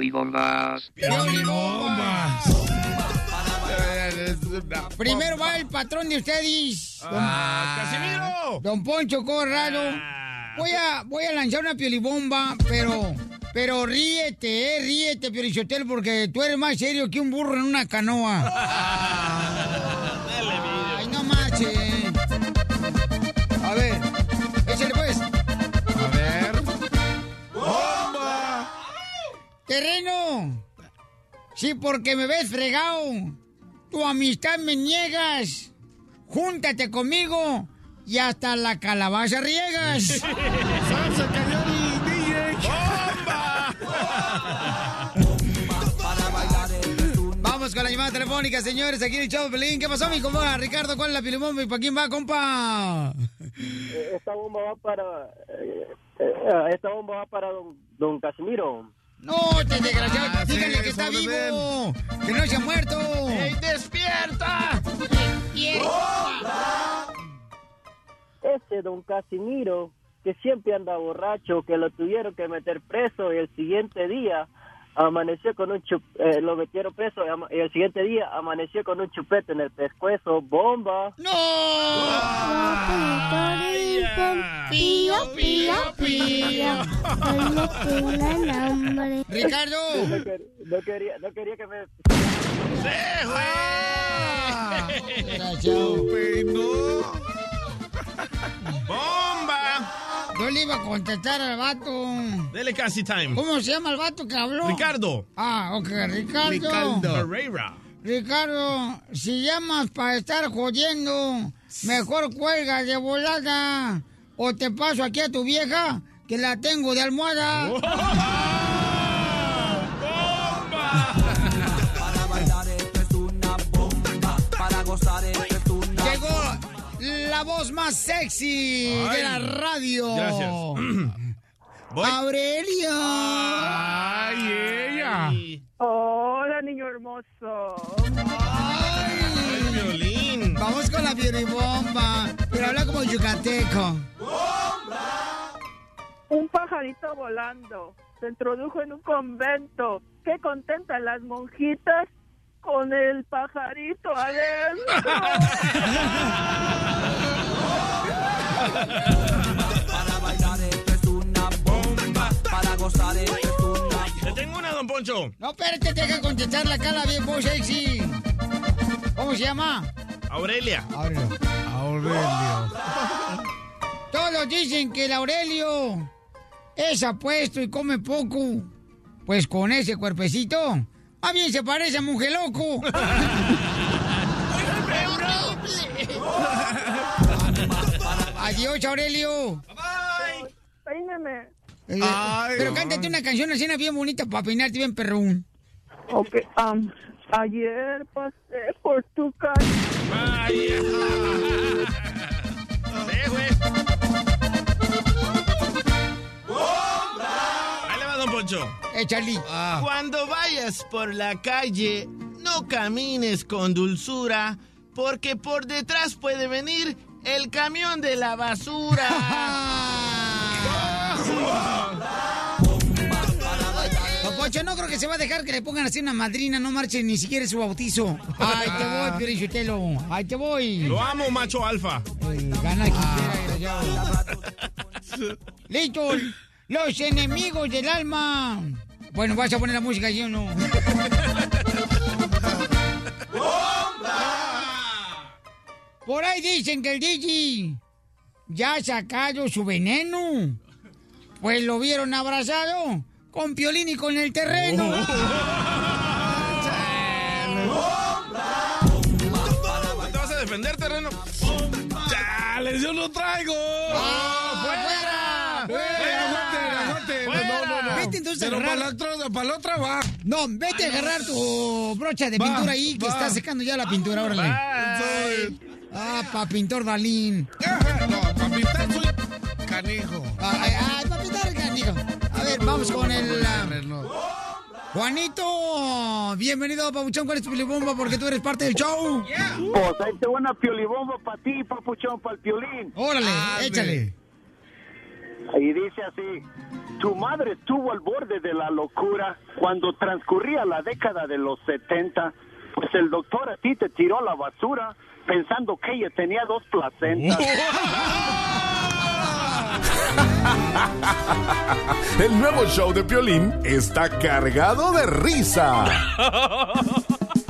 ja, ja. Tío y bombas. Primero va el patrón de ustedes. Don, Ah, ¡Casimiro! don Poncho Corrado. Voy a, voy a lanzar una piolibomba, pero, pero ríete, eh, ríete, Piolichotel, porque tú eres más serio que un burro en una canoa. Terreno. Sí, porque me ves fregado. Tu amistad me niegas. Júntate conmigo y hasta la calabaza riegas. ¡Salsa cayó el DJ! Vamos con la llamada telefónica, señores. Aquí en el de Pelín. ¿Qué pasó, mi compa? Ricardo, ¿cuál es la pilimomba y para quién va, compa? Esta bomba va para. eh, eh, esta bomba va para don, don Casimiro. No, este desgraciado. Ah, sí, Dígale que está vivo. Que no se ha muerto. ¡Ey, despierta! Ese don Casimiro, que siempre anda borracho, que lo tuvieron que meter preso y el siguiente día amaneció con un chup eh, lo metieron preso y el siguiente día amaneció con un chupete en el pescuezo, bomba. ¡No! Pío, pío, pío. Ricardo. No, quer- no quería, no quería que me... Desgraciado. ¡Peinó! ¡Bomba! Yo le iba a contestar al vato. Dele casi time. ¿Cómo se llama el vato que habló? Ricardo. Ah, ok, Ricardo. Ricardo. Ferreira. Ricardo, si llamas para estar jodiendo, mejor cuelga de volada. O te paso aquí a tu vieja, que la tengo de almohada. Llegó la voz más sexy de Ay. la radio. Gracias. Voy. Aurelia. ¡Ay, ella! Hola, niño hermoso. ¡Ay, violín! Vamos con la bomba, pero habla como yucateco. Un pajarito volando se introdujo en un convento. Qué contentas las monjitas con el pajarito adentro. ¡Le tengo una, don Poncho! No, espérate, deja contestar la cara bien voz sexy. ¿Cómo se llama? Aurelia. Aurelio. Aurelio. Todos dicen que el Aurelio es apuesto y come poco. Pues con ese cuerpecito, a bien se parece a mujer loco. Adiós, Aurelio. Peíneme. Eh, Ay, pero cántate una canción así bien bonita para peinarte bien perrón. Ok, am, ayer pasé por tu casa. ¡Ay, Sí, güey. Poncho. Eh, Charlie. Cuando vayas por la calle, no camines con dulzura, porque por detrás puede venir el camión de la basura. Poncho, no creo que se va a dejar que le pongan así una madrina, no marche ni siquiera su bautizo. Ay, te voy, Piorichutelo. Ay, te voy. Lo amo, macho alfa. Eh, Gana quien quiera. Listo. Los enemigos del alma. Bueno, ¿vas a poner la música ¿sí o no? Por ahí dicen que el DJ ya ha sacado su veneno. Pues lo vieron abrazado con Piolín y con el terreno. ¿Te vas a defender, terreno? ¡Chales, yo lo traigo! Entonces a Pero para la otra, para la otra va. No, vete a agarrar tu brocha de Va, pintura ahí, que va. está secando ya la pintura, órale. Soy- Ah, pa' pintor Dalín. No, para pintar soy canijo. Ay, ay, pa' pintar, canijo. A ver, vamos con el... ah, Juanito, bienvenido, Papuchón, ¿cuál es tu pilibomba? Porque tú eres parte del show. Pues ahí te buena piolibomba para ti, papuchón, para el piolín. Órale, échale. Y dice así, tu madre estuvo al borde de la locura cuando transcurría la década de los 70, pues el doctor a ti te tiró a la basura pensando que ella tenía dos placentas. El nuevo show de Piolín está cargado de risa.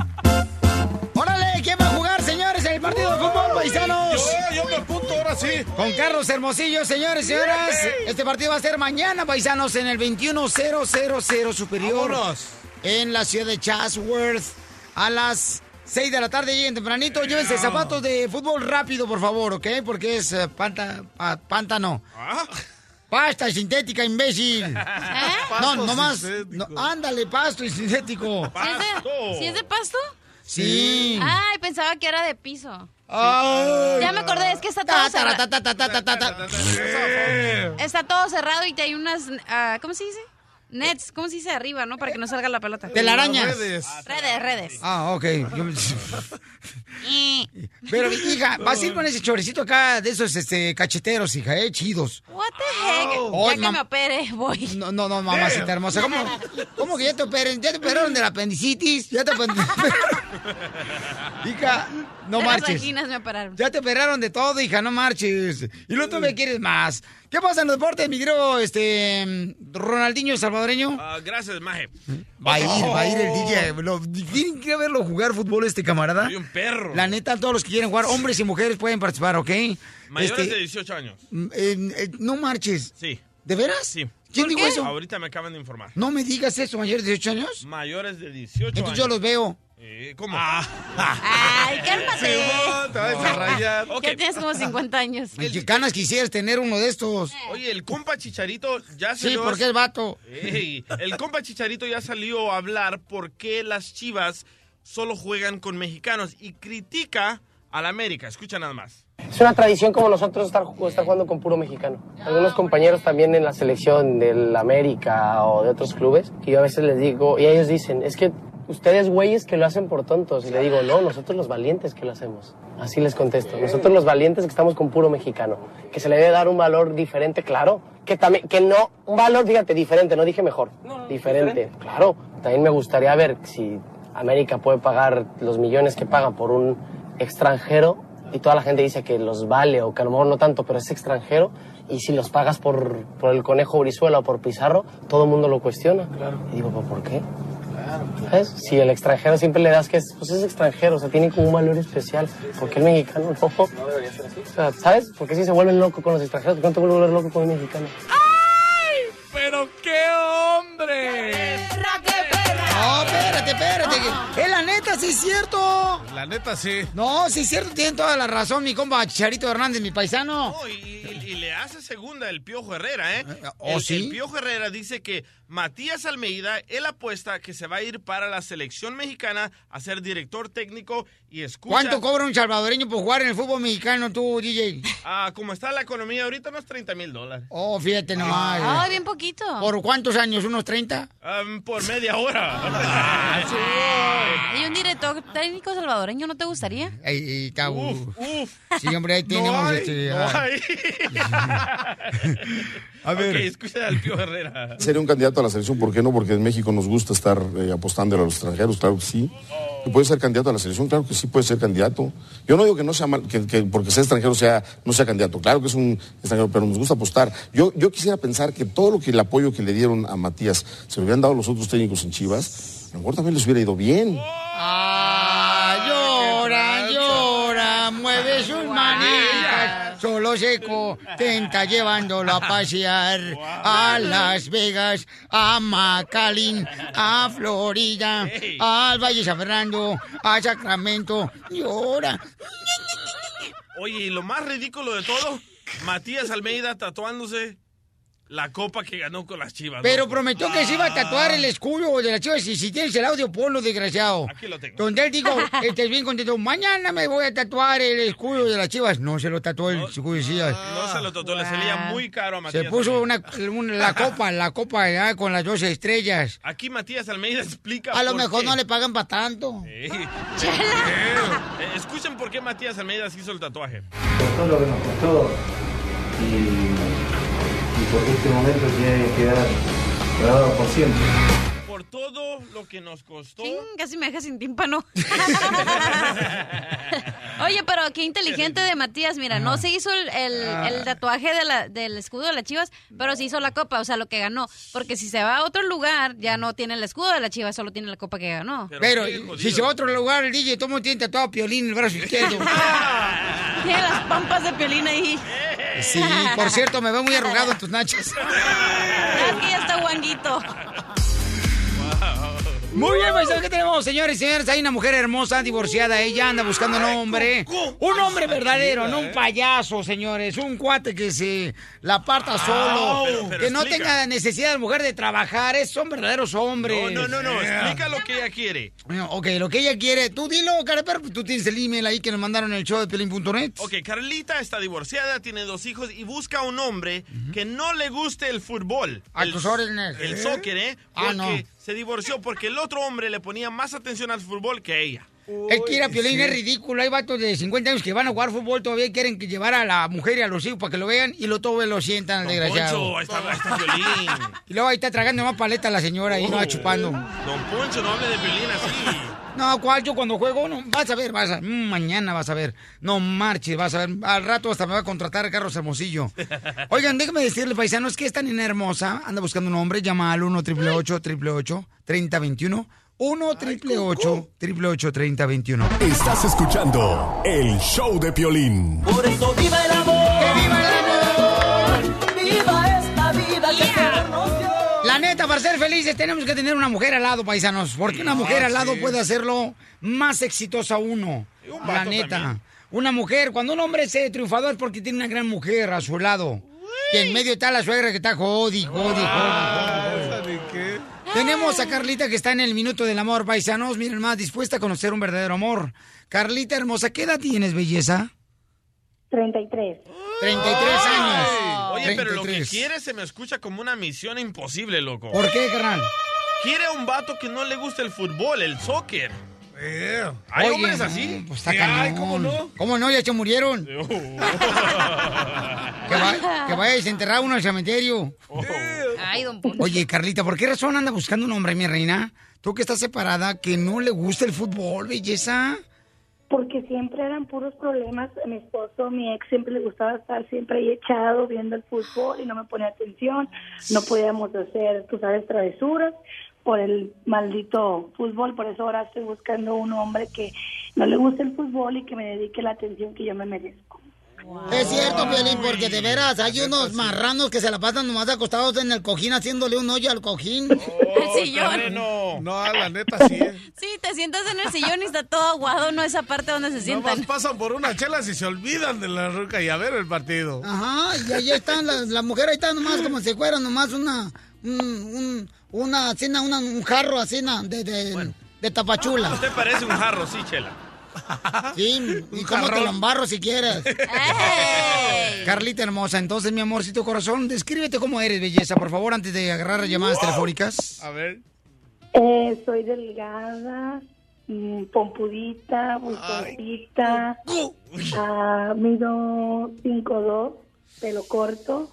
el partido de fútbol, paisanos? Yo, yo me apunto ahora sí. Con Carlos Hermosillo, señores y señoras. Este partido va a ser mañana, paisanos, en el 21000 Superior. Vámonos. En la ciudad de Chatsworth. A las 6 de la tarde, lleguen tempranito. Llévense zapatos de fútbol rápido, por favor, ¿ok? Porque es eh, panta, pa- pántano. Ah, Pasta sintética, imbécil. No, Pasto nomás. no, ándale, pasto y sintético. ¿Sí es, de, sí es de pasto? Sí. Ay, pensaba que era de piso. Ay. Ya me acordé, es que está todo cerrado. Está todo cerrado y te hay unas, ah, ¿cómo se dice? Nets, ¿cómo se dice arriba, no? Para que no salga la pelota. Telarañas. redes. Redes, redes. Ah, ok. Pero, hija, vas a ir con ese chorecito acá de esos este, cacheteros, hija, eh, chidos. What the heck? Oh, ya que me opere, voy. No, no, no, mamacita hermosa. ¿Cómo, ¿Cómo que ya te operen? ¿Ya te operaron de la apendicitis? ¿Ya te Hija, no De las marches. vaginas me operaron. Ya te operaron de todo, hija, no marches. Y luego tú me quieres más. ¿Qué pasa en los deportes, mi querido, este, Ronaldinho salvadoreño? Ah, gracias, Maje. Va a ir, va a ir el DJ. Lo- ¿Tienen que verlo jugar fútbol este camarada? Soy un perro. La neta, todos los que quieren jugar, hombres y mujeres pueden participar, ¿ok? Mayores Este, de 18 años. mm, eh, eh, no marches. Sí. ¿De veras? Sí. ¿Quién dijo eso? Ahorita me acaban de informar. No me digas eso, mayores de 18 años. Mayores de 18 Entonces años. yo los veo. Eh, ¿Cómo? Ay, cálmate. Simón, te vas a rayar. Ok. Ya tienes como 50 años. ¿Qué ganas quisieras tener uno de estos? Oye, el compa Chicharito ya Sí, salió... porque es vato. Ey, el compa Chicharito ya salió a hablar por qué las chivas solo juegan con mexicanos y critica a la América. Escucha nada más. Es una tradición como nosotros estar, estar jugando con puro mexicano. Algunos compañeros también en la selección del América o de otros clubes, que yo a veces les digo, y ellos dicen, es que ustedes güeyes que lo hacen por tontos. Y le digo, no, nosotros los valientes que lo hacemos. Así les contesto. Nosotros los valientes que estamos con puro mexicano. Que se le debe dar un valor diferente, claro. Que también, que no, un valor, fíjate, diferente, no dije mejor. diferente, claro. También me gustaría ver si América puede pagar los millones que paga por un extranjero y toda la gente dice que los vale o que a lo mejor no tanto, pero es extranjero y si los pagas por, por el conejo Brizuela o por Pizarro, todo el mundo lo cuestiona. Y digo, ¿pero por qué? ¿Sabes? Si el extranjero siempre le das que es, pues es extranjero, o sea, tiene como un valor especial. ¿Por qué el mexicano no? No debería ser así. O sea, ¿sabes? Porque si se vuelven locos con los extranjeros, ¿por qué no te vuelves loco con el mexicano? ¡Pero qué hombre! No, espérate, espérate. que- Es la neta, sí es cierto. La neta sí. No, sí es cierto, tienen toda la razón, mi compa Chicharito Hernández, mi paisano. Oh, y, y- y le hace segunda el Piojo Herrera, ¿eh? ¿oh, el, sí? el Piojo Herrera dice que Matías Almeida, él apuesta que se va a ir para la selección mexicana a ser director técnico y escucha... ¿Cuánto cobra un salvadoreño por jugar en el fútbol mexicano, tú, DJ? Ah, como está la economía ahorita, unos 30 mil dólares. Oh, fíjate nomás. Ay, bien poquito. ¿Por cuántos años? ¿Unos 30? Am, por media hora. ¿Y un director técnico salvadoreño no te gustaría? Ey, ey, uf, uf. Sí, hombre, ahí tenemos No hay, este. no ah. hay. A ver. Ok, escucha al Piojo Herrera. Sería un candidato a la selección, ¿por qué no? Porque en México nos gusta estar eh, apostando a los extranjeros, claro que sí. ¿Y ¿Puede ser candidato a la selección? Claro que sí puede ser candidato. Yo no digo que no sea mal- que, que porque sea extranjero sea, no sea candidato. Claro que es un extranjero, pero nos gusta apostar. Yo, yo quisiera pensar que todo lo que el apoyo que le dieron a Matías se lo hubieran dado los otros técnicos en Chivas, a lo mejor también les hubiera ido bien. Ah, seco tenta llevándolo a pasear a Las Vegas, a Macalín, a Florida, al Valle San Fernando, a Sacramento. Llora. Oye, y lo más ridículo de todo, Matías Almeida tatuándose La copa que ganó con las chivas. Pero loco. prometió que se iba a tatuar el escudo de las chivas. Y si tienes el audio, ponlo, desgraciado. Aquí lo tengo. Donde él dijo, este es bien contento, mañana me voy a tatuar el escudo de las chivas. No se lo tatuó el escudo de chivas. No se lo trató, le salía muy caro a Matías. Se puso una, una- la copa, la copa ya, con las 12 estrellas. Aquí Matías Almeida explica. A lo por mejor qué. no le pagan para tanto. Sí. Eh, escuchen por qué Matías Almeida se hizo el tatuaje. por todo lo que nos costó y, y porque este momento tiene que quedar grabado por siempre. Por todo lo que nos costó. Ching, casi me deja sin tímpano. Oye, pero qué inteligente de Matías. Mira, no se hizo el, el- el tatuaje de la- del escudo de las chivas, pero se hizo la copa, o sea, lo que ganó. Porque si se va a otro lugar, ya no tiene el escudo de las chivas, solo tiene la copa que ganó. Pero, si se va a otro lugar, el DJ, todo el mundo tiene tatuado a Piolín en el brazo izquierdo. Tiene las pampas de piolín ahí. Sí, por cierto, me veo muy arrugado en tus que ya está guanguito. Muy bien, pues, ¿qué tenemos, señores y señores? Hay una mujer hermosa, divorciada. Ella anda buscando un hombre. Un hombre verdadero, no un payaso, señores. Un cuate que se la parta solo. pero- pero que no tenga necesidad de mujer de trabajar. Es, son verdaderos hombres. No, no, no, no. Explica lo que ella quiere. Ok, lo que ella quiere. Tú dilo, Careper. Tú tienes el email ahí que nos mandaron en el show de Pelín.net. Ok, Carlita está divorciada, tiene dos hijos y busca un hombre que no le guste el fútbol. El, soccer, ¿eh? Ah, Porque no. Se divorció porque el otro hombre le ponía más atención al fútbol que ella. Es que ir a Piolín es ridículo. Hay vatos de 50 años que van a jugar fútbol todavía y quieren que llevar a la mujer y a los hijos para que lo vean y lo todo lo sientan al desgraciado. Poncho, ahí está, ahí está Piolín. Y luego ahí está tragando más paleta la señora ahí, no va chupando. Don Poncho, no hable de Piolín así. No, ¿cuál? Yo cuando juego, no, vas a ver, vas a mm, mañana vas a ver. No marches, vas a ver. Al rato hasta me va a contratar Carlos Hermosillo. Oigan, déjame decirle, paisanos, que esta nena hermosa anda buscando un hombre. Llama al 1 888 3021 1 888 3021 Estás escuchando el show de Piolín. Por eso viva el amor. ¡Que viva el amor! ¡Viva esta vida que dio! La neta, para ser felices tenemos que tener una mujer al lado, paisanos. Porque una mujer al lado puede hacerlo más exitoso a uno. La vato neta. también. Una mujer, cuando un hombre es triunfador es porque tiene una gran mujer a su lado. Y en medio está la suegra que está jodi, jodi, jodi, jodi, jodi. Tenemos a Carlita que está en el minuto del amor, paisanos. Miren más, dispuesta a conocer un verdadero amor. Carlita hermosa, ¿qué edad tienes, belleza? 33. 33 años. Oye, pero lo que 33. quiere se me escucha como una misión imposible, loco. ¿Por qué, carnal? Quiere a un vato que no le guste el fútbol, el soccer. ¿Hay Oye, hombres no, así? Pues está cañón. hay, ¿cómo no? ¿Cómo no? Ya se murieron. que, va- que vaya a desenterrar uno al cementerio. Ay, don Poncho. Oye, Carlita, ¿por qué razón anda buscando un hombre, mi reina? Tú que estás separada, que no le gusta el fútbol, belleza. Porque siempre eran puros problemas. Mi esposo, mi ex, siempre le gustaba estar siempre ahí echado viendo el fútbol y no me ponía atención. No podíamos hacer, tú sabes, travesuras por el maldito fútbol. Por eso ahora estoy buscando un hombre que no le guste el fútbol y que me dedique la atención que yo me merezco. Es cierto, Piolín, porque de veras hay unos marranos que se la pasan nomás acostados en el cojín haciéndole un hoyo al cojín. El sillón. No, la neta sí. ¿eh? Sí, te sientas en el sillón y está todo aguado, no esa parte donde se sientan. Nomás pasan por una chela y se olvidan de la ruca y a ver el partido. Ajá, y ahí están las la mujeres, ahí están nomás como si fuera nomás una, un, un- una, una, un jarro así, de, de, de tapachula. Usted parece un jarro, sí, Chela. Sí, y cómo te lo embarro si quieres. Carlita hermosa, entonces, mi amorcito corazón, descríbete cómo eres, belleza, por favor, antes de agarrar llamadas telefónicas. A ver. Eh, soy delgada, mm, pompudita, bustoncita, ah, mido 5'2", pelo corto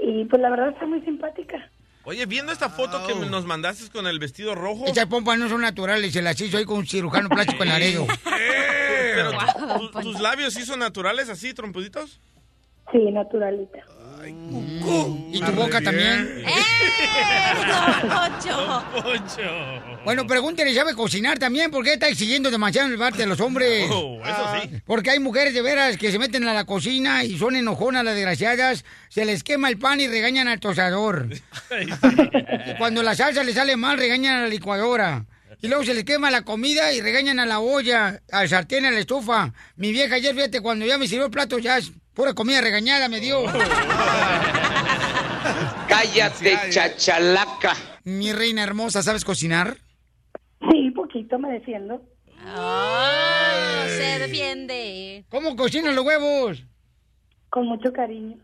y pues la verdad soy muy simpática. Oye, viendo esta foto que nos mandaste con el vestido rojo. Esas pompas no son naturales, se las hizo ahí con un cirujano plástico en Laredo. Pero tu- tus labios sí son naturales, así, trompuditos. Sí, naturalita. ¿Y tu boca también? Bueno, pregúntele, ¿sabe cocinar también? ¿Por qué está exigiendo demasiado en el bar de los hombres? Oh, eso sí. Porque hay mujeres de veras que se meten a la cocina y son enojonas las desgraciadas, se les quema el pan y regañan al tostador. Y cuando la salsa le sale mal, regañan a la licuadora. Y luego se les quema la comida y regañan a la olla, al sartén, a la estufa. Mi vieja ayer, fíjate, cuando ya me sirvió el plato, ya es pura comida regañada me dio. Cállate, chachalaca. Mi reina hermosa, ¿sabes cocinar? Sí, poquito me defiendo. Oh, se defiende. ¿Cómo cocinan los huevos? Con mucho cariño.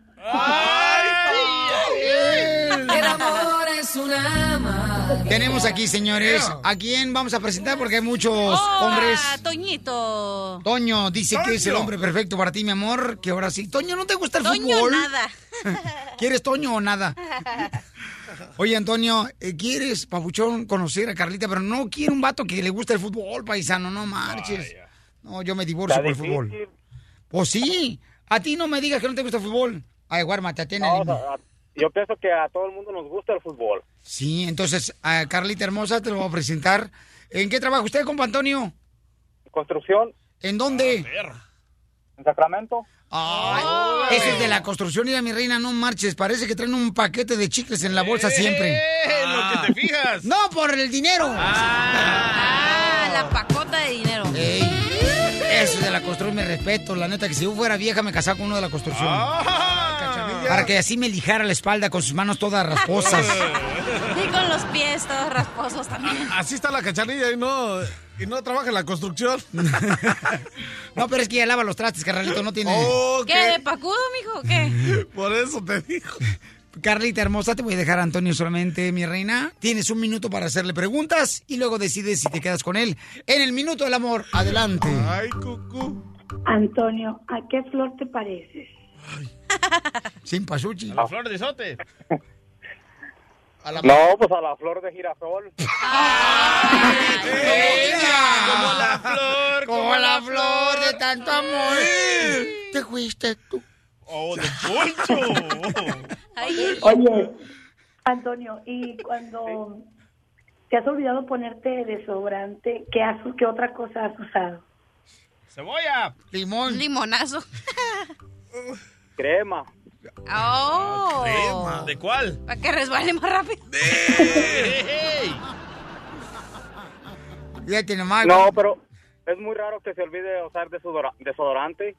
El amor es una madre. Tenemos aquí, señores, a quién vamos a presentar porque hay muchos Oh, hombres. a Toñito. Toño dice que es el hombre perfecto para ti, mi amor, que ahora sí. Toño, ¿no te gusta el Toño, fútbol? nada. ¿Quieres Toño o nada? Oye, Antonio, eh, ¿quieres, papuchón, conocer a Carlita? Pero no quiere un vato que le guste el fútbol, paisano, no marches. No, yo me divorcio por el fútbol. Pues sí, a ti no me digas que no te gusta el fútbol. Ay, guármate, tiene No, o sea, a- yo pienso que a todo el mundo nos gusta el fútbol. Sí, entonces, a Carlita hermosa te lo voy a presentar. ¿En qué trabaja usted, compa Antonio? Construcción. ¿En dónde? En Sacramento. Ay, ese es de la construcción, mira mi reina, no marches. Parece que traen un paquete de chicles en la bolsa siempre. lo que te fijas. No, por el dinero. Ah, la pacota de dinero. Eso es de la construcción, me respeto. La neta, que si yo fuera vieja me casaba con uno de la construcción. Para que así me lijara la espalda con sus manos todas rasposas. Y con los pies todos rasposos también. Así está la cachanilla y no, y no trabaja en la construcción. No, pero es que ya lava los trastes, Carlito, no tiene... ¿Qué? ¿De pacudo, mijo? ¿Qué? Por eso te digo. Carlita hermosa, te voy a dejar a Antonio solamente, mi reina. Tienes un minuto para hacerle preguntas y luego decides si te quedas con él. En el minuto del amor, adelante. Ay, cucú. Antonio, ¿a qué flor te pareces? Sin pasuchi. La flor de sote. No, pues a la flor de girasol. Como la flor, como la flor de tanto amor. Te fuiste tú. Oh, de poncho. Oye, Antonio, y cuando te has olvidado ponerte desodorante, ¿qué, has, ¿qué otra cosa has usado? Cebolla. Limón. Limonazo. Crema. Oh. ¿De cuál? Para que resbale más rápido. Fíjate nomás. No, pero es muy raro que se olvide usar desodora- desodorante.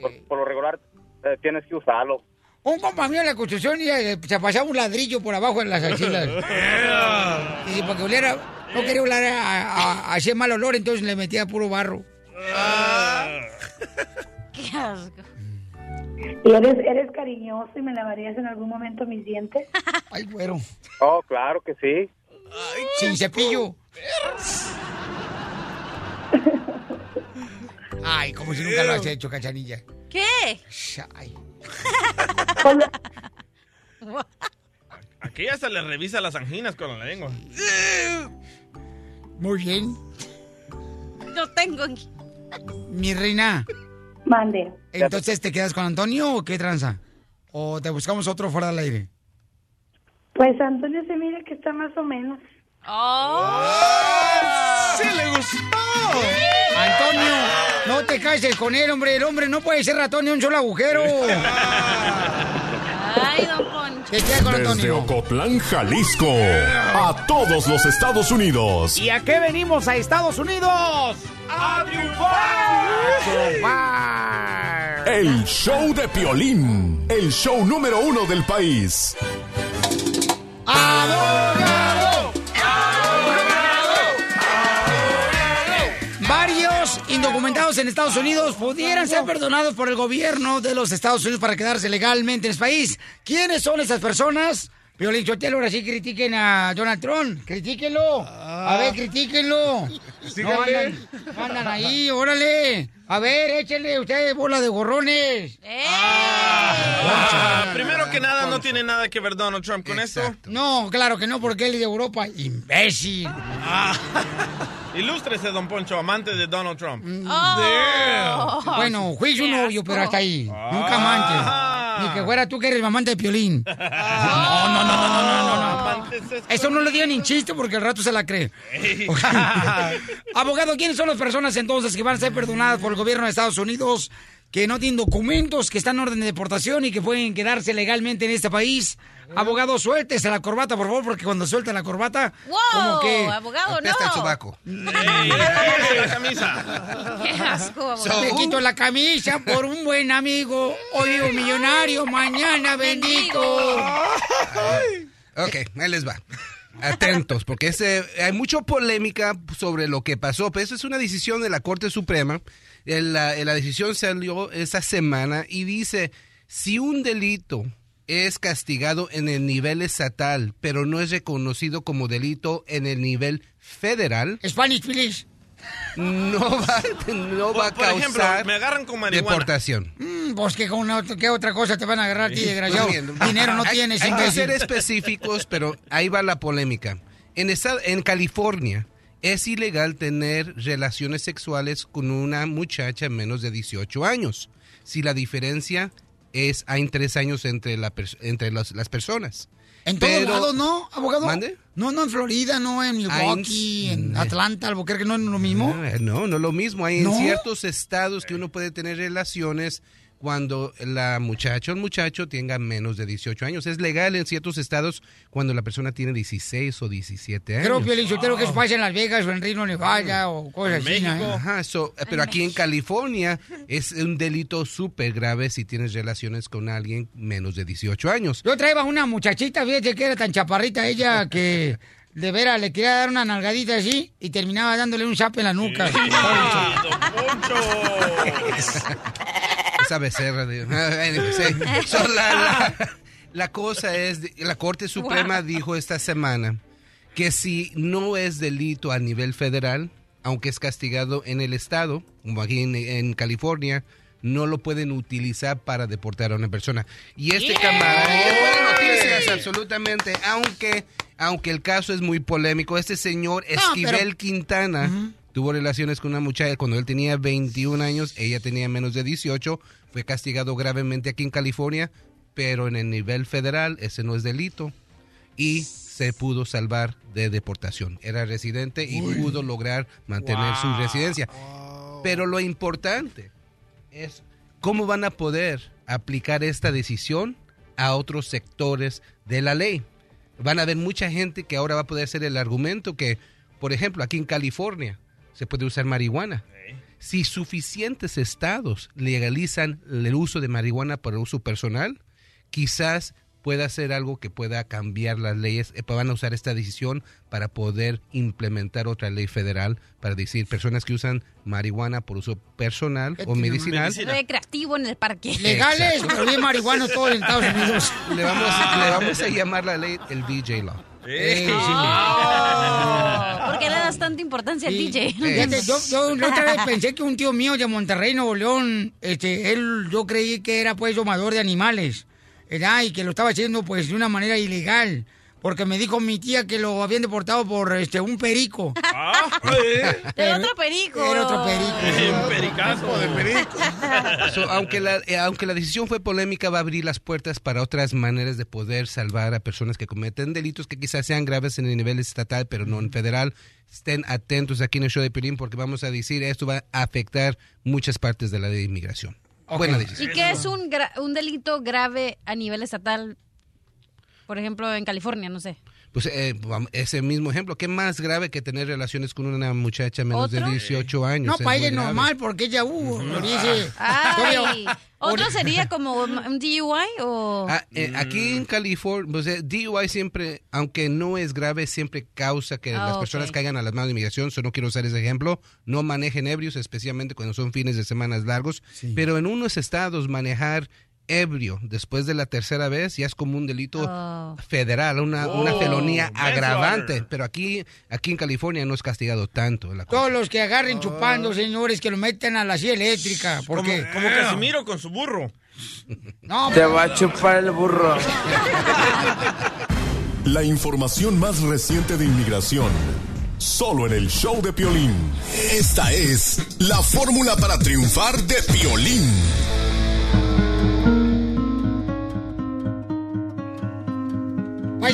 Por, por lo regular eh, tienes que usarlo. Un compa mío en la construcción y, eh, se pasaba un ladrillo por abajo en las axilas. y si para que oliera, no quería oler a, a, a ese mal olor, entonces le metía puro barro. Qué asco. ¿Y eres, eres cariñoso y me lavarías en algún momento mis dientes? Ay, güero. Oh, claro que sí. Sin cepillo. Ay, como si nunca lo has hecho, cachanilla. ¿Qué? Ay. Aquí hasta le revisa las anginas con la lengua. Muy bien. No tengo. Mi reina. Mande. Entonces, ¿te quedas con Antonio o qué tranza? ¿O te buscamos otro fuera del aire? Pues Antonio se mira que está más o menos. ¡Sí le gustó! Antonio, no te cases con él, hombre. El hombre no puede ser ratón ni un solo agujero. Ay, don Poncho. Desde Antonio. Ocotlán, Jalisco, a todos los Estados Unidos. ¿Y a qué venimos a Estados Unidos? ¡A triunfar! El show de Piolín, el show número uno del país. Indocumentados en Estados Unidos pudieran ser perdonados por el gobierno de los Estados Unidos para quedarse legalmente en el país. ¿Quiénes son esas personas? Violín Chotelo, ahora sí critiquen a Donald Trump. Critíquenlo. A ver, critíquenlo. No andan, andan ahí, órale. A ver, échenle ustedes bola de gorrones. Ah, primero que nada, no tiene nada que ver Donald Trump con esto. No, claro que no, porque él es de Europa. Imbécil. Ah. Ilústrese, don Poncho, amante de Donald Trump. Oh. Bueno, fui su novio, pero hasta ahí. Ah. Nunca amante. Ni que fuera tú que eres mamante de Piolín. No, no, no, no, no, no, no. Eso no lo digan ni chiste porque al rato se la cree. Abogado, ¿quiénes son las personas entonces que van a ser perdonadas por el gobierno de Estados Unidos que no tienen documentos, que están en orden de deportación y que pueden quedarse legalmente en este país. Abogado, suéltese la corbata, por favor, porque cuando suelta la corbata, como que... abogado, Apesta el no. sobaco. la camisa. Qué asco, Me abogado. quito la camisa por un buen amigo. Hoy vivo millonario, mañana bendito. Ok, ahí les va. Atentos, porque ese, hay mucha polémica sobre lo que pasó, pero eso es una decisión de la Corte Suprema. El- La, la decisión salió esta semana y dice, si un delito es castigado en el nivel estatal, pero no es reconocido como delito en el nivel federal, Spanish, please. no va, no va a Por ejemplo, causar me agarran con marihuana. deportación. Mm, pues que con una- ¿qué otra cosa te van a agarrar a ti, desgraciado. Bien. Dinero no Hay- tienes, Hay que ser específicos, pero ahí va la polémica. En, esta- en California es ilegal tener relaciones sexuales con una muchacha menos de 18 años, si la diferencia es hay tres años entre, la entre las- las personas. En todos lados, ¿no, abogado? ¿Mande? No, no en Florida, no en Milwaukee, en Atlanta, Albuquerque, ¿no es lo mismo? No, eh, no, no es lo mismo. Hay ¿No? en ciertos estados que uno puede tener relaciones cuando la muchacha o el muchacho tenga menos de 18 años. Es legal en ciertos estados cuando la persona tiene 16 o 17 años. Creo, Piolín, Sotelo, que eso pasa en Las Vegas o en Reno, Nevada o cosas así. Ajá, so, pero aquí en California es un delito súper grave si tienes relaciones con alguien menos de 18 años. Yo traía una muchachita, fíjate que era tan chaparrita ella que de veras le quería dar una nalgadita así y terminaba dándole un zap en la nuca. Esa becerra de... So, la, la- la cosa es, la Corte Suprema dijo esta semana que si no es delito a nivel federal, aunque es castigado en el estado, como aquí en, en California, no lo pueden utilizar para deportar a una persona. Y este camarada, es buena noticias, absolutamente, aunque, aunque el caso es muy polémico, este señor Esquivel pero- Quintana tuvo relaciones con una muchacha cuando él tenía 21 años, ella tenía menos de 18, fue castigado gravemente aquí en California, pero en el nivel federal ese no es delito y se pudo salvar de deportación. Era residente y pudo lograr mantener su residencia. Pero lo importante es cómo van a poder aplicar esta decisión a otros sectores de la ley. Van a haber mucha gente que ahora va a poder hacer el argumento que, por ejemplo, aquí en California se puede usar marihuana. Si suficientes estados legalizan el uso de marihuana para uso personal, quizás pueda ser algo que pueda cambiar las leyes, eh, van a usar esta decisión para poder implementar otra ley federal para decir personas que usan marihuana por uso personal o medicinal. Recreativo en el parque. Legales, Exacto. pero bien marihuanos todos en Estados Unidos. Le vamos, le vamos a llamar la ley el DJ Law. ¿Por qué le das tanta importancia al DJ? Fíjate, yo, yo la otra vez pensé que un tío mío de Monterrey, Nuevo León, este, él, yo creí que era pues domador de animales, ¿verdad? Y que lo estaba haciendo pues de una manera ilegal. Porque me dijo mi tía que lo habían deportado por este un perico. Del otro perico. Era otro perico. Un pericazo de perico. So, aunque, la, eh, aunque la decisión fue polémica, va a abrir las puertas para otras maneras de poder salvar a personas que cometen delitos que quizás sean graves en el nivel estatal, pero no en federal. Estén atentos aquí en el show de Pirín porque vamos a decir esto va a afectar muchas partes de la ley de inmigración. Buena decisión. ¿Y qué es un, gra- un delito grave a nivel estatal? Por ejemplo, en California, no sé. Pues eh, ese mismo ejemplo, ¿qué más grave que tener relaciones con una muchacha menos de ¿Otro? 18 años? No, para ella es normal porque ella, uh, dice. Ay, Todavía- ¿Otro sería como un DUI o...? Ah, eh, aquí en California, pues, eh, DUI siempre, aunque no es grave, siempre causa que Ah, las personas caigan a las manos de inmigración. So no quiero usar ese ejemplo. No manejen ebrios, especialmente cuando son fines de semanas largos. Pero en unos estados manejar ebrio después de la tercera vez ya es como un delito Oh. federal, una, una Oh, felonía agravante. Pero aquí, aquí en California no es castigado tanto. La Todos los que agarren chupando, señores, que lo metan a la silla eléctrica. Porque, Como, como Casimiro con su burro. No, Te va a chupar el burro. La información más reciente de inmigración. Solo en el show de Piolín. Esta es la fórmula para triunfar de Piolín.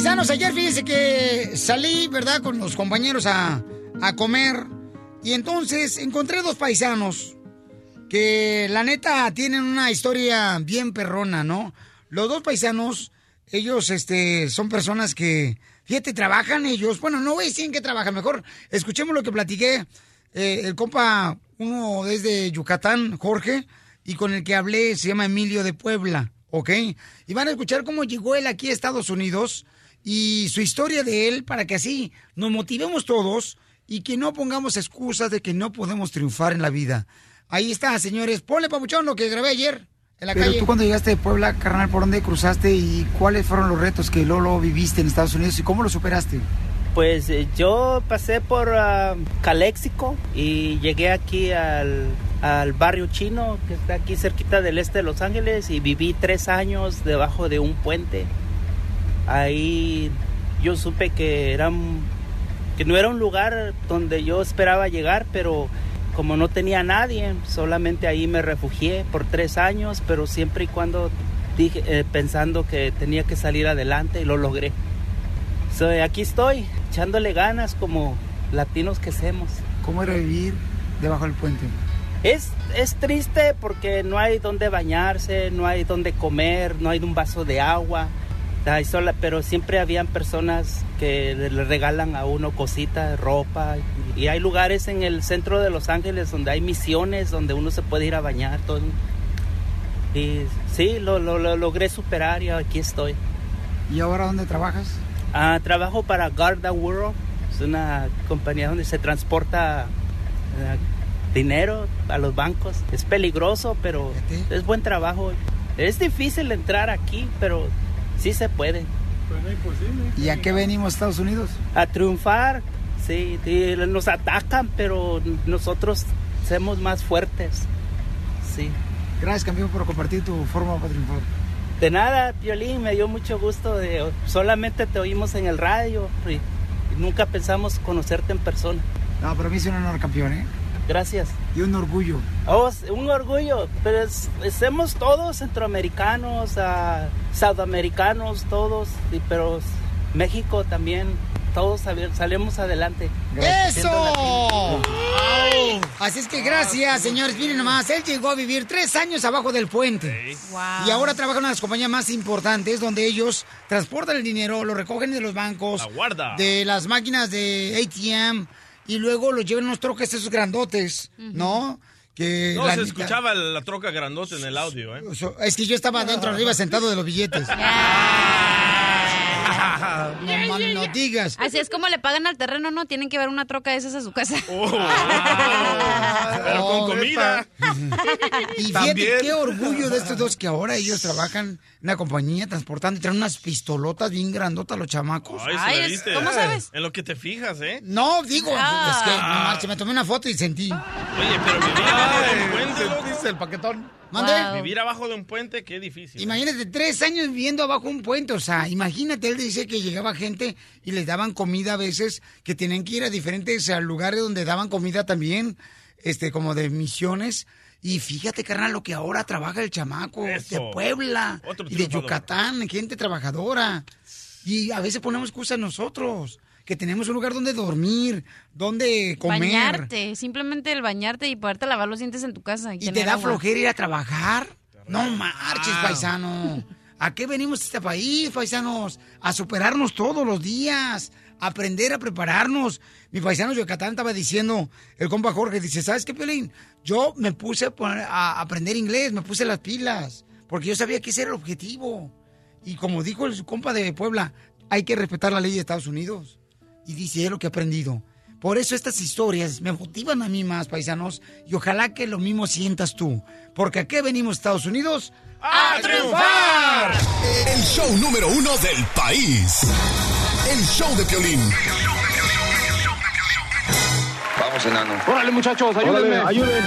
Paisanos, ayer fíjense que salí, ¿verdad?, con los compañeros a, a comer. Y entonces encontré dos paisanos que la neta tienen una historia bien perrona, ¿no? Los dos paisanos, ellos este, son personas que, fíjate, trabajan ellos. Bueno, no voy a decir en qué trabajan, mejor escuchemos lo que platiqué. eh, el compa, uno desde Yucatán, Jorge, y con el que hablé se llama Emilio de Puebla, ¿ok? Y van a escuchar cómo llegó él aquí a Estados Unidos y su historia de él para que así nos motivemos todos y que no pongamos excusas de que no podemos triunfar en la vida. Ahí está, señores. Ponle papuchón lo que grabé ayer en la Pero calle. tú cuando llegaste de Puebla, carnal, ¿por dónde cruzaste y cuáles fueron los retos que Lolo viviste en Estados Unidos y cómo lo superaste? Pues eh, yo pasé por Caléxico y llegué aquí al, al barrio chino que está aquí cerquita del este de Los Ángeles y viví tres años debajo de un puente. Ahí yo supe que era que no era un lugar donde yo esperaba llegar, pero como no tenía nadie, solamente ahí me refugié por tres años, pero siempre y cuando dije, eh, pensando que tenía que salir adelante y lo logré. So, aquí estoy, echándole ganas como latinos que somos. ¿Cómo era vivir debajo del puente? Es, es triste porque no hay donde bañarse, no hay donde comer, no hay un vaso de agua. Hay sola, pero siempre habían personas que le regalan a uno cositas, ropa. Y hay lugares en el centro de Los Ángeles donde hay misiones, donde uno se puede ir a bañar. Todo. Y sí, lo, lo- lo logré superar y aquí estoy. ¿Y ahora dónde trabajas? Ah, trabajo para Garda World, es una compañía donde se transporta eh, dinero a los bancos. Es peligroso, pero es buen trabajo. Es difícil entrar aquí, pero sí se puede. ¿Y a qué venimos a Estados Unidos? A triunfar, sí, sí, nos atacan, pero nosotros somos más fuertes. Sí. Gracias, campeón, por compartir tu forma para triunfar. De nada, Violín, me dio mucho gusto. De, solamente te oímos en el radio y, y nunca pensamos conocerte en persona. No, para mí es un honor, campeón, ¿eh? Gracias. Y un orgullo. Oh, un orgullo, pero es- somos todos centroamericanos, ah, sudamericanos, todos, y- pero México también, todos sali- salimos adelante. Siendo ¡Eso! Así es que gracias, señores. Miren nomás, él llegó a vivir tres años abajo del puente. Y ahora trabaja en una de las compañías más importantes donde ellos transportan el dinero, lo recogen de los bancos, La guarda. de las máquinas de ATM y luego lo llevan unos troques esos grandotes, ¿no? Que No, la se escuchaba la troca grandota en el audio, ¿eh? Es que yo estaba adentro arriba sentado de los billetes. No, no digas. Así es como le pagan al terreno, ¿no? Tienen que ver una troca de esas a su casa. Oh. Pero con comida. Y fíjate También. qué orgullo de estos dos que ahora ellos trabajan en una compañía transportando y traen unas pistolotas bien grandotas los chamacos. Ay, se la viste. En lo que te fijas, ¿eh? No, digo, Ah. es que no marche, me tomé una foto y sentí. Oye, pero puente, ¿no? Dice el paquetón. Mande. Vivir abajo de un puente, qué difícil. Imagínate, tres años viviendo abajo un puente, o sea, imagínate, él dice que llegaba gente y les daban comida a veces, que tenían que ir a diferentes eh, lugares donde daban comida también, este, como de misiones. Y fíjate, carnal, lo que ahora trabaja el chamaco Eso. de Puebla Otro y de. Yucatán, gente trabajadora. Y a veces ponemos excusas nosotros, que tenemos un lugar donde dormir, donde comer. Bañarte, simplemente el bañarte y poderte lavar los dientes en tu casa. ¿Y te da flojera ir a trabajar? No marches, paisano. ¿A qué venimos a este país, paisanos? A superarnos todos los días, a aprender a prepararnos. Mi paisano Yucatán estaba diciendo, el compa Jorge, dice, ¿sabes qué, Pelín? Yo me puse a, aprender inglés, me puse las pilas, porque yo sabía que ese era el objetivo. Y como dijo el compa de Puebla, hay que respetar la ley de Estados Unidos. Y dice, es lo que he aprendido. Por eso estas historias me motivan a mí más, paisanos, y ojalá que lo mismo sientas tú. Porque aquí venimos, Estados Unidos, ¡A triunfar! El show número uno del país. El show de Piolín. Vamos, enano. Órale, muchachos, ayúdenme. ayuden.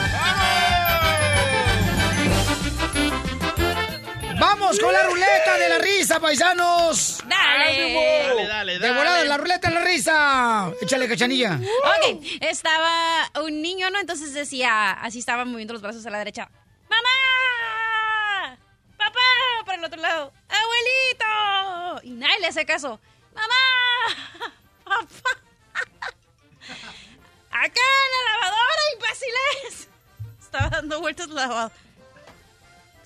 ¡Vamos con la ruleta de la risa, paisanos! ¡Dale! Dale, dale, De dale. volada, la ruleta de la risa. Échale, cachanilla. Ok, estaba un niño, ¿no? Entonces decía, así estaba moviendo los brazos a la derecha. ¡Mamá! ¡Papá! Para el otro lado. ¡Abuelito! Y nadie le hace caso. ¡Mamá! ¡Papá! ¡Acá en la lavadora, imbéciles! Estaba dando vueltas la lavadora.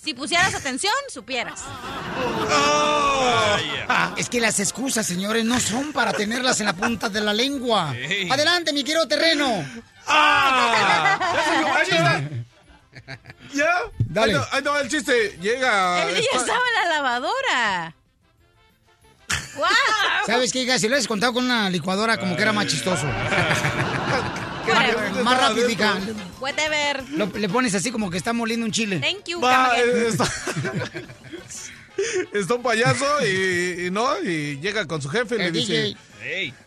Si pusieras atención, supieras. Ah, Es que las excusas, señores, no son para tenerlas en la punta de la lengua. Adelante, mi querido terreno. ¡Ah! ¿Ya? Dale. Ahí te- ahí te va el chiste. Llega. El niño está- estaba en la lavadora. ¡Wow! ¿Sabes qué, hija? Si lo hubieras contado con una licuadora, como que era más chistoso. Whatever. más rápido. Whatever. Lo- le pones así como que está moliendo un chile. Thank you, Va, eh, está, está un payaso y, y no, y llega con su jefe y le El dice,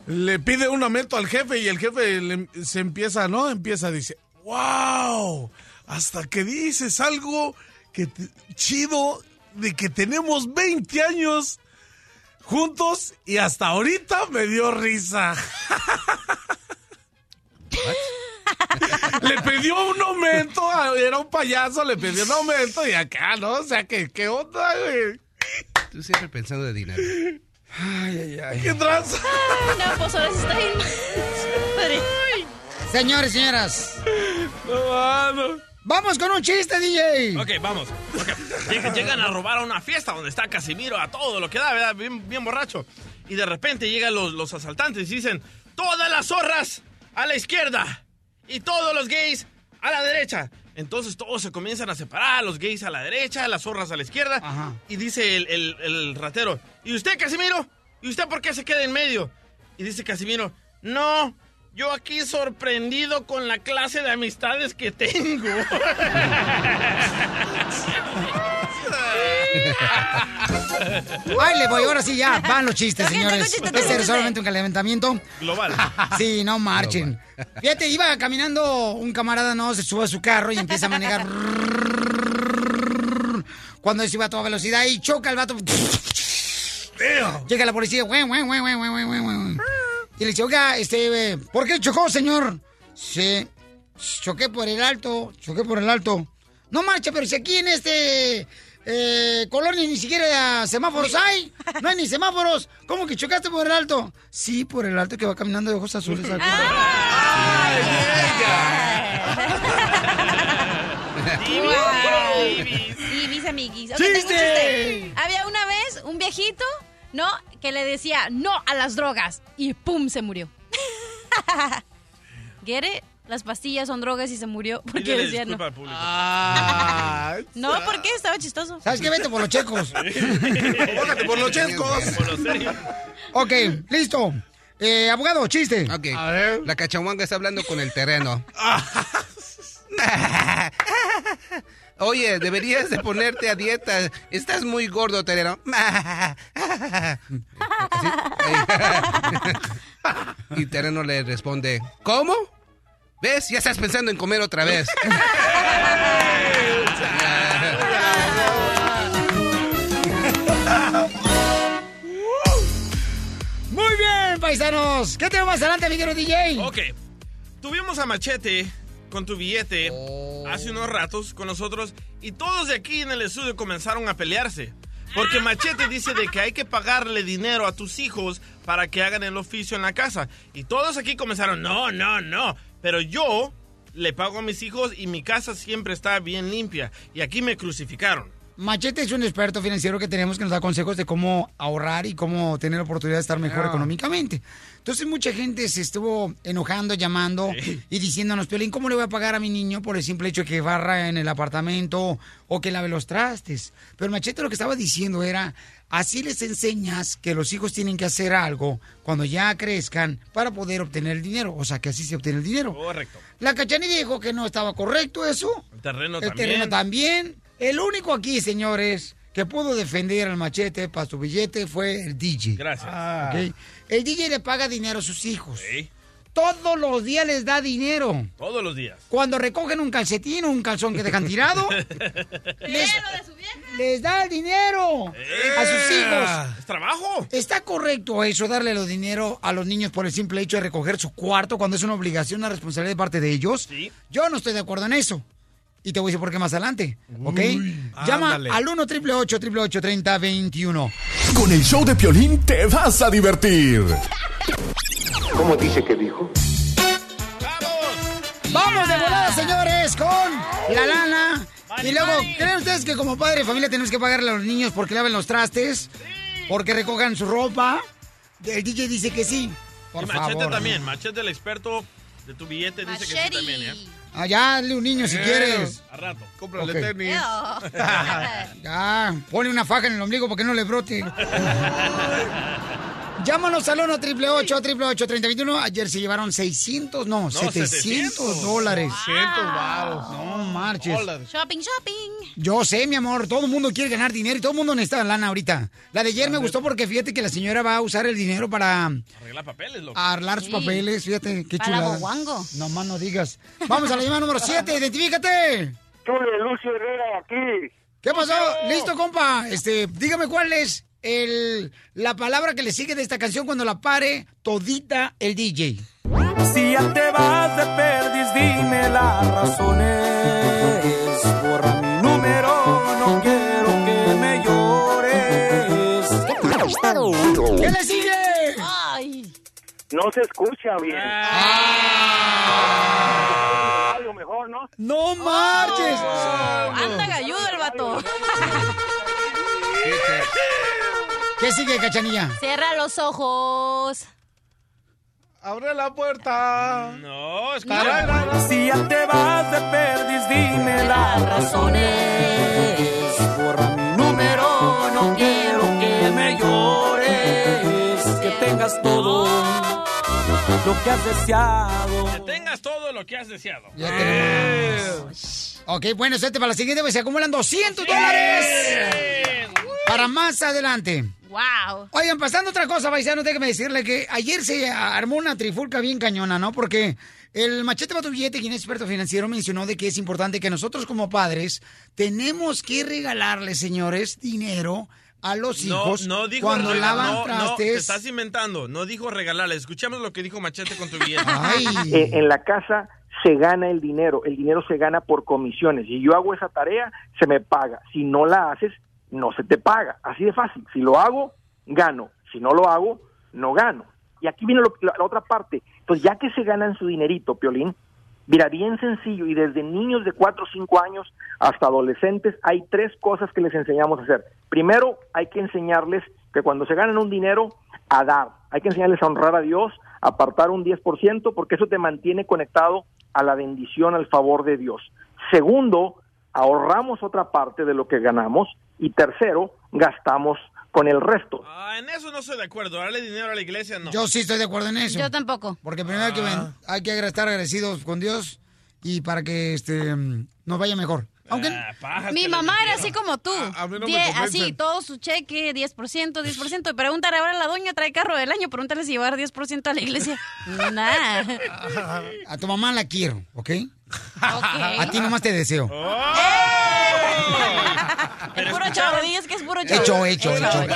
le pide un aumento al jefe y el jefe le- se empieza, ¿no? Empieza, dice, wow, hasta que dices algo que te- chido de que tenemos 20 años juntos y hasta ahorita me dio risa. le pidió un aumento, a- era un payaso, le pidió un aumento y acá, ¿no? O sea, que qué onda, güey? Tú siempre pensando de dinero. Ay, ay, ay. ¿Qué traza? Ay, no, pues ahora sí está bien. Señores, señoras. No, mano. Vamos con un chiste, DJ. Ok, vamos. Llegan a robar a una fiesta donde está Casimiro a todo lo que da, ¿verdad? Bien, bien borracho. Y de repente llegan los, los asaltantes y dicen, todas las zorras a la izquierda y todos los gays a la derecha. Entonces todos se comienzan a separar, los gays a la derecha, las zorras a la izquierda. Y dice el, el- el ratero, ¿y usted, Casimiro? ¿Y usted por qué se queda en medio? Y dice Casimiro, no, yo aquí sorprendido con la clase de amistades que tengo. Ay, le voy, ahora sí ya, van los chistes, señores. Este es solamente un calentamiento. Global. Sí, no marchen. Fíjate, iba caminando un camarada, no, se sube a su carro y empieza a manejar. Cuando se iba a toda velocidad y choca el vato. Llega la policía, güey, güey, güey, güey, güey, güey, güey. Y le dice, oiga, este, ¿por qué chocó, señor? Sí, choqué por el alto, choqué por el alto. No marcha, pero si aquí en este eh, colonia ni siquiera semáforos hay, no hay ni semáforos. ¿Cómo que chocaste por el alto? Sí, por el alto que va caminando de ojos azules. al Y mis amiguis. Ok, ¡Chiste! tengo un chiste. Había una vez un viejito, ¿no? Que le decía no a las drogas. Y ¡pum! se murió. ¿Get it? Las pastillas son drogas y se murió porque decía no. disculpa al público. Ah, No, ¿por qué? Estaba chistoso. ¿Sabes qué? Vete por los checos. Por los serio. Ok, listo. Eh, abogado, chiste. Ok. La cachahuanga está hablando con el terreno. Oye, deberías de ponerte a dieta. Estás muy gordo, terreno. y terreno le responde, ¿cómo? ¿Ves? Ya estás pensando en comer otra vez. Muy bien, paisanos. ¿Qué tenemos más adelante, mi querido DJ? Ok. Tuvimos a Machete con tu billete hace unos ratos con nosotros y todos de aquí en el estudio comenzaron a pelearse. Porque Machete dice de que hay que pagarle dinero a tus hijos para que hagan el oficio en la casa. Y todos aquí comenzaron, no, no, no. Pero yo le pago a mis hijos y mi casa siempre está bien limpia. Y aquí me crucificaron. Machete es un experto financiero que tenemos que nos da consejos de cómo ahorrar y cómo tener la oportunidad de estar mejor económicamente. Entonces mucha gente se estuvo enojando, llamando y diciéndonos, Piolín, ¿cómo le voy a pagar a mi niño por el simple hecho de que barra en el apartamento o que lave los trastes? Pero Machete lo que estaba diciendo era, así les enseñas que los hijos tienen que hacer algo cuando ya crezcan para poder obtener el dinero. O sea, que así se obtiene el dinero. Correcto. La Cachani dijo que no estaba correcto eso. El terreno El también. terreno también. El único aquí, señores, que pudo defender al machete para su billete fue el DJ. Gracias. ¿ok? El DJ le paga dinero a sus hijos. Todos los días les da dinero. Todos los días. Cuando recogen un calcetín o un calzón que dejan tirado, les, les da el dinero a sus hijos. Es trabajo. ¿Está correcto eso, darle los dinero a los niños por el simple hecho de recoger su cuarto cuando es una obligación, una responsabilidad de parte de ellos? Sí. Yo no estoy de acuerdo en eso. Y te voy a decir por qué más adelante, ¿ok? Llama ándale. al 1 888 3021 Con el show de Piolín te vas a divertir. ¿Cómo dice que dijo? Vamos de volada, señores, con la lana. Y luego, ¿creen ustedes que como padre de familia tenemos que pagarle a los niños porque laven los trastes? Porque recojan su ropa. El DJ dice que sí. Por y Machete favor. también. Machete, el experto de tu billete, dice que sí también, ¿eh? Allá, dale un niño si Eh, quieres. A rato. Cómprale Ok. tenis. ya, pone una faja en el ombligo para que no le brote. Llámanos al 1 888 888 3021 Ayer se llevaron 600, no, 700, 700 dólares. 700 varos. No marches. Shopping, shopping. Yo sé, mi amor, todo el mundo quiere ganar dinero y todo el mundo necesita lana ahorita. La de ayer me gustó porque fíjate que la señora va a usar el dinero para Arreglar papeles, loco. arreglar sus Sí. papeles, fíjate, qué chulada. No más no digas. Vamos a la llamada número 7, identifícate. Lucio Herrera aquí. ¿Qué pasó? ¿Listo, compa? Este, dígame cuál es el, la palabra que le sigue de esta canción cuando la pare todita el DJ. Si ya te vas de perdiz, dime las razones. Borra mi número, no quiero que me llores. ¿Qué le sigue? Ay. No se escucha bien. Ah. Algo mejor, ¿no? ¡No marches! Anda galludo el vato. ¿Qué sigue, cachanilla? Cierra los ojos. Abre la puerta. No, es Si ya te vas de perdiz, dime las razones. Borra mi número, no quiero que me llores. Que tengas todo lo que has deseado. Que tengas todo lo que has deseado. Ya tenemos. Ok, bueno, suerte para la siguiente, pues se acumulan 200 dólares para más adelante. Wow. Oigan, pasando otra cosa, paisanos, déjeme decirle que ayer se armó una trifulca bien cañona, ¿no? Porque el machete para tu billete, quien es experto financiero, mencionó de que es importante que nosotros como padres tenemos que regalarle, señores, dinero a los hijos no dijo cuando rega- lavan no, No, te trastes. estás inventando. No dijo regalarle. Escuchamos lo que dijo Machete con tu billete. Eh, en la casa se gana el dinero, el dinero se gana por comisiones. Si yo hago esa tarea, se me paga. Si no la haces, no se te paga. Así de fácil. Si lo hago, gano. Si no lo hago, no gano. Y aquí viene lo- la, la otra parte. Pues ya que se ganan su dinerito, Piolín, mira, bien sencillo, y desde niños de 4 o 5 años hasta adolescentes, hay tres cosas que les enseñamos a hacer. Primero, hay que enseñarles que cuando se ganan un dinero, a dar. Hay que enseñarles a honrar a Dios, apartar un 10%, porque eso te mantiene conectado a la bendición, al favor de Dios. Segundo, ahorramos otra parte de lo que ganamos. Y tercero, gastamos con el resto. Ah, en eso no estoy de acuerdo. Darle dinero a la iglesia, no. Yo sí estoy de acuerdo en eso. Yo tampoco. Porque primero hay que, ven- hay que estar agradecidos con Dios y para que este mm, nos vaya mejor. Aunque Mi mamá era así como tú. a mí no me Die- convencen. así, todo su cheque, 10%, 10%. Y pregúntale ahora a la doña, trae carro del año, pregúntale si llevar 10% a la iglesia. Nah. a tu mamá la quiero, ¿ok? A ti nomás te deseo. Es puro show, dices que es puro show. Hecho, hecho, hecho, hecho.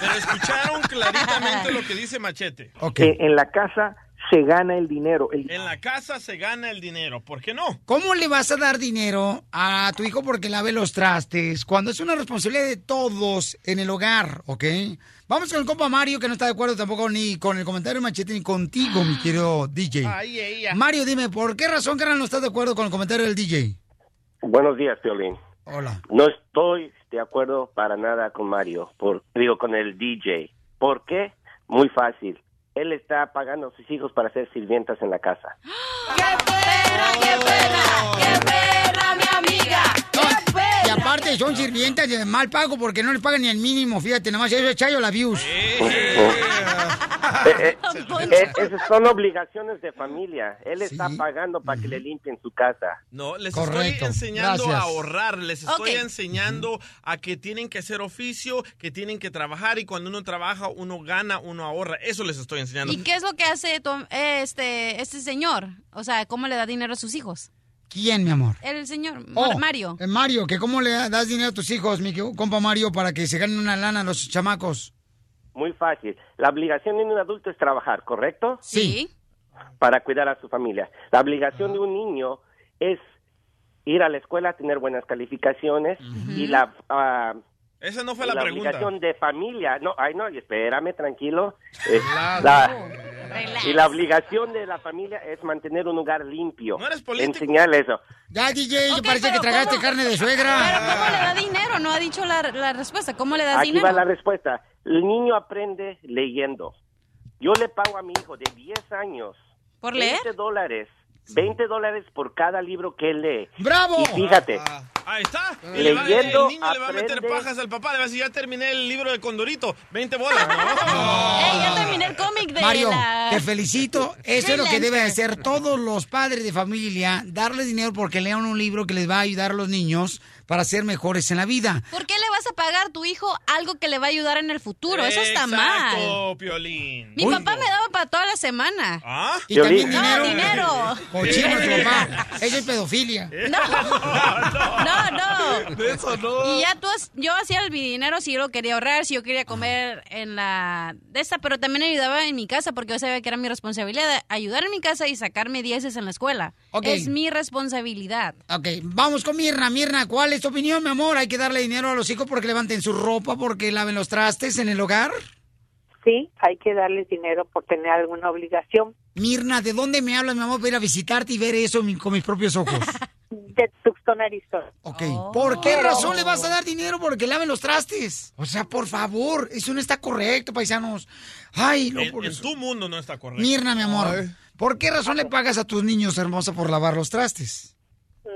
Pero escucharon claritamente lo que dice Machete. Eh, en la casa se gana el dinero. El En la casa se gana el dinero. ¿Por qué no? ¿Cómo le vas a dar dinero a tu hijo porque lave los trastes cuando es una responsabilidad de todos en el hogar, ¿ok? Vamos con el compa Mario, que no está de acuerdo tampoco ni con el comentario de Machete ni contigo, mi querido DJ. Ay. Mario, dime, ¿por qué razón, carnal, no estás de acuerdo con el comentario del DJ? Buenos días, Piolín. Hola. No estoy de acuerdo para nada con Mario, por, digo, con el DJ. ¿Por qué? Muy fácil. Él está pagando a sus hijos para ser sirvientas en la casa. ¡Perra, mi amiga! Y aparte son sirvientas de mal pago porque no les pagan ni el mínimo, fíjate, nomás eso es chayo la views. Eh, eh, eh, esas son obligaciones de familia. Él está pagando para que le limpien su casa. No, les Correcto. estoy enseñando Gracias. a ahorrar, les estoy Ok. enseñando a que tienen que hacer oficio, que tienen que trabajar y cuando uno trabaja, uno gana, uno ahorra. Eso les estoy enseñando. ¿Y qué es lo que hace tu- este, este señor? O sea, ¿cómo le da dinero a sus hijos? ¿Quién, mi amor? El señor Oh, Mar- Mario. eh, Mario, que cómo le das dinero a tus hijos, mi compa Mario, para que se ganen una lana los chamacos. Muy fácil. La obligación de un adulto es trabajar, ¿correcto? Sí. Para cuidar a su familia. La obligación de un niño es ir a la escuela, tener buenas calificaciones y la... ah, Esa no fue la, la pregunta. obligación de familia, no, ay no, espérame, tranquilo. Eh, la, Y la obligación de la familia es mantener un lugar limpio. No eres político. Enseñarle eso. Ya, DJ, parece que tragaste ¿cómo? carne de Pero suegra. ¿cómo le da dinero? No ha dicho la, la respuesta. ¿Cómo le das Aquí dinero? va la respuesta. El niño aprende leyendo. Yo le pago a mi hijo de 10 años. ¿Por leer? 20 dólares. 20 dólares por cada libro que él lee. ¡Bravo! Y fíjate, Ahí está. Y le va- Leyendo, el niño le va a meter aprende. pajas al papá. Le va a decir, ya terminé el libro de Condorito. 20 bolas. No. Ya terminé el cómic de Mario, la... te felicito. Eso es lo que deben hacer todos los padres de familia, darle dinero porque lean un libro que les va a ayudar a los niños para ser mejores en la vida. ¿Por qué le vas a pagar a tu hijo algo que le va a ayudar en el futuro? Eso está mal. Exacto, Piolín. Mi papá me daba para toda la semana. ¿Ah? Y también No, dinero. dinero. Cochino tu papá. Eso es pedofilia. No, no. De eso no. Y ya tú, yo hacía el dinero si yo lo quería ahorrar, si yo quería comer en la de esta, pero también ayudaba en mi casa porque yo sabía que era mi responsabilidad ayudar en mi casa y sacarme dieces en la escuela. Es mi responsabilidad. Ok, vamos con Mirna. Mirna, ¿cuál es tu opinión, mi amor? ¿Hay que darle dinero a los hijos porque levanten su ropa, porque laven los trastes en el hogar? Sí, hay que darles dinero por tener alguna obligación. Mirna, ¿de dónde me hablas, mi amor, para ir a visitarte y ver eso con mis propios ojos? De Tucson, Arizona. Ok, ¿por qué razón le vas a dar dinero porque laven los trastes? O sea, por favor, eso no está correcto, paisanos. Ay, no, En, por en eso. tu mundo no está correcto. Mirna, mi amor, ¿por qué razón le pagas a tus niños, hermosa, por lavar los trastes?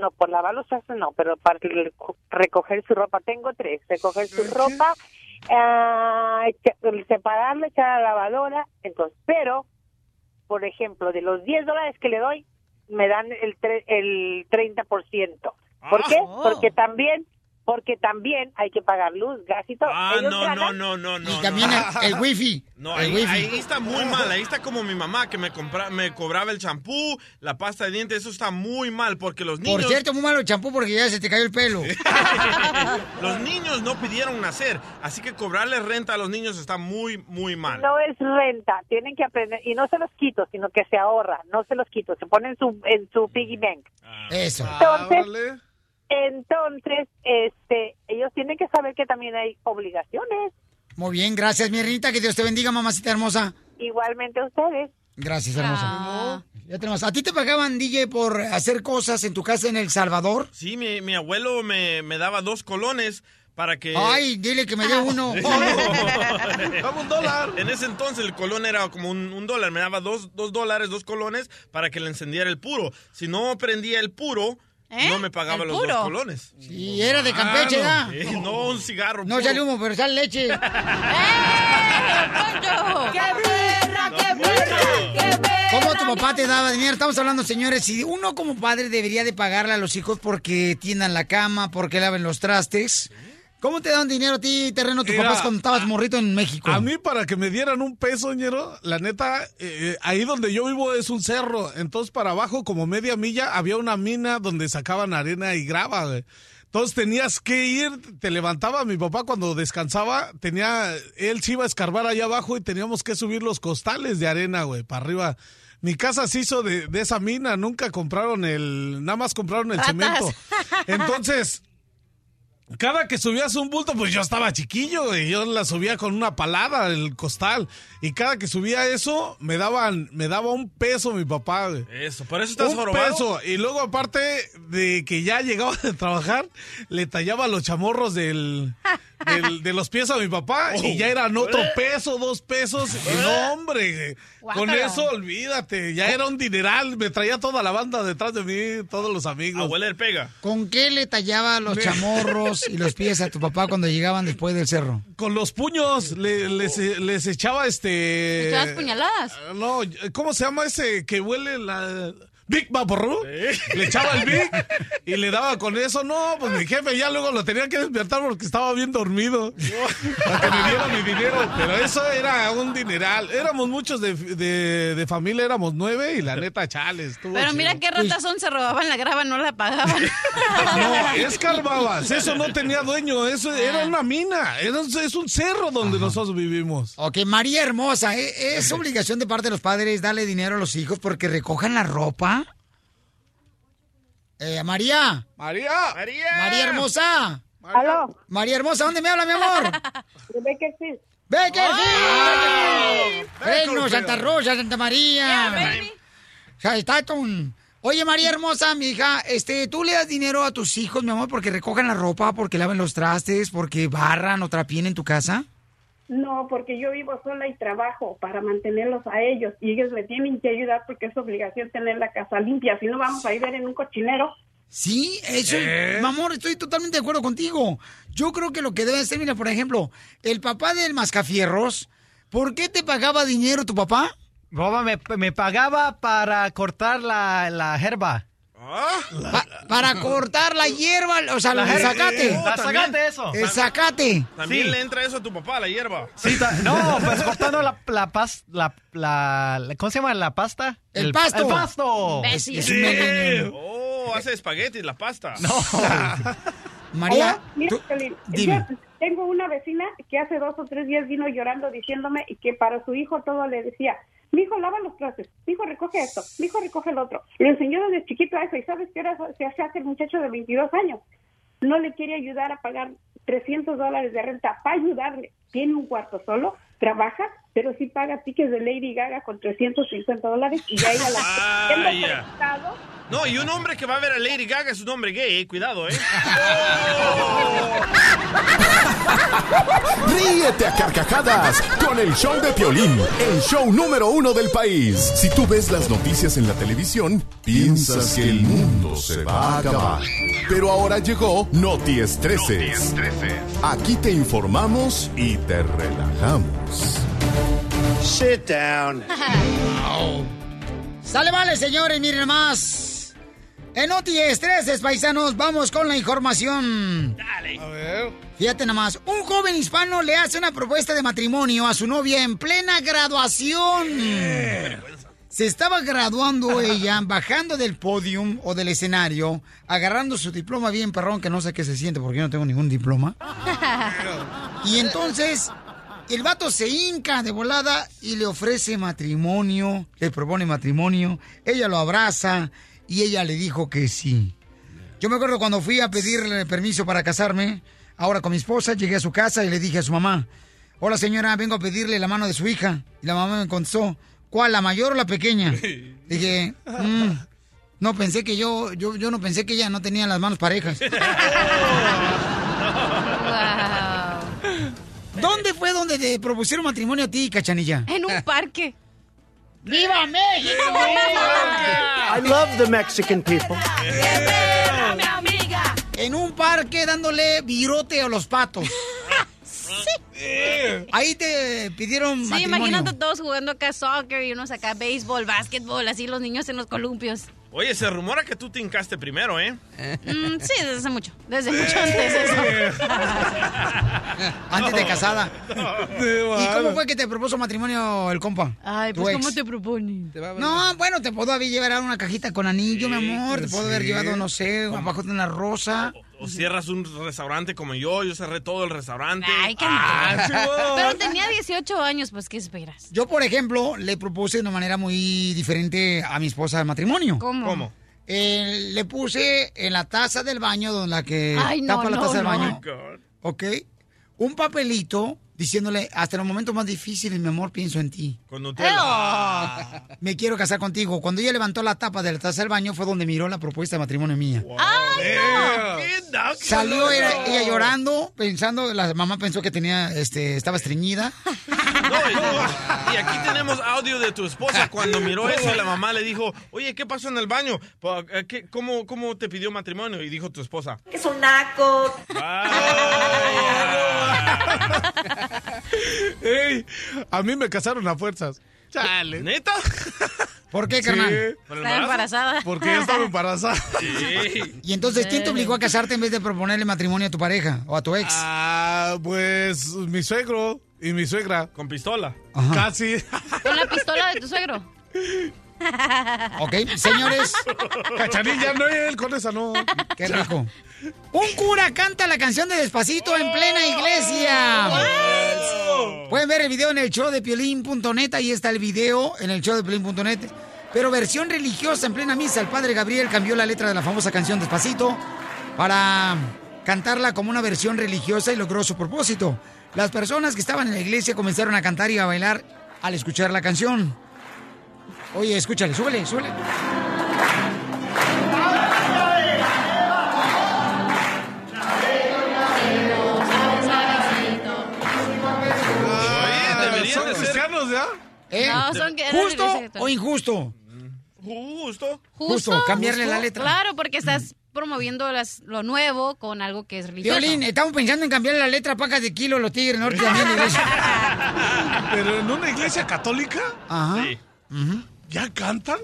No, por lavar los trastes no, pero para reco- recoger su ropa. Tengo tres. Recoger su ropa, ah, separarla, echar a la lavadora. Entonces, pero, por ejemplo, de los 10 dólares que le doy, me dan el, tre- el 30%. ¿Por Ah. qué? Oh. Porque también porque también hay que pagar luz, gas y todo. Ah, Ellos no, no, ganan- no, no, no. Y también no. el, el wifi. No, el ahí, wifi. ahí está muy mal. Ahí está como mi mamá que me, compra, me cobraba el champú, la pasta de dientes. Eso está muy mal porque los niños. Por cierto, muy malo el champú porque ya se te cayó el pelo. Los niños no pidieron nacer. Así que cobrarle renta a los niños está muy, muy mal. No es renta, tienen que aprender, y no se los quito, sino que se ahorra, no se los quito, se pone en su, en su piggy bank. Eso. Entonces, entonces, este, ellos tienen que saber que también hay obligaciones, Muy bien, gracias, Mirnita. Que Dios te bendiga, mamacita hermosa. igualmente ustedes. Gracias, hermosa. Ya tenemos. ¿A ti te pagaban, DJ, por hacer cosas en tu casa en El Salvador? Sí, mi, mi abuelo me, me daba dos colones para que... Ay, dile que me dé uno. Dame un dólar. En ese entonces el colón era como un, un dólar. Me daba dos, dos dólares, dos colones para que le encendiera el puro. Si no prendía el puro, no me pagaba ¿El los dos colones. Y era de Campeche, ¿verdad? Sí, no, un cigarro. No sale humo, pero sale leche. ¡Qué perra, qué perra, qué perra! ¿Cómo tu papá te daba dinero? Estamos hablando, señores, si uno como padre debería de pagarle a los hijos porque tiendan la cama, porque laven los trastes. ¿Cómo te dan dinero a ti, terreno, tus papás cuando estabas morrito en México? A mí para que me dieran un peso, ñero, la neta, eh, ahí donde yo vivo es un cerro. Entonces para abajo, como media milla, había una mina donde sacaban arena y grava, güey. Entonces tenías que ir, te levantaba mi papá cuando descansaba, tenía, él se iba a escarbar allá abajo y teníamos que subir los costales de arena, güey, para arriba. Mi casa se hizo de, de esa mina, nunca compraron el, nada más compraron el Ratas. cemento. Entonces, cada que subías un bulto, pues yo estaba chiquillo y yo la subía con una palada el costal. Y cada que subía eso, me daban, me daba un peso mi papá, güey. Eso, por eso estás un jorobado. peso. Y luego, aparte de que ya llegaba de trabajar, le tallaba los chamorros del, del- de los pies a mi papá. Y ya eran otro peso, dos pesos. Y no, hombre, con eso olvídate. Ya era un dineral. Me traía toda la banda detrás de mí, todos los amigos. Abuela el pega. ¿Con qué le tallaba los Me- y los pies a tu papá cuando llegaban después del cerro? Con los puños le- les, les echaba este. ¿Echabas puñaladas? No, ¿cómo se llama ese que huele la. Big Vaporru? Le echaba el Big y le daba con eso. No, pues mi jefe ya luego lo tenía que despertar porque estaba bien dormido. Para que me diera mi dinero. Pero eso era un dineral. Éramos muchos de, de- de familia, éramos nueve y la neta, chales. Pero mira qué ratas son, se robaban la grava, no la pagaban. No, escarbabas. Eso no tenía dueño. Eso era una mina. Era un- es un cerro donde nosotros vivimos. Ok, María Hermosa, ¿eh? ¿es obligación de parte de los padres darle dinero a los hijos porque recojan la ropa? Eh, María. María. María. María Hermosa. ¿Aló? María Hermosa, ¿dónde me habla, mi amor? ¿De sí? ¡Bakersfield! Fresno, Santa Rosa, Santa María. Oye, María hermosa, mi hija, este, ¿tú le das dinero a tus hijos, mi amor, porque recogen la ropa, porque laven los trastes, porque barran o trapien en tu casa? No, porque yo vivo sola y trabajo para mantenerlos a ellos y ellos me tienen que ayudar porque es obligación tener la casa limpia. Si no vamos a vivir en un cochinero. Sí, eso, ¿Eh? mi amor, estoy totalmente de acuerdo contigo. Yo creo que lo que debe ser, mira, por ejemplo, el papá del Mascafierros, ¿por qué te pagaba dinero tu papá? Boba me, me pagaba para cortar la, la herba. Pa- para cortar la hierba, o sea, La el zacate. La zacate, eso. El zacate. También Sí. le entra eso a tu papá, la hierba. Sí, no, pues cortando la, la, pas- la, la, la- ¿Cómo se llama la pasta? El pasto. El pasto. Es- es un millennial. Oh, hace espaguetis, la pasta. No. Hola, mira, Piolín, dime. yo tengo una vecina que hace dos o tres días vino llorando diciéndome que para su hijo todo le decía, mi hijo lava los trastes, mi hijo recoge esto, mi hijo recoge el otro. Le enseñó desde chiquito a eso y sabes que ahora se hace el muchacho de 22 años. No le quiere ayudar a pagar 300 dólares de renta para ayudarle. Tiene un cuarto solo, trabaja, pero sí paga tickets de Lady Gaga con 350 dólares y ya iba a la... No, y un hombre que va a ver a Lady Gaga es un hombre gay, eh, cuidado, ¿eh? Ríete a carcajadas con el show de Piolín, el show número uno del país. Si tú ves las noticias en la televisión, piensas que el mundo se va a acabar. Pero ahora llegó Noti Estreses. Aquí te informamos y te relajamos. Sit down. Sale, vale, señores, miren más. En Noti Estreses, paisanos, vamos con la información. Dale. A ver. Fíjate nomás, un joven hispano le hace una propuesta de matrimonio a su novia en plena graduación. Se estaba graduando ella, bajando del podium o del escenario, agarrando su diploma bien perrón, que no sé qué se siente porque yo no tengo ningún diploma. Y entonces, el vato se hinca de volada y le ofrece matrimonio, le propone matrimonio, ella lo abraza y ella le dijo que sí. Yo me acuerdo cuando fui a pedirle permiso para casarme, ahora con mi esposa, llegué a su casa y le dije a su mamá, hola señora, vengo a pedirle la mano de su hija. Y la mamá me contestó, ¿cuál, la mayor o la pequeña? Dije, "Mm, no pensé que yo, yo, yo no pensé que ella no tenía las manos parejas. ¿Dónde fue donde te propusieron matrimonio a ti, cachanilla? En un parque. ¡Viva México! I love the Mexican people. En un parque dándole virote a los patos. Ahí te pidieron Sí, matrimonio. imagínate todos jugando acá soccer y unos acá béisbol, básquetbol, así los niños en los columpios. Oye, se rumora que tú te hincaste primero, ¿eh? Mm, sí, desde hace mucho. Desde mucho antes eso. Antes de casada. ¿Y cómo fue que te propuso matrimonio el compa? Ay, pues. ¿cómo te proponen? No, bueno, te puedo haber llevado una cajita con anillo, mi amor. Te puedo haber llevado, no sé, abajo de una rosa. O cierras un restaurante como yo, yo cerré todo el restaurante. Ay, qué Ah. Pero tenía 18 años, pues, ¿qué esperas? Yo, por ejemplo, le propuse de una manera muy diferente a mi esposa el matrimonio. ¿Cómo? ¿Cómo? Eh, le puse en la taza del baño, donde la que Ay, no, tapa la no, taza del no. baño. Oh, ¿Ok? Un papelito diciéndole, hasta los momentos más difíciles, mi amor, pienso en ti. Con Nutella. Me quiero casar contigo. Cuando ella levantó la tapa de la taza del baño fue donde miró la propuesta de matrimonio mía. Salió ella, ella llorando, pensando, la mamá pensó que tenía, este, estaba estreñida. Y aquí tenemos audio de tu esposa cuando miró eso y la mamá le dijo, oye, ¿qué pasó en el baño? Pa- eh, ¿qué- cómo, ¿Cómo te pidió matrimonio? Y dijo tu esposa. Es un naco. Ey, a mí me casaron a fuerzas. Chale. ¿Neta? ¿Por qué, Sí. carnal? Estaba embarazada. Porque yo estaba embarazada. Y entonces, ¿quién te obligó a casarte en vez de proponerle matrimonio a tu pareja o a tu ex? Ah, pues mi suegro y mi suegra. Con pistola. Casi. Con la pistola de tu suegro. Ok, señores. Cachanilla, no él, con esa no. Qué rico. Un cura canta la canción de Despacito en plena iglesia. Pueden ver el video en el show de piolín.net. Ahí está el video en el show de piolín.net. Pero versión religiosa en plena misa. El padre Gabriel cambió la letra de la famosa canción Despacito para cantarla como una versión religiosa y logró su propósito. las personas que estaban en la iglesia comenzaron a cantar y a bailar al escuchar la canción. Oye, escúchale, súbele, súbele. de ser- cristianos ya? ¿Eh? No, son que ¿Justo o injusto? Justo. Justo, cambiarle la letra. Claro, porque estás promoviendo las, lo nuevo con algo que es religioso. Violín, estamos pensando en cambiarle la letra a pacas de kilo los tigres norte también. la iglesia. Pero en una iglesia católica, Ajá. Sí. ¿Ya cantan?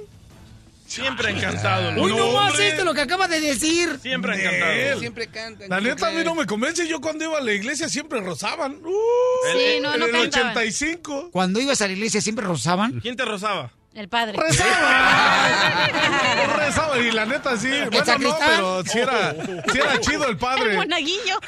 Siempre han cantado. Uy, loco. no más esto lo que acaba de decir. Siempre han Nel. cantado. Siempre cantan. La neta a mí no me convence. Yo cuando iba a la iglesia siempre rozaban. Uh, Sí, no, en no el cantaban. 85. Cuando ibas a la iglesia siempre rozaban. ¿Quién te rozaba? El padre. Rezaban. Rezaban. Y la neta sí. Bueno, no, pero sí era, sí era chido el El padre. monaguillo.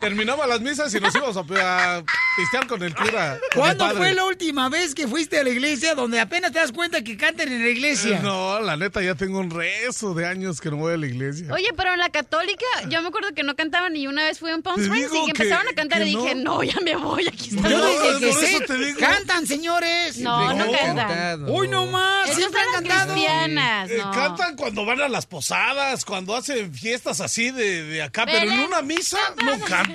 Terminaba las misas y nos íbamos a, a pistear con el cura. con ¿Cuándo fue la última vez que fuiste a la iglesia donde apenas te das cuenta que cantan en la iglesia? Eh, No, la neta ya tengo un rezo de años que no voy a la iglesia. Oye, pero en la católica, yo me acuerdo que no cantaban y una vez fui a un Palm Springs y que empezaron a cantar y dije, no. no, ya me voy, aquí está. Yo No, desde que eso te digo. cantan, señores. No, no cantan. Uy, no más. Han las cantado. cristianas, Eh. Cantan cuando van a las posadas, cuando hacen fiestas así de, de acá, pero en Belén, una misa no cantan.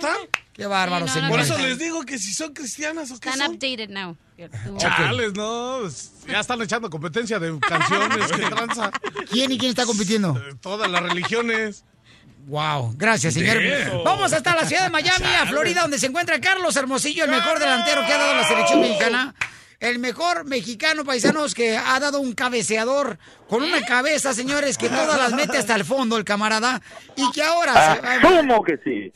Qué bárbaro, Sí, no, no Por eso les digo que si son cristianas o qué Están son. updated now. Chales, no. Ya están echando competencia de canciones, que tranza. ¿Quién y quién está compitiendo? Eh, Todas las religiones. Wow, gracias, señor. Eso. Vamos hasta la ciudad de Miami, a Florida, donde se encuentra Carlos Hermosillo, el mejor delantero que ha dado la selección mexicana. El mejor mexicano, paisanos, que ha dado un cabeceador con una cabeza, señores, que todas las mete hasta el fondo, el camarada. Y que ahora se va, ¿Cómo que sí?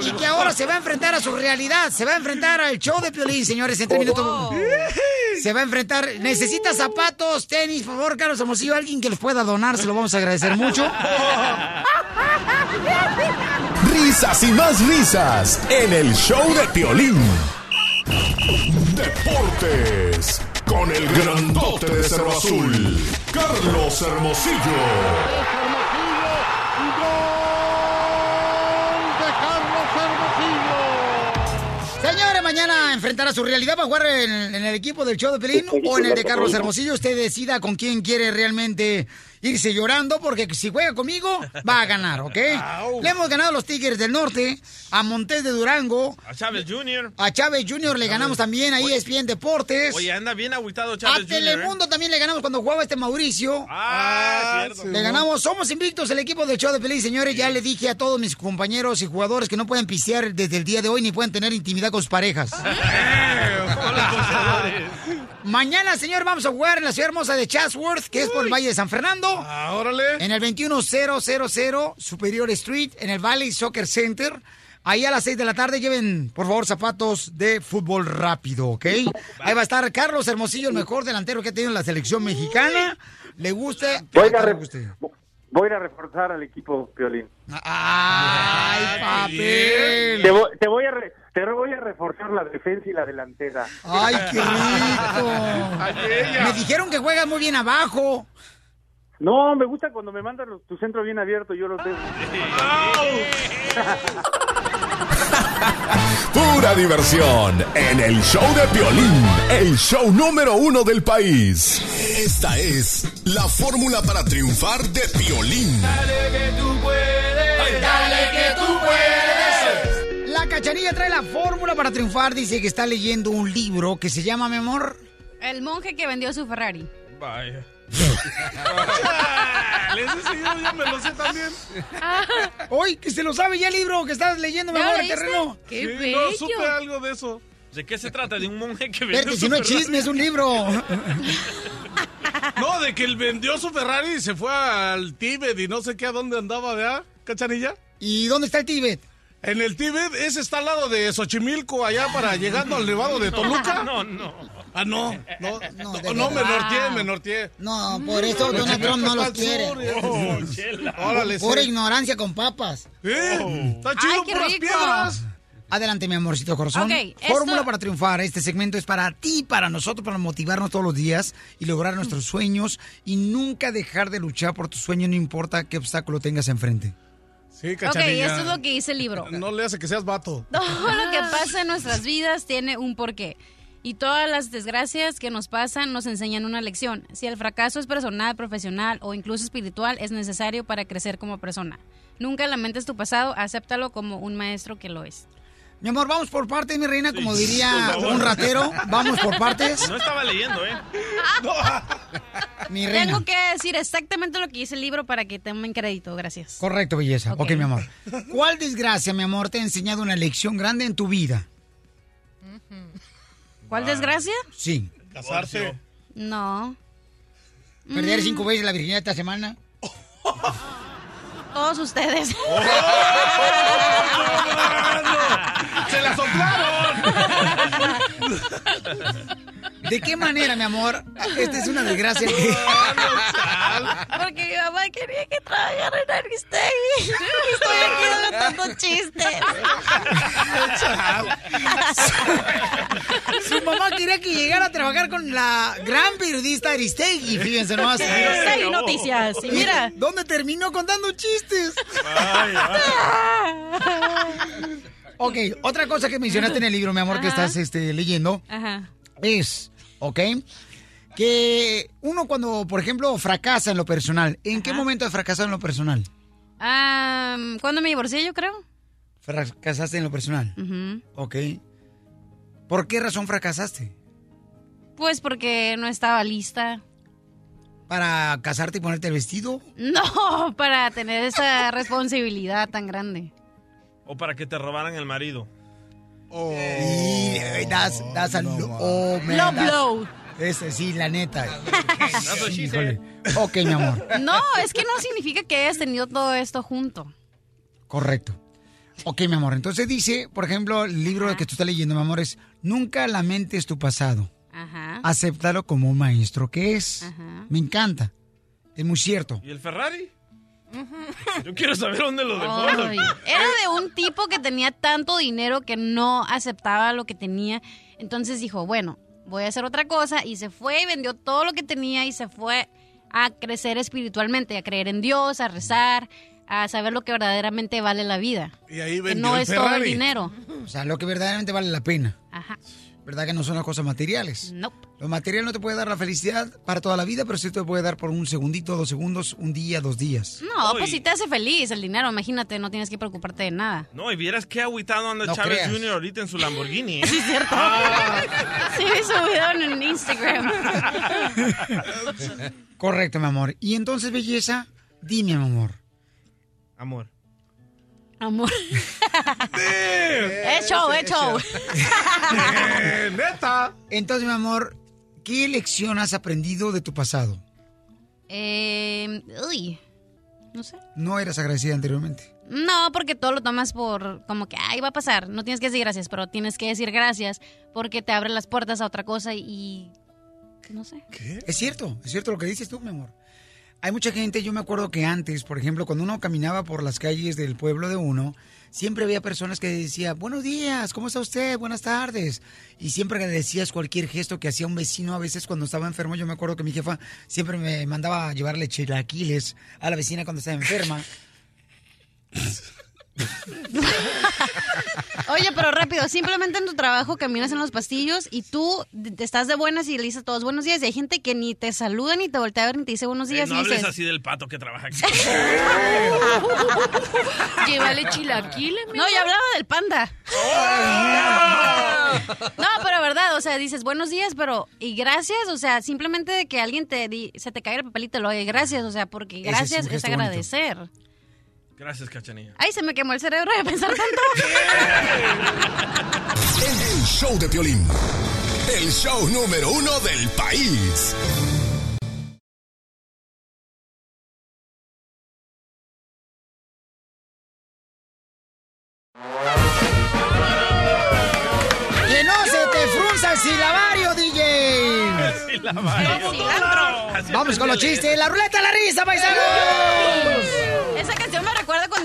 y que ahora se va a enfrentar a su realidad. Se va a enfrentar al show de Piolín, señores, en tres minutos. Se va a enfrentar. Necesita zapatos, tenis, por favor, Carlos Hermosillo. Alguien que les pueda donar, se lo vamos a agradecer mucho. Risas y más risas en el show de Piolín. Deportes con el grandote de Cerro Azul, Carlos Hermosillo. Señores, mañana enfrentará su realidad para jugar en, en el equipo del show de Pelín o en el de Carlos Hermosillo. Usted decida con quién quiere realmente irse llorando, porque si juega conmigo, va a ganar, ¿ok? Le hemos ganado a los Tigres del Norte, a Montes de Durango, A Chávez Jr. a Chávez Jr. le ganamos también a ESPN Deportes. Oye, anda bien agüitado A Chávez Jr. ¿eh? Telemundo también le ganamos cuando jugaba este Mauricio. Ah, cierto. Le ganamos, somos invictos el equipo del show de Pelín, señores. Ya le dije a todos mis compañeros y jugadores que no pueden pistear desde el día de hoy ni pueden tener intimidad con sus parejas. Mañana, señor, vamos a jugar en la ciudad hermosa de Chatsworth, que es por el Valle de San Fernando. Ah, órale. En el 21000 Superior Street, en el Valley Soccer Center. Ahí a las 6 de la tarde lleven, por favor, zapatos de fútbol rápido, ¿ok? Ahí va a estar Carlos Hermosillo, el mejor delantero que ha tenido la selección mexicana. Le gusta. Voy a, guste. voy a ir a reforzar al equipo, Piolín. ¡Ay, papel! Te voy, te voy a re- te voy a reforzar la defensa y la delantera. ¡Ay, qué rico! Me dijeron que juegas muy bien abajo. No, me gusta cuando me mandan los- tu centro bien abierto, yo lo tengo. Pura diversión en el show de Piolín, el show número uno del país. Esta es la fórmula para triunfar de Piolín. que tú puedes. Dale que tú puedes. La cachanilla trae la fórmula para triunfar. Dice que está leyendo un libro que se llama, mi amor. El monje que vendió su Ferrari. Vaya. Les ese yo ya me lo sé también. Hoy que se lo sabe ya el libro que estás leyendo, mi ¿Ya amor, el terreno. ¡Qué Sí, bello! no, supe algo de eso. ¿De qué se trata? ¿De un monje que vendió si su no es Ferrari? chisme, es un libro. No, de que él vendió su Ferrari y se fue al Tíbet y no sé qué a dónde andaba, ¿verdad, cachanilla? ¿Y dónde está el Tíbet? En el Tíbet, ese está al lado de Xochimilco, allá para llegando al Nevado de Toluca. No, no. Ah, no, no, No, no, no, me norteé, me norteé. No, por eso Donald Trump no los quiere. Oh, chela. Órale, Pura sí. ignorancia con papas. ¿Eh? Está chido, Ay, qué puras rico. piedras. Adelante, mi amorcito corazón. Esto- Fórmula para triunfar. Este segmento es para ti, para nosotros, para motivarnos todos los días y lograr nuestros sueños y nunca dejar de luchar por tus sueños, no importa qué obstáculo tengas enfrente. Sí, Ok, esto es lo que dice el libro. No le hace que seas vato. Todo lo que pasa en nuestras vidas tiene un porqué. Y todas las desgracias que nos pasan nos enseñan una lección. Si el fracaso es personal, profesional o incluso espiritual, es necesario para crecer como persona. Nunca lamentes tu pasado, acéptalo como un maestro que lo es. Mi amor, vamos por partes, mi reina, como diría un ratero. Vamos por partes. No estaba leyendo, ¿eh? Mi reina. Tengo que decir exactamente lo que dice el libro para que tomen crédito, gracias. Correcto, belleza. Ok. ok, mi amor. ¿Cuál desgracia, mi amor, te ha enseñado una lección grande en tu vida? ¿Cuál desgracia? Sí. Casarse. No. Perder Mm, cinco veces la virginidad esta semana. Todos ustedes. ¡Se la soplaron! ¿De qué manera, mi amor? Esta es una desgracia. Porque mi mamá quería que trabajara en Aristegui. Y estoy aquí dando chistes. Su mamá quería que llegara a trabajar con la gran periodista Aristegui, fíjense nomás. Aristegui Noticias, y mira. ¿Dónde terminó contando chistes? ok, otra cosa que mencionaste en el libro, mi amor, que estás este, leyendo, Ajá. es, ¿ok? Que uno cuando, por ejemplo, fracasa en lo personal, ¿en qué momento has fracasado en lo personal? Am, ¿Cuándo me divorcié, yo creo? Fracasaste en lo personal, Ujú. ¿ok? ¿Por qué razón fracasaste? Pues porque no estaba lista. ¿Para casarte y ponerte el vestido? No, para tener esa responsabilidad tan grande. O para que te robaran el marido. Y, eh, das, das al- oh, man, Low das- blow. Ese sí, la neta. She Híjole. Ok, mi amor. No, es que no significa que hayas tenido todo esto junto. Correcto. Ok, mi amor. Entonces dice, por ejemplo, el libro que tú estás leyendo, mi amor, es Nunca lamentes tu pasado. Ajá. Acéptalo como un maestro que es. Ajá. Me encanta. Es muy cierto. ¿Y el Ferrari? Yo quiero saber dónde lo dejó. Ay, era de un tipo que tenía tanto dinero que no aceptaba lo que tenía. Entonces dijo, bueno, voy a hacer otra cosa. Y se fue y vendió todo lo que tenía y se fue a crecer espiritualmente, a creer en Dios, a rezar, a saber lo que verdaderamente vale la vida. Y ahí Que vendió no el es todo el dinero. O sea, lo que verdaderamente vale la pena. Ajá. ¿Verdad que no son las cosas materiales? Nope. Lo material no te puede dar la felicidad para toda la vida, pero sí te puede dar por un segundito, dos segundos, un día, dos días. No, pues si te hace feliz el dinero, imagínate, no tienes que preocuparte de nada. No, y vieras qué agüitado anda No Chávez creas. Jr. ahorita en su Lamborghini. ¿eh? Sí, es cierto. Sí, vi su video en Instagram. Correcto, mi amor. Y entonces, belleza, dime, mi amor. Amor. Amor. es show, es show. ¡Neta! Entonces, mi amor, ¿qué lección has aprendido de tu pasado? Eh, uy, no sé. No eras agradecida anteriormente. No, porque todo lo tomas por como que, ay, va a pasar. No tienes que decir gracias, pero tienes que decir gracias porque te abre las puertas a otra cosa y... No sé. Es cierto, es cierto lo que dices tú, mi amor. Hay mucha gente, yo me acuerdo que antes, por ejemplo, cuando uno caminaba por las calles del pueblo de uno, siempre había personas que decían, buenos días, ¿cómo está usted? Buenas tardes. Y siempre agradecías cualquier gesto que hacía un vecino a veces cuando estaba enfermo. Yo me acuerdo que mi jefa siempre me mandaba a llevarle chilaquiles a la vecina cuando estaba enferma. Oye, pero rápido, simplemente en tu trabajo caminas en los pastillos y tú te estás de buenas y le dices a todos buenos días y hay gente que ni te saluda ni te voltea a ver ni te dice buenos Eh, días no y hables dices... así del pato que trabaja aquí. Llévale chilaquiles. No, ya hablaba del panda. No, pero verdad, o sea, dices buenos días, pero y gracias, o sea, simplemente de que alguien te di- se te caiga el papelito, lo oye, gracias, o sea, porque es gracias es, bonito. Gracias, Cachanilla. Ay, se me quemó el cerebro de pensar tanto. El show de Piolín. El show número uno del país. ¡Que no se te frunza el silabario, DJ! Vamos con los chistes. ¡La ruleta de la risa, paisanos!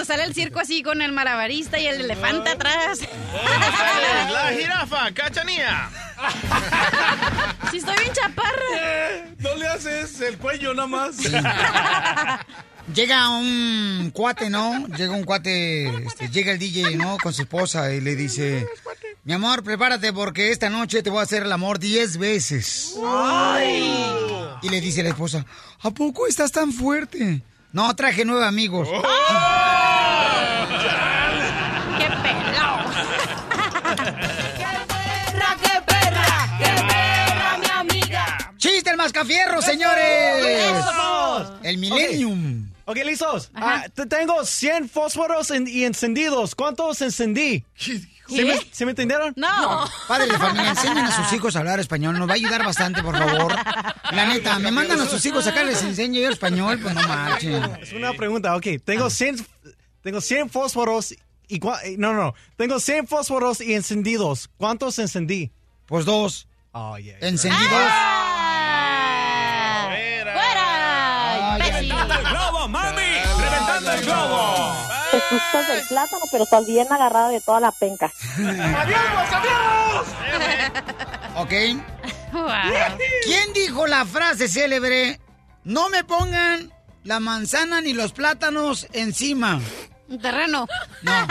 Cuando sale el circo así con el malabarista y el elefante atrás. La jirafa, Cachanilla. Si estoy bien chaparra. No le haces el cuello nada más. Llega un cuate, ¿no? Llega un cuate, este, llega el DJ, ¿no? Con su esposa y le dice, mi amor, prepárate porque esta noche te voy a hacer el amor 10 veces. Y le dice la esposa, ¿a poco estás tan fuerte? No, traje nueve amigos. ¡Qué mascafierro, señores! El Millennium. Ok, listos. Ah, te- tengo 100 fósforos en- y encendidos. ¿Cuántos encendí? ¿Sí me, sí me entendieron? No. Padre de familia, enseñen a sus hijos a hablar español. Nos va a ayudar bastante, por favor. La neta, me mandan a sus hijos acá, les enseño yo español, pues no marchen. Es una pregunta, ok. Tengo 100, tengo 100 fósforos y... eh, No, no, tengo 100 fósforos y encendidos. ¿Cuántos encendí? Pues dos. Oh, yeah. Encendidos. ¡Fuera! Gustas del plátano, pero bien agarrada de toda la penca. ¡Cambiamos, cambiamos! ¿Ok? ¿Quién dijo la frase célebre? No me pongan la manzana ni los plátanos encima. Un terreno. No.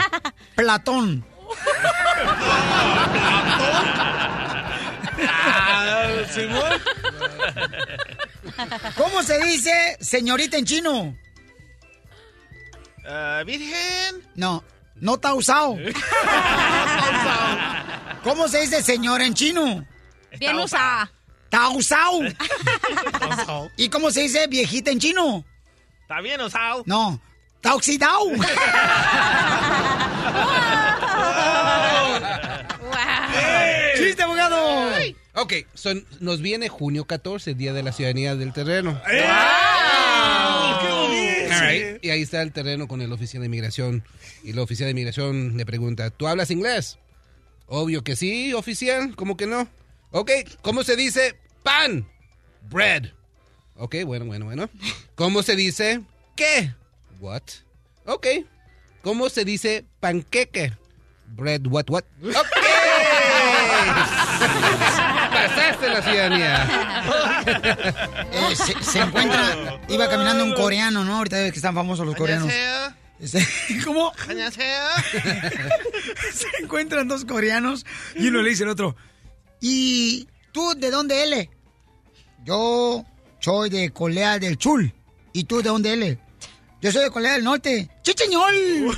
Platón. ¿Cómo se dice señorita en chino? Ah, Virgen. No, no tausao. ¿Cómo se dice señora en chino? Bien usada. Tausao. ¿Y cómo se dice viejita en chino? Está bien usado. No, tauxidao. ¡Chiste, abogado! Ok, son, nos viene junio 14, Día de la Ciudadanía del Terreno. All right, Y ahí está el terreno con el oficial de inmigración. Y el oficial de inmigración le pregunta, ¿tú hablas inglés? Obvio que sí, oficial, ¿cómo que no? Ok, ¿cómo se dice pan? Bread. Ok, bueno, bueno, bueno. ¿Cómo se dice qué? What? Ok. ¿Cómo se dice panqueque? Bread, what, what? Ok. Pasaste la ciudadanía. Eh, se, se encuentra, iba caminando un coreano, ¿no? Ahorita ves que están famosos los coreanos. ¿Cómo? se encuentran dos coreanos y uno le dice al otro, ¿y tú de dónde eres? Yo soy de Corea del Sur. ¿Y tú de dónde eres? Yo soy de Corea del Norte. ¡Chicheñol!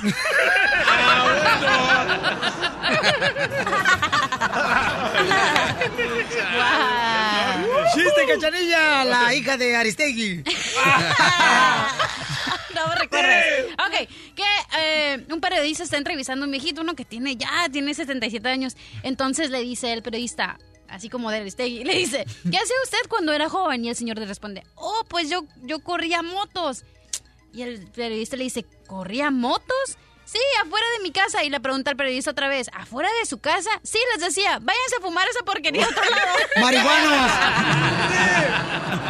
¡Chiste, cachanilla! La hija de Aristegui. No me recuerdas. Ok, que eh, un periodista está entrevistando a un viejito, uno que tiene ya, tiene 77 años. Entonces le dice el periodista, así como de Aristegui, le dice, ¿qué hacía usted cuando era joven? Y el señor le responde, oh, pues yo, yo corría motos. Y el periodista le dice, ¿corría motos? Sí, afuera de mi casa. Y le pregunta al periodista otra vez, ¿afuera de su casa? Sí, les decía, váyanse a fumar esa porquería a otro lado. ¡Marihuanos!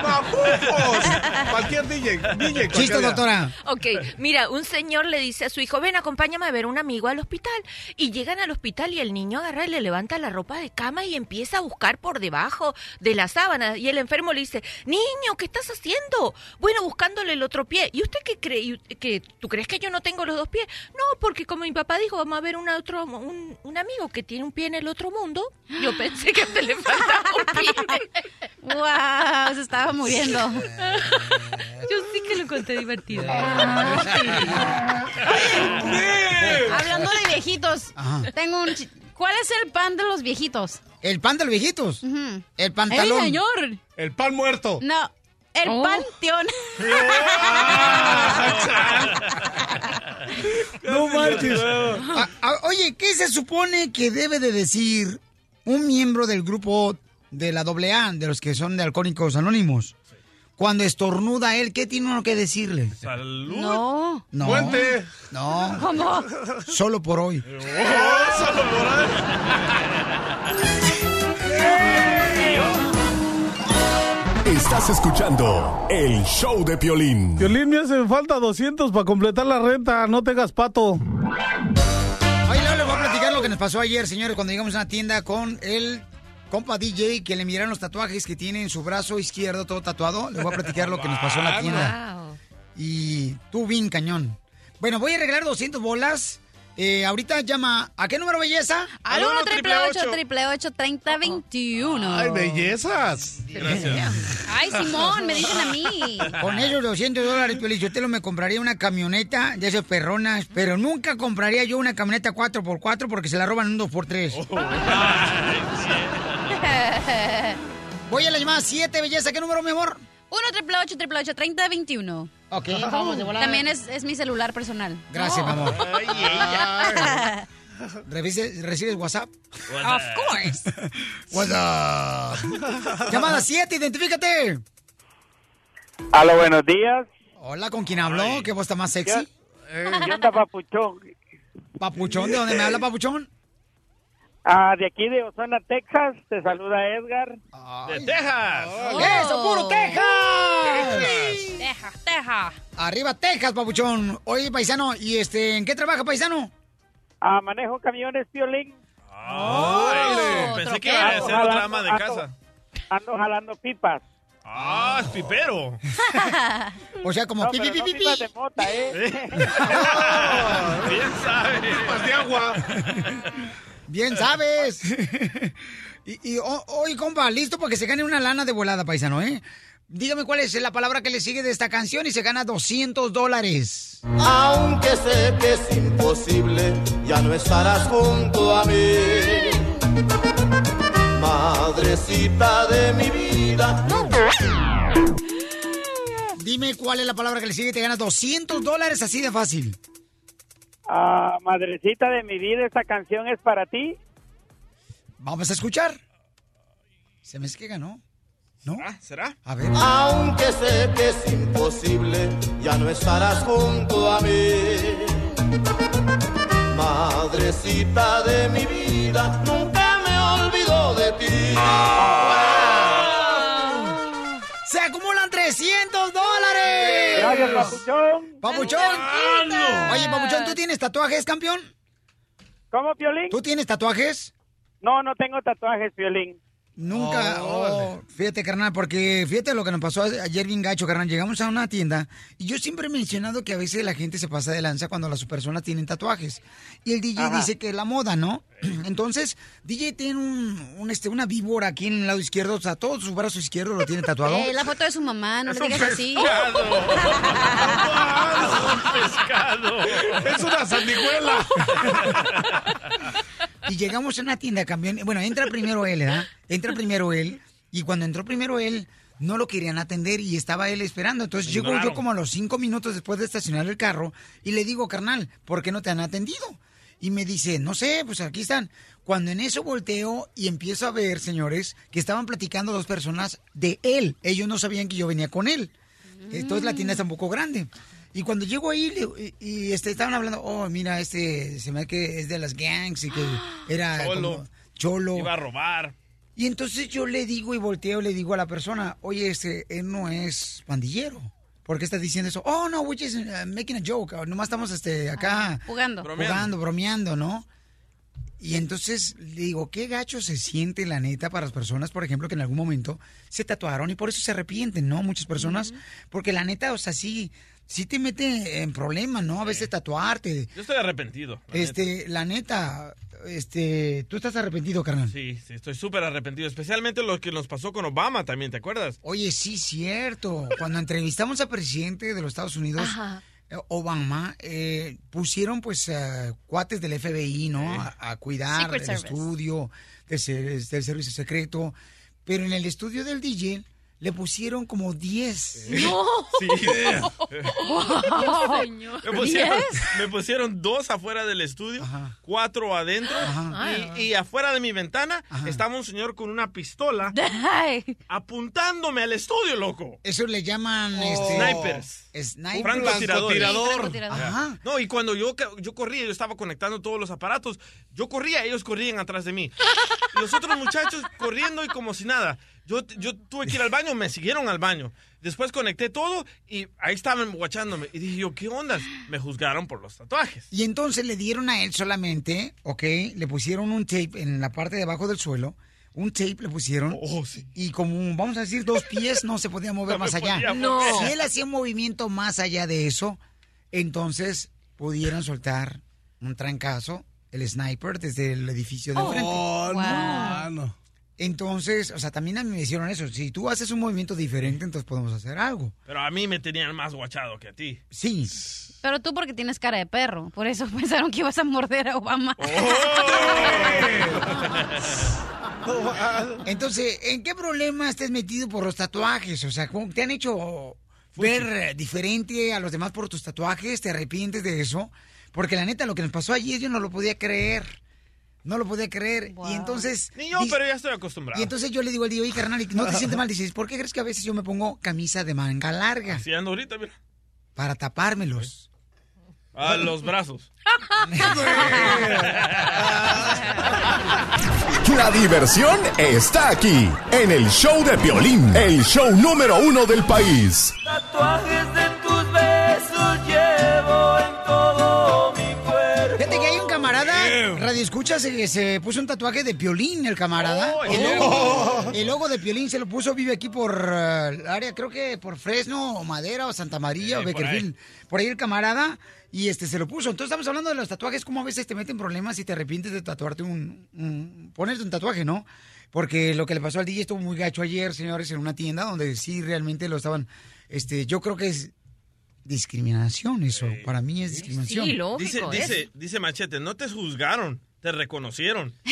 ¡Mafufos! Cualquier DJ. DJ Chiste, doctora. Ok, mira, un señor le dice a su hijo, ven, acompáñame a ver un amigo al hospital. Y llegan al hospital y el niño agarra y le levanta la ropa de cama y empieza a buscar por debajo de la sábana. Y el enfermo le dice, niño, ¿qué estás haciendo? Bueno, buscándole el otro pie. ¿Y usted qué cree? ¿Que, ¿Tú crees que yo no tengo los dos pies? No, porque como mi papá dijo, vamos a ver un, otro, un, un amigo que tiene un pie en el otro mundo. Yo pensé que te le faltaba un pie. ¡Wow! Se estaba muriendo. Yo sí que lo encontré divertido. Hablando de viejitos, Ajá. tengo un... chi- ¿Cuál es el pan de los viejitos? ¿El pan de los viejitos? El pantalón. ¡El señor! El pan muerto. No, el Oh. panteón. No marches. Ah, oye, ¿qué se supone que debe de decir un miembro del grupo de la AA, de los que son de Alcohólicos Anónimos? Cuando estornuda él, ¿qué tiene uno que decirle? Salud. No. No. Fuente. No. ¿Cómo? Solo por hoy. Oh, solo por ahí. Estás escuchando el show de Piolín. Violín, me hacen falta 200 para completar la renta. No tengas pato. Oye, luego les voy a platicar lo que nos pasó ayer, señores, cuando llegamos a una tienda con el compa DJ que le miraron los tatuajes que tiene en su brazo izquierdo todo tatuado. Les voy a platicar lo que nos pasó en la tienda. Y tú bien cañón. Bueno, voy a regalar 200 bolas. Eh, ahorita llama. ¿A qué número, belleza? Al 1 triple 8 triple 8 30 21. Ay, bellezas. Ay, Simón, me dicen a mí. Con esos 200 dólares, yo te lo me compraría una camioneta de esas perronas, pero nunca compraría yo una camioneta 4x4 porque se la roban un 2x3. Voy a la llamada 7, belleza. ¿Qué número, mi amor? 1 triple 8 triple 8 30 21. Ok, vamos de volada. También es, es mi celular personal. Gracias, mi amor. Revise- ¿Recibes WhatsApp? Of course. WhatsApp. Llamada 7, identifícate. Aló, buenos días. Hola, ¿con quién habló? ¿Qué voz está más sexy? ¿Qué onda, papuchón? Papuchón, ¿de dónde me habla, Papuchón? Ah, de aquí de Osana, Texas. Te saluda Edgar. ¡De Texas! ¡Eso, puro Texas! Texas, Texas. Arriba Texas, Papuchón. Oye, paisano, ¿y este, en qué trabaja, paisano? Ah, manejo camiones, Piolín. Ay, pensé que iba a ser otra ama de casa. Ando jalando pipas. ¡Ah, es pipero! O sea, como No, pi, pero pi, no pi, pi, pipas pi. de mota, ¿eh? Bien sabe. Pipas de agua. Bien sabes. y, y o- oye, compa, listo para que se gane una lana de volada, paisano, ¿eh? Dígame cuál es la palabra que le sigue de esta canción y se gana 200 dólares. Aunque sé que es imposible, ya no estarás junto a mí. Madrecita de mi vida. Dime cuál es la palabra que le sigue y te ganas 200 dólares así de fácil. Ah, madrecita de mi vida, esta canción es para ti. Vamos a escuchar. Se me es que ganó. ¿No? ¿Será? A ver. Aunque sé que es imposible, ya no estarás junto a mí. Madrecita de mi vida, nunca me olvido de ti. ¡Se acumulan 300 dólares! Gracias, papuchón. ¡Papuchón! Oye, Papuchón, ¿tú tienes tatuajes, campeón? ¿Cómo, Piolín? ¿Tú tienes tatuajes? No, no tengo tatuajes, Piolín. Nunca. Oh, fíjate, carnal, porque fíjate lo que nos pasó ayer bien gacho, carnal. Llegamos a una tienda y yo siempre he mencionado que a veces la gente se pasa de lanza cuando las personas tienen tatuajes. Y el DJ Ajá. dice que es la moda, ¿no? Entonces, DJ tiene un, un, este, una víbora aquí en el lado izquierdo, o sea, todo su brazo izquierdo lo tiene tatuado. Eh, la foto de su mamá, no Es le un digas así. pescado. Es una sandijuela. Y llegamos a una tienda, campeón. Bueno, entra primero él, ¿verdad? Entra primero él. Y cuando entró primero él, no lo querían atender y estaba él esperando. Entonces llego yo como a los cinco minutos después de estacionar el carro y le digo, carnal, ¿por qué no te han atendido? Y me dice, no sé, pues aquí están. Cuando en eso volteo y empiezo a ver, señores, que estaban platicando dos personas de él. Ellos no sabían que yo venía con él. Entonces la tienda está un poco grande. Y cuando llego ahí le- y, y, este, estaban hablando, oh, mira, este se me ve que es de las gangs y que era Cholo. como cholo. Iba a robar. Y entonces yo le digo y volteo, le digo a la persona, oye, este, él no es pandillero. ¿Por qué estás diciendo eso? Oh, no, we're just uh, making a joke. Nomás estamos este, acá Jugando. jugando, bromeando, ¿no? Y entonces le digo, qué gacho se siente la neta para las personas, por ejemplo, que en algún momento se tatuaron y por eso se arrepienten, ¿no? Muchas personas, porque la neta, o sea, sí, sí te mete en problemas, ¿no? A veces tatuarte. Yo estoy arrepentido. la Este, la neta, este, tú estás arrepentido, carnal. Sí, sí, estoy súper arrepentido. Especialmente lo que nos pasó con Obama también, ¿te acuerdas? Oye, sí, cierto. Cuando entrevistamos al presidente de los Estados Unidos, Ajá. eh, Obama, eh, pusieron pues cuates del FBI, ¿no? A, a cuidar Secret el Service. estudio del, del servicio secreto. Pero en el estudio del DJ le pusieron como 10. No. Sí. Wow, señor. Me pusieron, ¿Diez? me pusieron dos afuera del estudio, cuatro adentro y, y afuera de mi ventana estaba un señor con una pistola apuntándome al estudio, loco. Eso le llaman Oh. este, Snipers. Sniper. Francotirador. Ajá. No, y cuando yo, yo corría, yo estaba conectando todos los aparatos, yo corría, ellos corrían atrás de mí. Los otros muchachos corriendo y como si nada. Yo, yo tuve que ir al baño, me siguieron al baño. Después conecté todo y ahí estaban guachándome. Y dije yo, ¿qué ondas? Me juzgaron por los tatuajes. Y entonces le dieron a él solamente, ¿ok? Le pusieron un tape en la parte de abajo del suelo, un tape le pusieron. Oh, Y como, vamos a decir, dos pies no se podía mover No más allá. No. Si él hacía un movimiento más allá de eso, entonces pudieran soltar un trancazo, el sniper, desde el edificio de Oh, frente. no, Wow. mano. Entonces, o sea, también a mí me hicieron eso. Si tú haces un movimiento diferente, entonces podemos hacer algo. Pero a mí me tenían más guachado que a ti. Sí. Pero tú porque tienes cara de perro. Por eso pensaron que ibas a morder a Obama. Entonces, ¿en qué problema estés metido por los tatuajes? O sea, ¿cómo ¿te han hecho ver eh, diferente a los demás por tus tatuajes? ¿Te arrepientes de eso? Porque la neta, lo que nos pasó ayer yo no lo podía creer. No lo podía creer. Y entonces... Ni yo, pero ya estoy acostumbrado. Y entonces yo le digo al tío, oye, carnal, ¿y ¿no te sientes mal? Dices, ¿por qué crees que a veces yo me pongo camisa de manga larga? Así ando ahorita, mira. Para tapármelos. A los brazos. La diversión está aquí, en el show de Piolín, el show número uno del país. Tatuajes de Escucha, se, se puso un tatuaje de Piolín, el camarada. Oh, el, oh. logo, el logo de Piolín se lo puso, vive aquí por eh, el área, creo que por Fresno, o Madera, o Santa María, o por Beckerfield. Por ahí el camarada, y este se lo puso. Entonces estamos hablando de los tatuajes, cómo a veces te meten problemas y te arrepientes de tatuarte un, un- ponerte un tatuaje, ¿no? Porque lo que le pasó al DJ estuvo muy gacho ayer, señores, en una tienda donde sí realmente lo estaban, este, yo creo que es discriminación eso. Para mí es discriminación. dice, dice, dice Machete, no te juzgaron, te reconocieron.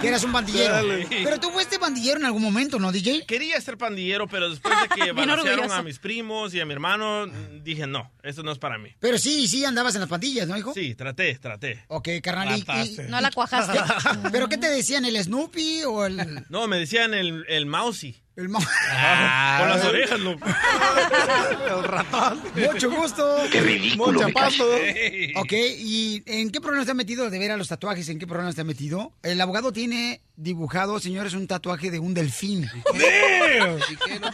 Que eras un pandillero. Dale. Pero tú fuiste pandillero en algún momento, ¿no, DJ? Quería ser pandillero, pero después de que balancearon a mis primos y a mi hermano, dije, no, esto no es para mí. Pero sí, sí andabas en las pandillas, ¿no, hijo? Sí, traté, traté. Ok, carnal. y- y- Trataste. y- No la cuajaste. ¿Pero qué te decían, el Snoopy o el...? No, me decían el, el mousy. El mousy. Con las orejas, loco. el ratón. Mucho gusto. Qué ridículo, cae. Ok, ¿y en qué problema está metido de ver a los tatuajes? ¿En qué problema está metido? El abogado tiene dibujado, señores, un tatuaje de un delfín.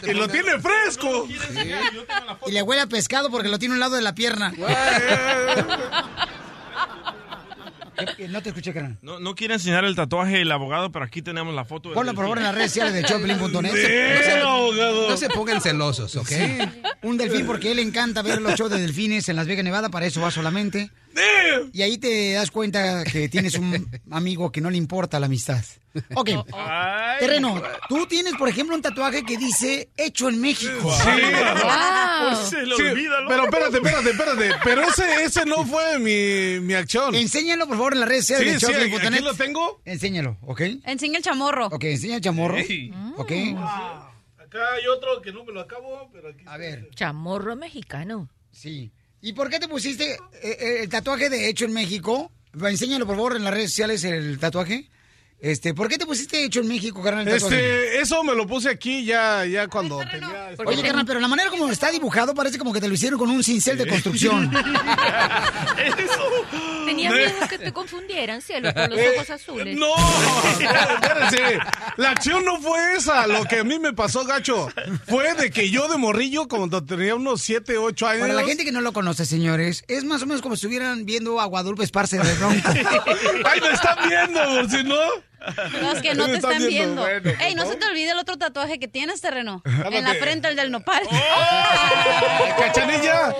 Y lo tiene fresco. Y le huele a pescado porque lo tiene a un lado de la pierna. No te escuché, carnal. No, no quiere enseñar el tatuaje el abogado, pero aquí tenemos la foto. del Ponlo por favor en las redes sociales de Choplin.net. No se pongan celosos, ¿ok? Sí. Un delfín porque a él le encanta ver los shows de delfines en Las Vegas, Nevada, para eso va solamente. Y ahí te das cuenta que tienes un amigo que no le importa la amistad. Ok. Terreno, tú tienes, por ejemplo, un tatuaje que dice hecho en México. Sí. Sí, pero espérate, espérate, espérate. Pero ese, ese no fue mi, mi acción. Enséñalo, por favor, en las redes sociales Sí, de sí, aquí, aquí lo tengo. Enséñalo, ¿ok? Enseña el chamorro. Ok, enseña el chamorro. Ey. Ok. Acá hay otro que no me lo acabo, pero aquí. A ver. Chamorro mexicano. Sí. ¿Y por qué te pusiste eh, eh, el tatuaje de hecho en México? Enséñalo, por favor, en las redes sociales el tatuaje. Este, ¿por qué te pusiste hecho en México, carnal? Este, eso me lo puse aquí ya, ya cuando tenía. este- Oye, carnal, pero la manera como está dibujado parece como que te lo hicieron con un cincel de construcción. Tenía Ne- miedo que te confundieran, cielo, con los Eh, ojos azules. No, espérense. La acción no fue esa. Lo que a mí me pasó, gacho, fue de que yo de morrillo, cuando tenía unos 7, 8 años. Para la gente que no lo conoce, señores, es más o menos como si estuvieran viendo a Guadalupe Esparce de Bronco. ¡Ay, me están viendo! Por si no. Los que no te están viendo. Bueno, Ey, no ¿no? se te olvide el otro tatuaje que tienes, terreno. Cálmate. En la frente, el del nopal. ¡Cachanilla!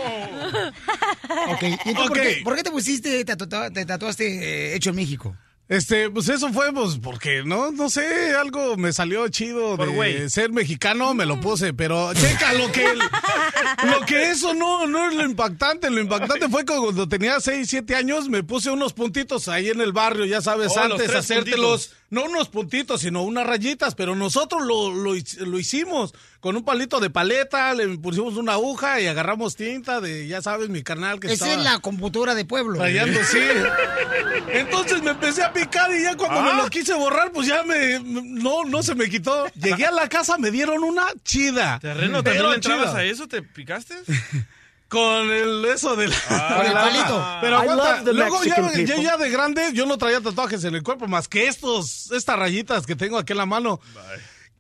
ok, ¿y tú ¿por, qué, por qué te pusiste, te, tatu- te tatuaste eh, hecho en México? Este, pues eso fue, pues, porque, no, no sé, algo me salió chido Por de ser mexicano, me lo puse, pero checa lo que, lo que eso no, no es lo impactante, lo impactante fue que cuando tenía 6, 7 años me puse unos puntitos ahí en el barrio, ya sabes, Oh, antes hacértelos, puntitos. No unos puntitos, sino unas rayitas, pero nosotros lo, lo, lo hicimos con un palito de paleta, le pusimos una aguja y agarramos tinta de, ya sabes, mi carnal que Esa estaba es la computadora de pueblo. rayando, sí. Entonces me empecé a picar y ya cuando me Ah. lo quise borrar, pues ya me, no, no se me quitó. Llegué a la casa, me dieron una chida. Terreno, ¿también le entrabas chida. a eso? ¿Te picaste? Con el eso del Ah. Con el palito. Pero I aguanta, luego ya, de grande, yo no traía tatuajes en el cuerpo más que estos, estas rayitas que tengo aquí en la mano.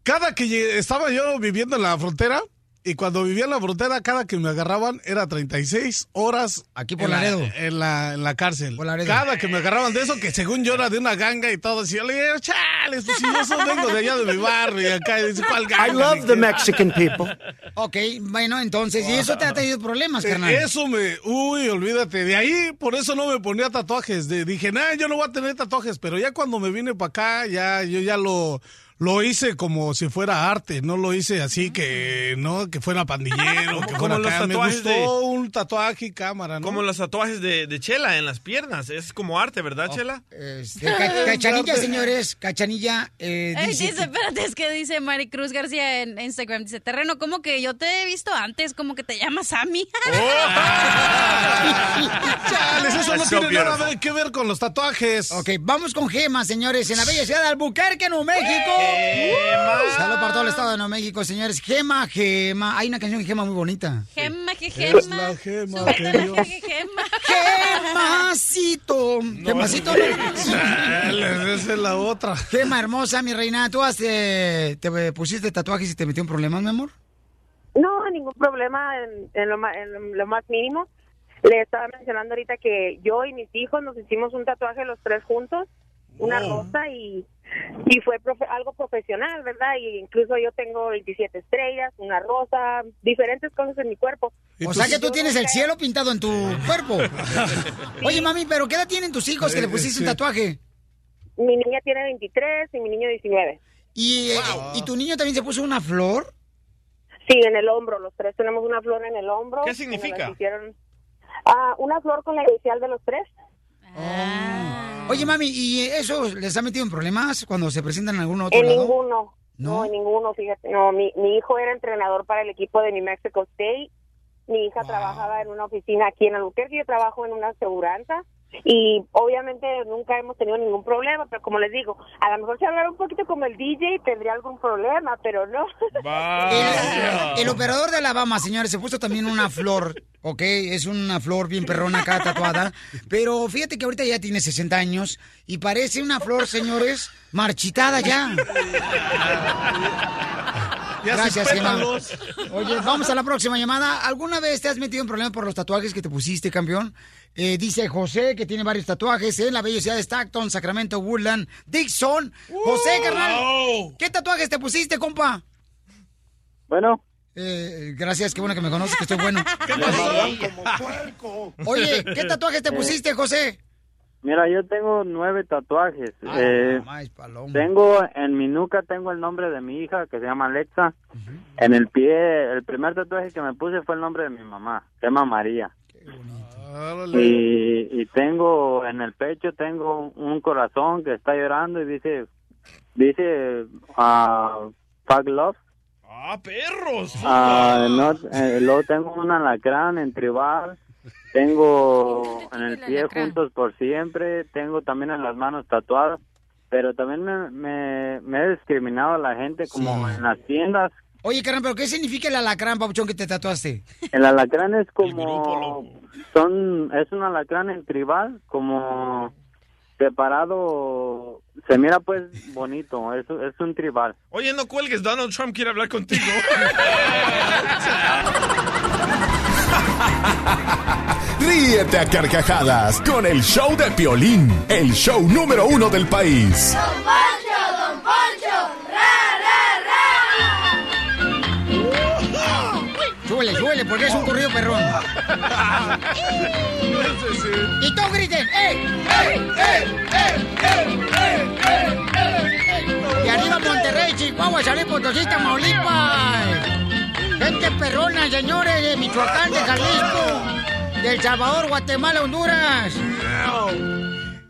Cada que estaba yo viviendo en la frontera, Y cuando vivía en la frontera, cada que me agarraban era 36 horas. Aquí por en la- Laredo. En la, en la cárcel. Laredo. Cada que me agarraban de eso, que según yo era de una ganga y todo, decía, le digo, chale, pues si yo solo vengo de allá de mi barrio y acá, y dice, ¿cuál ganga? I love the qué". Mexican people. Ok, bueno, entonces, ¿y eso te ha traído problemas, carnal? Eh, Eso me, uy, olvídate, de ahí por eso no me ponía tatuajes. De- dije, nah, yo no voy a tener tatuajes, pero ya cuando me vine para acá, ya, yo ya lo, lo hice como si fuera arte, no lo hice así que, no, que fuera pandillero, que Como fuera los acá. Me tatuajes gustó de- un tatuaje y cámara, ¿no? Como los tatuajes de, de Chela en las piernas. Es como arte, ¿verdad, Oh, Chela? Este, ca- cachanilla, señores, cachanilla, eh, Ey, dice... espérate, es que dice Maricruz García en Instagram, dice, terreno, como que yo te he visto antes, como que te llamas Sammy. Chales, eso no so tiene nada que ver con los tatuajes. Ok, vamos con Gema, señores, en la bella ciudad de Albuquerque, Nuevo México. Uh, Saludos para todo el estado de Nuevo México, señores. Gema, Gema. Hay una canción de Gema muy bonita. Gema, que Es gema. la gema que Dios- gema. Gemacito. Gemacito. Chales, esa es la otra. Gema hermosa, mi reina. ¿Tú has, eh, te pusiste tatuajes y te metió en problemas, mi amor? No, ningún problema en, en lo, ma- en lo más mínimo. Le estaba mencionando ahorita que yo y mis hijos nos hicimos un tatuaje los tres juntos, una rosa y, y fue profe- algo profesional, ¿verdad? Y incluso yo tengo 27 estrellas, una rosa, diferentes cosas en mi cuerpo. O sea que tú tienes el cielo pintado en tu cuerpo. Oye, mami, ¿pero qué edad tienen tus hijos que le pusiste un tatuaje? Mi niña tiene 23 y mi niño 19. ¿Y, eh, ¿y tu niño también se puso una flor? Sí, en el hombro, los tres tenemos una flor en el hombro. ¿Qué significa? hicieron. Ah, una flor con la inicial de los tres. Oye, mami, ¿y eso les ha metido en problemas cuando se presentan en algún otro En lado? ninguno. No, en ninguno, fíjate. No, mi, mi hijo era entrenador para el equipo de New Mexico State. Mi hija trabajaba en una oficina aquí en Albuquerque. Yo trabajo en una aseguranza. Y obviamente nunca hemos tenido ningún problema, pero como les digo, a lo mejor si hablara un poquito como el DJ tendría algún problema, pero no. El, el operador de Alabama, señores, se puso también una flor, ¿ok? Es una flor bien perrona acá tatuada. Pero fíjate que ahorita ya tiene 60 años y parece una flor, señores, marchitada ya. Ya Gracias, pétalos. Oye, vamos a la próxima llamada. ¿Alguna vez te has metido en problemas por los tatuajes que te pusiste, campeón? Eh, dice José, que tiene varios tatuajes en la bella ciudad de Stockton, Sacramento, Woodland, Dixon. José, carnal, ¿qué tatuajes te pusiste, compa? Bueno. Eh, gracias, qué bueno que me conoces, que estoy bueno. Oye, ¿qué tatuajes te Eh, pusiste, José? Mira, yo tengo nueve tatuajes. Ah, Eh, tengo en mi nuca tengo el nombre de mi hija que se llama Alexa. En el pie, el primer tatuaje que me puse fue el nombre de mi mamá, se llama María. Y, y tengo en el pecho tengo un corazón que está llorando y dice dice ah Fuck Love. ¡Ah, perros! Ah, no, eh, luego tengo un alacrán en tribal, tengo en el pie juntos por siempre, tengo también en las manos tatuadas, pero también me, me, me he discriminado a la gente como en las tiendas. Oye, carnal, ¿pero qué significa el alacrán, papuchón, que te tatuaste? El alacrán es como, son, es un alacrán en tribal, como separado, se mira pues bonito, es, es un tribal. Oye, no cuelgues, Donald Trump quiere hablar contigo. Ríete a carcajadas con el show de Piolín, el show número uno del país. Don Poncho, Súbele, súbele, porque es un corrido perrón. Y todos griten, ¡eh! ¡eh! ¡eh! ¡eh! ¡eh! ¡eh! Y arriba Monterrey, Chihuahua, San Potosí, Tamaulipas. Gente perrona, señores, de Michoacán, de Jalisco, de El Salvador, Guatemala, Honduras.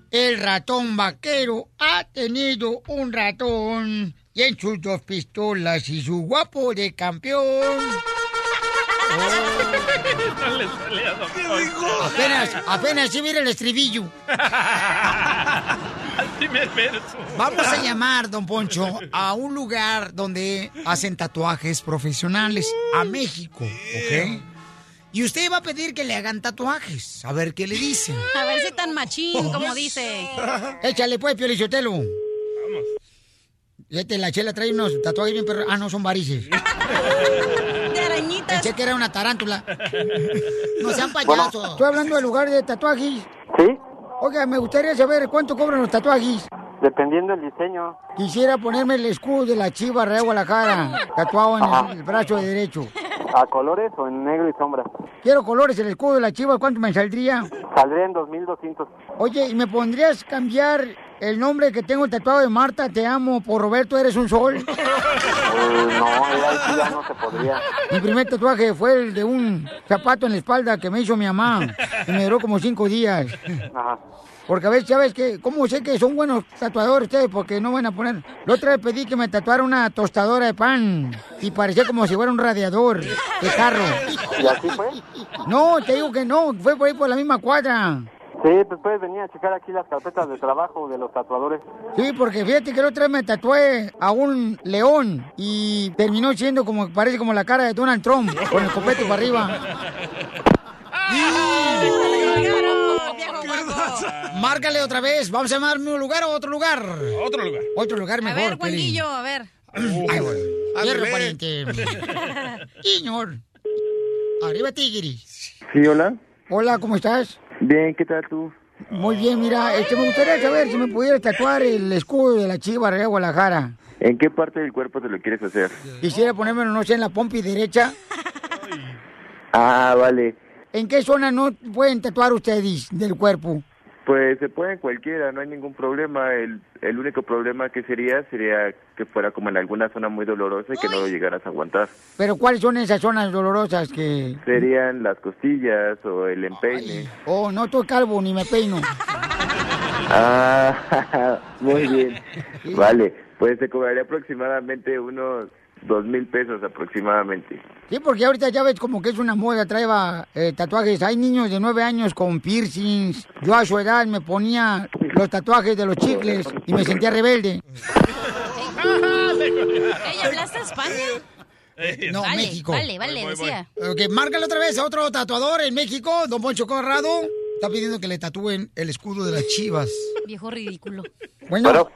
El ratón vaquero ha tenido un ratón y en sus dos pistolas y su guapo de campeón. No le sale a Don Poncho. Apenas, apenas sí mira el estribillo. Vamos a llamar, don Poncho, a un lugar donde hacen tatuajes profesionales, a México, ¿ok? Y usted va a pedir que le hagan tatuajes, a ver qué le dicen. A ver si tan machín, como dice. Échale pues, Piolichotelo. Vamos. Fíjate, la chela trae unos tatuajes bien perros. Ah, no, son varices. arañitas. Pensé que era una tarántula. No sean payasos. Estoy hablando del lugar de tatuajes. Sí, Oiga, me gustaría saber cuánto cobran los tatuajes. dependiendo del diseño. Quisiera ponerme el escudo de la Chiva Real Guadalajara, tatuado en el, el brazo de derecho. ¿A colores o en negro y sombra? Quiero colores, el escudo de la Chiva, ¿cuánto me saldría? Saldría en 2200. Oye, ¿y me pondrías cambiar el nombre que tengo tatuado de Marta, te amo, por Roberto, eres un sol? Eh, no, sí ya no se podría. Mi primer tatuaje fue el de un zapato en la espalda que me hizo mi mamá. Y me duró como cinco días. Ajá. Porque a veces, ¿sabes qué? ¿Cómo sé que son buenos tatuadores ustedes? Porque no van a poner... La otra vez pedí que me tatuara una tostadora de pan. Y parecía como si fuera un radiador de carro. ¿Y así fue? No, te digo que no. Fue por ahí por la misma cuadra. Sí, pues puedes venir a checar aquí las carpetas de trabajo de los tatuadores. Sí, porque fíjate que la otra vez me tatué a un león y terminó siendo como, parece como la cara de Donald Trump, con el copete para arriba. Márcale otra vez. Vamos a llamarme un lugar o otro lugar. Otro lugar. Otro lugar A mejor. ver, Piolín. Juanguillo, a ver. Ay, bueno. Hierro, pariente. Señor. Arriba, Tigris. Sí, hola. Hola, ¿cómo estás? Bien, ¿qué tal tú? Muy bien, mira, este, me gustaría saber si me pudiera tatuar el escudo de la Chiva Real Guadalajara. ¿En qué parte del cuerpo te lo quieres hacer? Quisiera ponérmelo, no sé, en la pompi derecha. Ah, vale. ¿En qué zona no pueden tatuar ustedes del cuerpo? Pues se puede en cualquiera, no hay ningún problema. El, el único problema que sería sería que fuera como en alguna zona muy dolorosa y que no lo llegaras a aguantar. Pero ¿cuáles son esas zonas dolorosas que... Serían las costillas o el empeine. Oh, no estoy calvo ni me peino. Ah, muy bien. Vale, pues te cobraría aproximadamente unos dos mil pesos aproximadamente. Sí, porque ahorita ya ves como que es una moda, traeba eh, tatuajes. Hay niños de nueve años con piercings. Yo a su edad me ponía los tatuajes de los chicles y me sentía rebelde. Ey, ¿hablaste España? No, vale, México. Vale, vale, decía. Ok, márcale otra vez a otro tatuador en México, don Poncho Corrado. Está pidiendo que le tatúen el escudo de las chivas. Viejo ridículo. Bueno,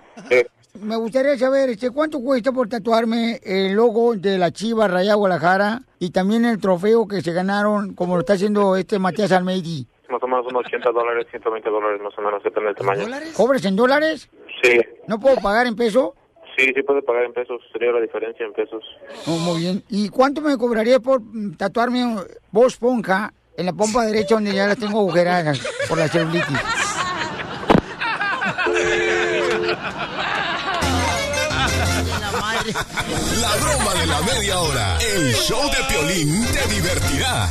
me gustaría saber este, cuánto cuesta por tatuarme el logo de la Chiva Raya Guadalajara y también el trofeo que se ganaron, como lo está haciendo este Matías Almeidi. Más o menos unos 80 dólares, 120 dólares más o menos, depende del tamaño. ¿Cobres en dólares? Sí, ¿No puedo pagar en peso? sí, sí puede pagar en pesos, sería la diferencia en pesos. Oh, muy bien. ¿Y cuánto me cobraría por tatuarme voz ponja en la pompa derecha donde ya las tengo agujeradas por la celulitis? La broma de la media hora. El show de Piolín te divertirá.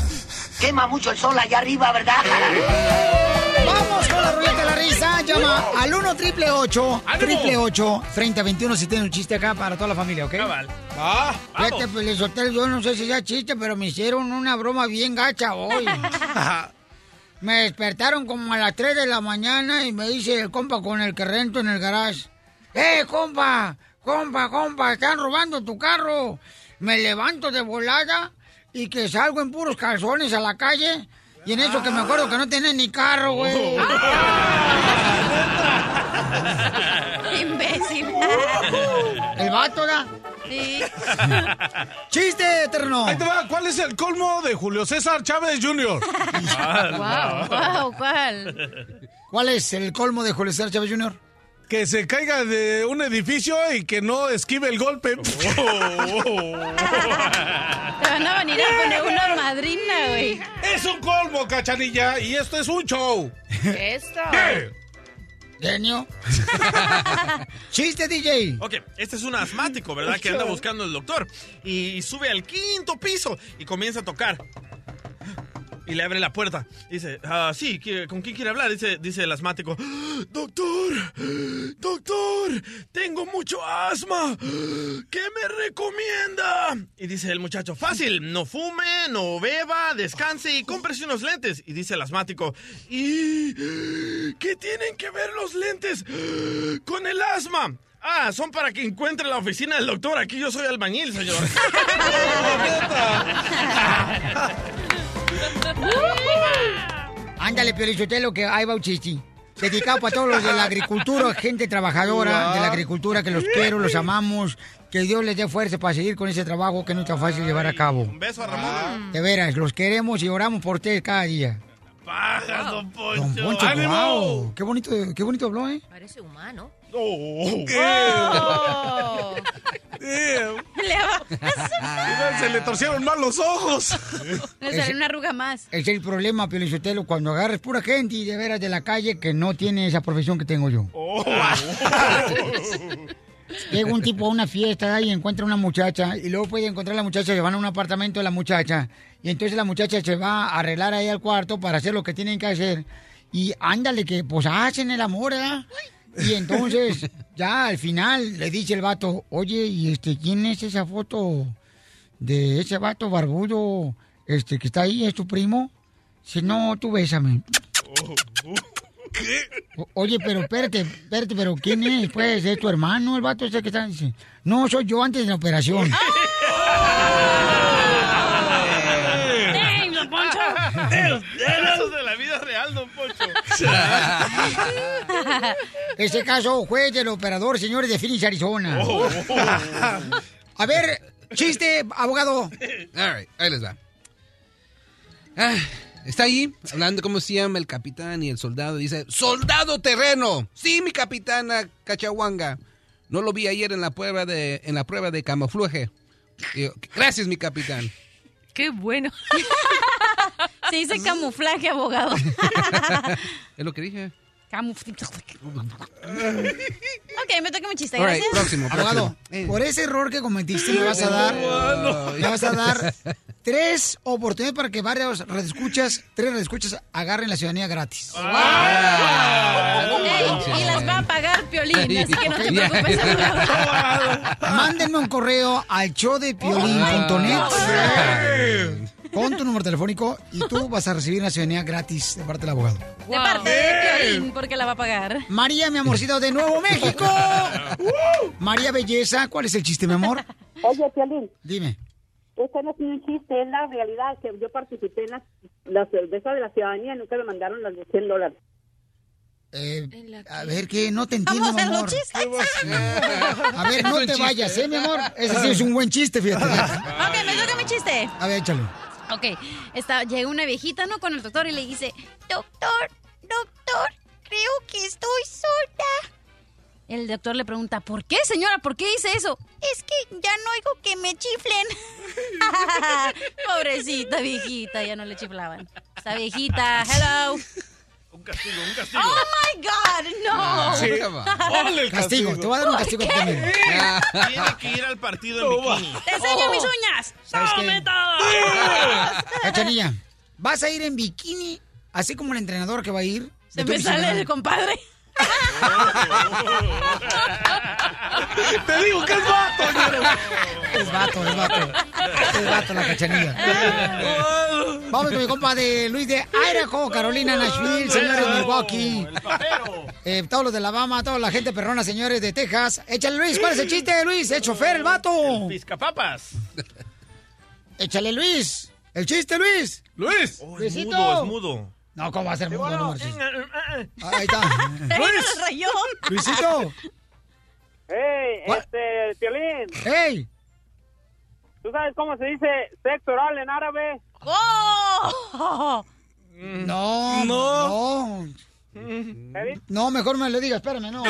Quema mucho el sol allá arriba, ¿verdad? Vamos con la ruleta de la risa. Llama al 1 triple 8 triple 8 3021 si tiene un chiste acá para toda la familia, ¿ok? Ah, Fíjate, pues, les solté, yo no sé si sea chiste, pero me hicieron una broma bien gacha hoy. me despertaron como a las 3 de la mañana y me dice el compa con el que rento en el garage. ¡Eh, compa! ¡Compa, compa! ¡Están robando tu carro! Me levanto de volada y que salgo en puros calzones a la calle. Y en eso que me acuerdo que no tenía ni carro, güey. Imbécil. El vato, ¿da? Sí. ¡Chiste, terno! Ahí te va, ¿cuál es el colmo de Julio César Chávez Jr.? Wow, wow, ¿cuál? ¿Cuál es el colmo de Julio César Chávez Jr.? Que se caiga de un edificio y que no esquive el golpe. Te van a venir a poner una madrina, güey. Es un colmo, cachanilla, y esto es un show. Esto. Genio. Chiste, DJ. Ok, este es un asmático, ¿verdad? Que anda buscando el doctor. Y sube al quinto piso y comienza a tocar. Y le abre la puerta. Dice, ah, sí, ¿qué- ¿con quién quiere hablar? Dice, dice el asmático. Doctor, doctor, tengo mucho asma. ¿Qué me recomienda? Y dice el muchacho, fácil, no fume, no beba, descanse y cómprese unos lentes. Y dice el asmático, ¿y qué tienen que ver los lentes con el asma? Ah, son para que encuentre la oficina del doctor. Aquí yo soy albañil, señor. Ándale, Piolichotelo, que ahí va un chiste. Dedicado para todos los de la agricultura, gente trabajadora de la agricultura, que los quiero, los amamos. Que Dios les dé fuerza para seguir con ese trabajo que no está fácil llevar a cabo. Un beso a Ramón. De veras, los queremos y oramos por ustedes cada día. Baja, don Poncho. Don Poncho, ¡Ánimo! wow, qué bonito, qué bonito habló, ¿eh? Parece humano. Oh. Oh. Se le torcieron mal los ojos. Le salió una arruga más. Es el problema, Piolichotelo, cuando agarres pura gente y de veras de la calle que no tiene esa profesión que tengo yo. Oh. Llega un tipo a una fiesta y encuentra una muchacha y luego puede encontrar a la muchacha, se van a un apartamento de la muchacha y entonces la muchacha se va a arreglar ahí al cuarto para hacer lo que tienen que hacer y ándale que pues hacen el amor, ¿verdad? Y entonces ya al final le dice el vato, oye, ¿y este quién es esa foto de ese vato barbudo este que está ahí? ¿Es tu primo? Si no, tú bésame. O- Oye, pero espérate, espérate, pero ¿quién es? Pues, ¿es tu hermano el vato ese que está? Dice, no, soy yo antes de la operación. ¡Dang, don Poncho! Casos de la vida real, don Ese caso fue del operador, señores de Phoenix, Arizona. Oh. A ver, chiste, abogado. All right, ahí les va. Ah, está ahí, hablando cómo se llama el capitán y el soldado. Dice, ¡Soldado terreno! Sí, mi capitana Cachahuanga. No lo vi ayer en la prueba de, en la prueba de camuflaje. Gracias, mi capitán. Qué bueno. Se dice camuflaje, abogado. Es lo que dije. Ok, me toca mi chiste. Right, Gracias. próximo, Abogado, próximo. por ese error que cometiste me vas a dar, me vas a dar tres oportunidades para que varios redescuchas, tres redescuchas agarren la ciudadanía gratis. Ey, y las va a pagar Piolín, así que no te Ya. preocupes, abogado. Mándenme un correo al showdepiolín.net con tu número telefónico y tú vas a recibir una ciudadanía gratis de parte del abogado. De parte de Piolín, porque la va a pagar. María, mi amorcito de Nuevo México. María Belleza, ¿cuál es el chiste, mi amor? Oye, Piolín, Dime. este no es un chiste, es la realidad que yo participé en las cervezas de la ciudadanía y nunca me mandaron las de 100 dólares. Eh, a ver, que no te entiendo, Vamos mi amor. chistes. A ver, no te chiste. vayas, ¿eh, mi amor? Ese sí es un buen chiste, fíjate. Ok, me toca mi chiste. A ver, échale. Ok, está, llega una viejita, ¿no? Con el doctor y le dice, doctor, doctor, creo que estoy sorda. El doctor le pregunta, ¿por qué, señora? ¿Por qué dice eso? Es que ya no oigo que me chiflen. Pobrecita viejita, ya no le chiflaban. Esta viejita, hello. Un castigo, un castigo. Oh my God, no. Sí. Ponle el Castigo, te voy a dar un castigo también. Tiene que ir al partido en bikini. Te enseño mis uñas. ¿Sabes qué? ¡Tome todas! Cachanilla, vas a ir en bikini, así como el entrenador que va a ir. Se me sale el compadre. Te digo que es vato, ñero. Es vato, es vato. Es vato la cachanilla. Vamos con mi compa de Luis de Idaho, Carolina, Nashville, señores de Milwaukee. Eh, todos los de Alabama, toda la gente perrona, señores de Texas. Échale, Luis, ¿cuál es el chiste, Luis? Es chofer, el vato. Piscapapas. Échale, Luis. El chiste, Luis. Luis. Luisito. Es mudo, es mudo. No, ¿cómo va a ser mudo? No, marches. Ahí está. Luis. rayó. Luisito. ¡Hey, ¿Cuál? este, Piolín! ¡Hey! ¿Tú sabes cómo se dice sexo oral en árabe? ¡Oh! No, no. No, mejor me lo diga, espérame, no.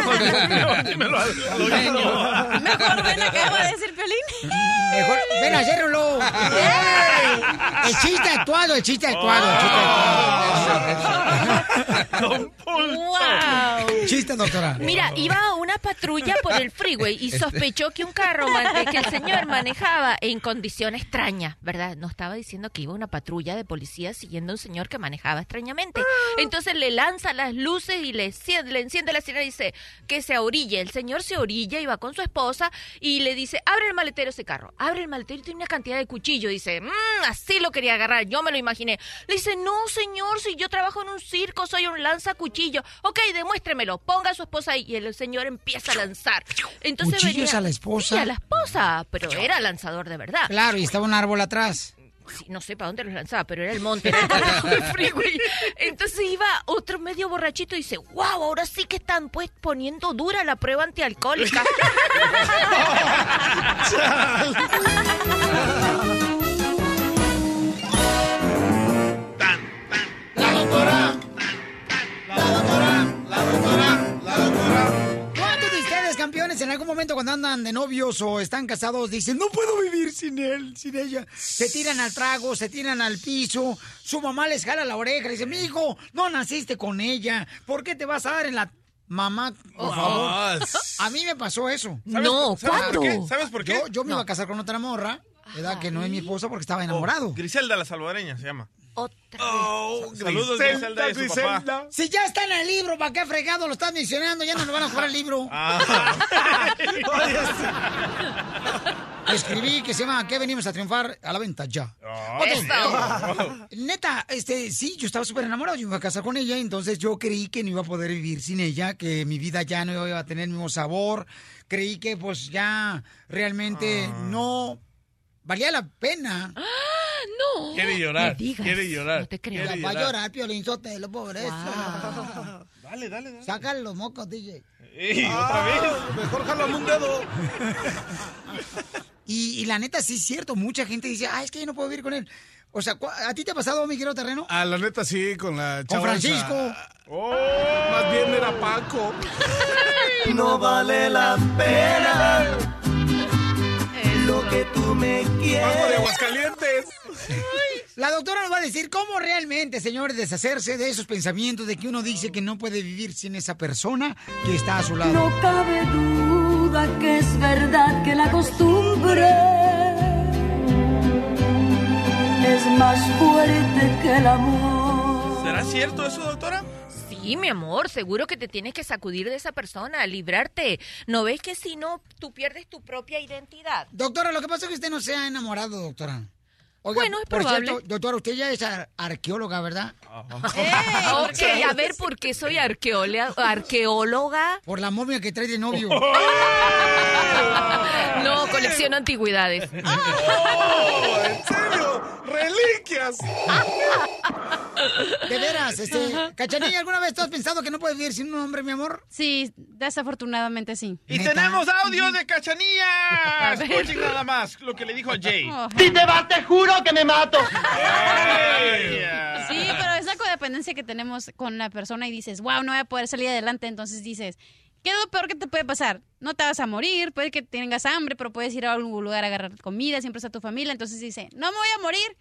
Dímelo al al oído. Mejor ven acaba de decir Piolín. Mejor, ven a hacerlo. El chiste actuado, el chiste actuado, el chiste actuado. ¡Wow! Chiste, doctora. Mira, iba una patrulla por el freeway y sospechó que un carro eh, que el señor manejaba en condición extraña, ¿verdad? No estaba diciendo que iba una patrulla de policía siguiendo a un señor que manejaba extrañamente. Entonces le lanza las luces y le, cie- le enciende la sirena y dice que se orille. El señor se orilla y va con su esposa y le dice, abre el maletero ese carro. Abre el maletero y tiene una cantidad de cuchillos. Dice, "Mm, así lo quería agarrar, yo me lo imaginé. Le dice, no señor, si yo trabajo en un circo, soy un lanzacuchillo. Ok, demuéstremelo, ponga a su esposa ahí. Y el señor empieza a lanzar. Entonces ¿Cuchillos venía- a la esposa? Sí, a la esposa, pero era lanzador de verdad. Claro, y estaba un árbol atrás. Sí, no sé para dónde los lanzaba, pero era el monte, era el carajo del freeway. Entonces iba otro medio borrachito y dice, wow, ahora sí que están pues poniendo dura la prueba antialcohólica. La doctora. Campeones, en algún momento cuando andan de novios o están casados, dicen, no puedo vivir sin él, sin ella? Se tiran al trago, se tiran al piso, su mamá les jala la oreja, le dice, mi hijo, no naciste con ella, ¿por qué te vas a dar en la... Mamá, por Oh. favor. A mí me pasó eso. ¿Sabes- No, ¿sabes por qué? ¿cuándo? ¿Sabes por qué? Yo, yo me iba a casar con otra morra, ¿verdad? Que no es mi esposa porque estaba enamorado. Oh, Griselda la salvadoreña se llama. Otra Oh, saludos Griselda y su papá. Si ya está en el libro, ¿para qué fregado lo estás mencionando? Ya no le van a jugar el libro. Ah. Escribí que se llama ¿Qué venimos a triunfar? A la venta ya. Ah. Ok. Eso. Neta, este, sí, yo estaba súper enamorado, yo me iba a casar con ella, entonces yo creí que no iba a poder vivir sin ella, que mi vida ya no iba a tener el mismo sabor, creí que pues ya realmente Ah. no valía la pena. No. Quiere llorar, quiere llorar. No te creo. Va Quiere a llorar. llorar, Piolín Sotelo, pobreza. Dale, dale, dale. Sácale los mocos, DJ. Ey, otra vez. Mejor jálame un dedo. Y, y la neta, sí es cierto, mucha gente dice, ah, es que yo no puedo vivir con él. O sea, ¿cu- ¿a ti te ha pasado, mi querido terreno? Ah, la neta sí, con la Con. Francisco. Oh. Más bien era Paco. No vale la pena que tú me quieres. Paco de Aguascalientes. La doctora nos va a decir cómo realmente, señores, deshacerse de esos pensamientos de que uno dice que no puede vivir sin esa persona que está a su lado. No cabe duda que es verdad que la costumbre es más fuerte que el amor. ¿Será cierto eso, doctora? Sí, mi amor, seguro que te tienes que sacudir de esa persona, librarte. ¿No ves que si no, tú pierdes tu propia identidad? Doctora, lo que pasa es que usted no se ha enamorado, doctora. Oiga, Bueno, es por probable. cierto, doctora, usted ya es ar- arqueóloga, ¿verdad? Ok, a ver, ¿por qué soy arqueóloga? arqueóloga? Por la momia que trae de novio. No, colecciono antigüedades. Oh, ¿En serio? ¡Reliquias! De veras, este, Cachanilla, ¿alguna vez tú has pensado que no puedes vivir sin un hombre, mi amor? Sí, desafortunadamente sí. Y tenemos audio de Cachanilla. Escuchen nada más lo que le dijo a Jay. Si te vas, te juro que me mato. Sí, pero es la codependencia que tenemos con la persona y dices, wow, no voy a poder salir adelante. Entonces dices, ¿qué es lo peor que te puede pasar? No te vas a morir, puede que tengas hambre, pero puedes ir a algún lugar a agarrar comida, siempre está tu familia. Entonces dice, no me voy a morir,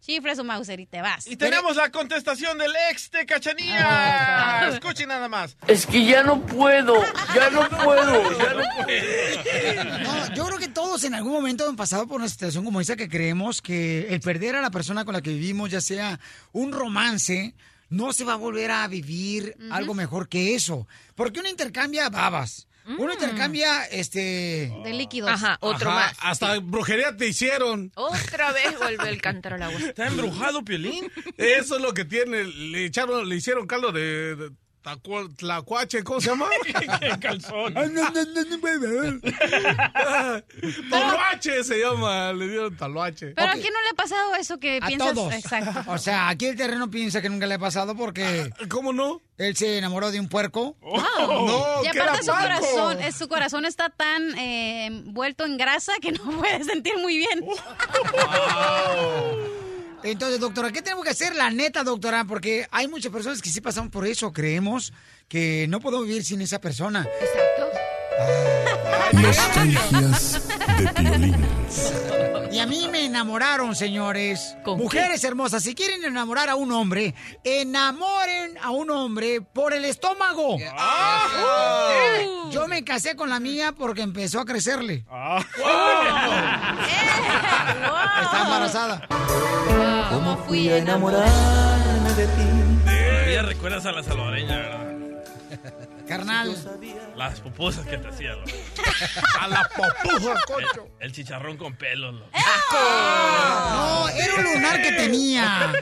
chifra su Mauser y te vas. Y tenemos la contestación del ex de Ah, Cachanilla. Escuchen nada más. Es que ya no puedo, ya no puedo, ya no puedo. No, yo creo que todos en algún momento han pasado por una situación como esa que creemos que el perder a la persona con la que vivimos, ya sea un romance, no se va a volver a vivir algo mejor que eso. Porque uno intercambia babas. Uno intercambia, este... De líquidos. Ajá, otro Ajá, más. Hasta brujería te hicieron. Otra vez vuelve el cántaro al agua. ¿Está embrujado, Piolín? Eso es lo que tiene. Le echaron, le hicieron caldo de, tlacuache, ¿cómo se llama? calzón. Taloache se llama, le dieron taloache. Pero ¿a quién no le ha pasado eso que A piensas? todos. Exacto. O sea, aquí el terreno piensa que nunca le ha pasado porque... ¿Cómo no? Él se enamoró de un puerco. No, y aparte su corazón, es- su corazón está tan eh, envuelto en grasa que no puede sentir muy bien. Entonces, doctora, ¿qué tenemos que hacer? La neta, doctora, porque hay muchas personas que sí pasamos por eso. Creemos que no podemos vivir sin esa persona. Exacto. Nostalgias de. Y a mí me enamoraron, señores. ¿Con Mujeres hermosas, si quieren enamorar a un hombre, enamoren a un hombre por el estómago. Yo me casé con la mía porque empezó a crecerle. Está embarazada. ¿Cómo fui a enamorarme de ti? Todavía recuerdas a la salvadoreña, ¿verdad? Carnal. Las pupusas que te hacía. loco. A la popuja, El, el chicharrón con pelos. loco. No, era un lunar que tenía.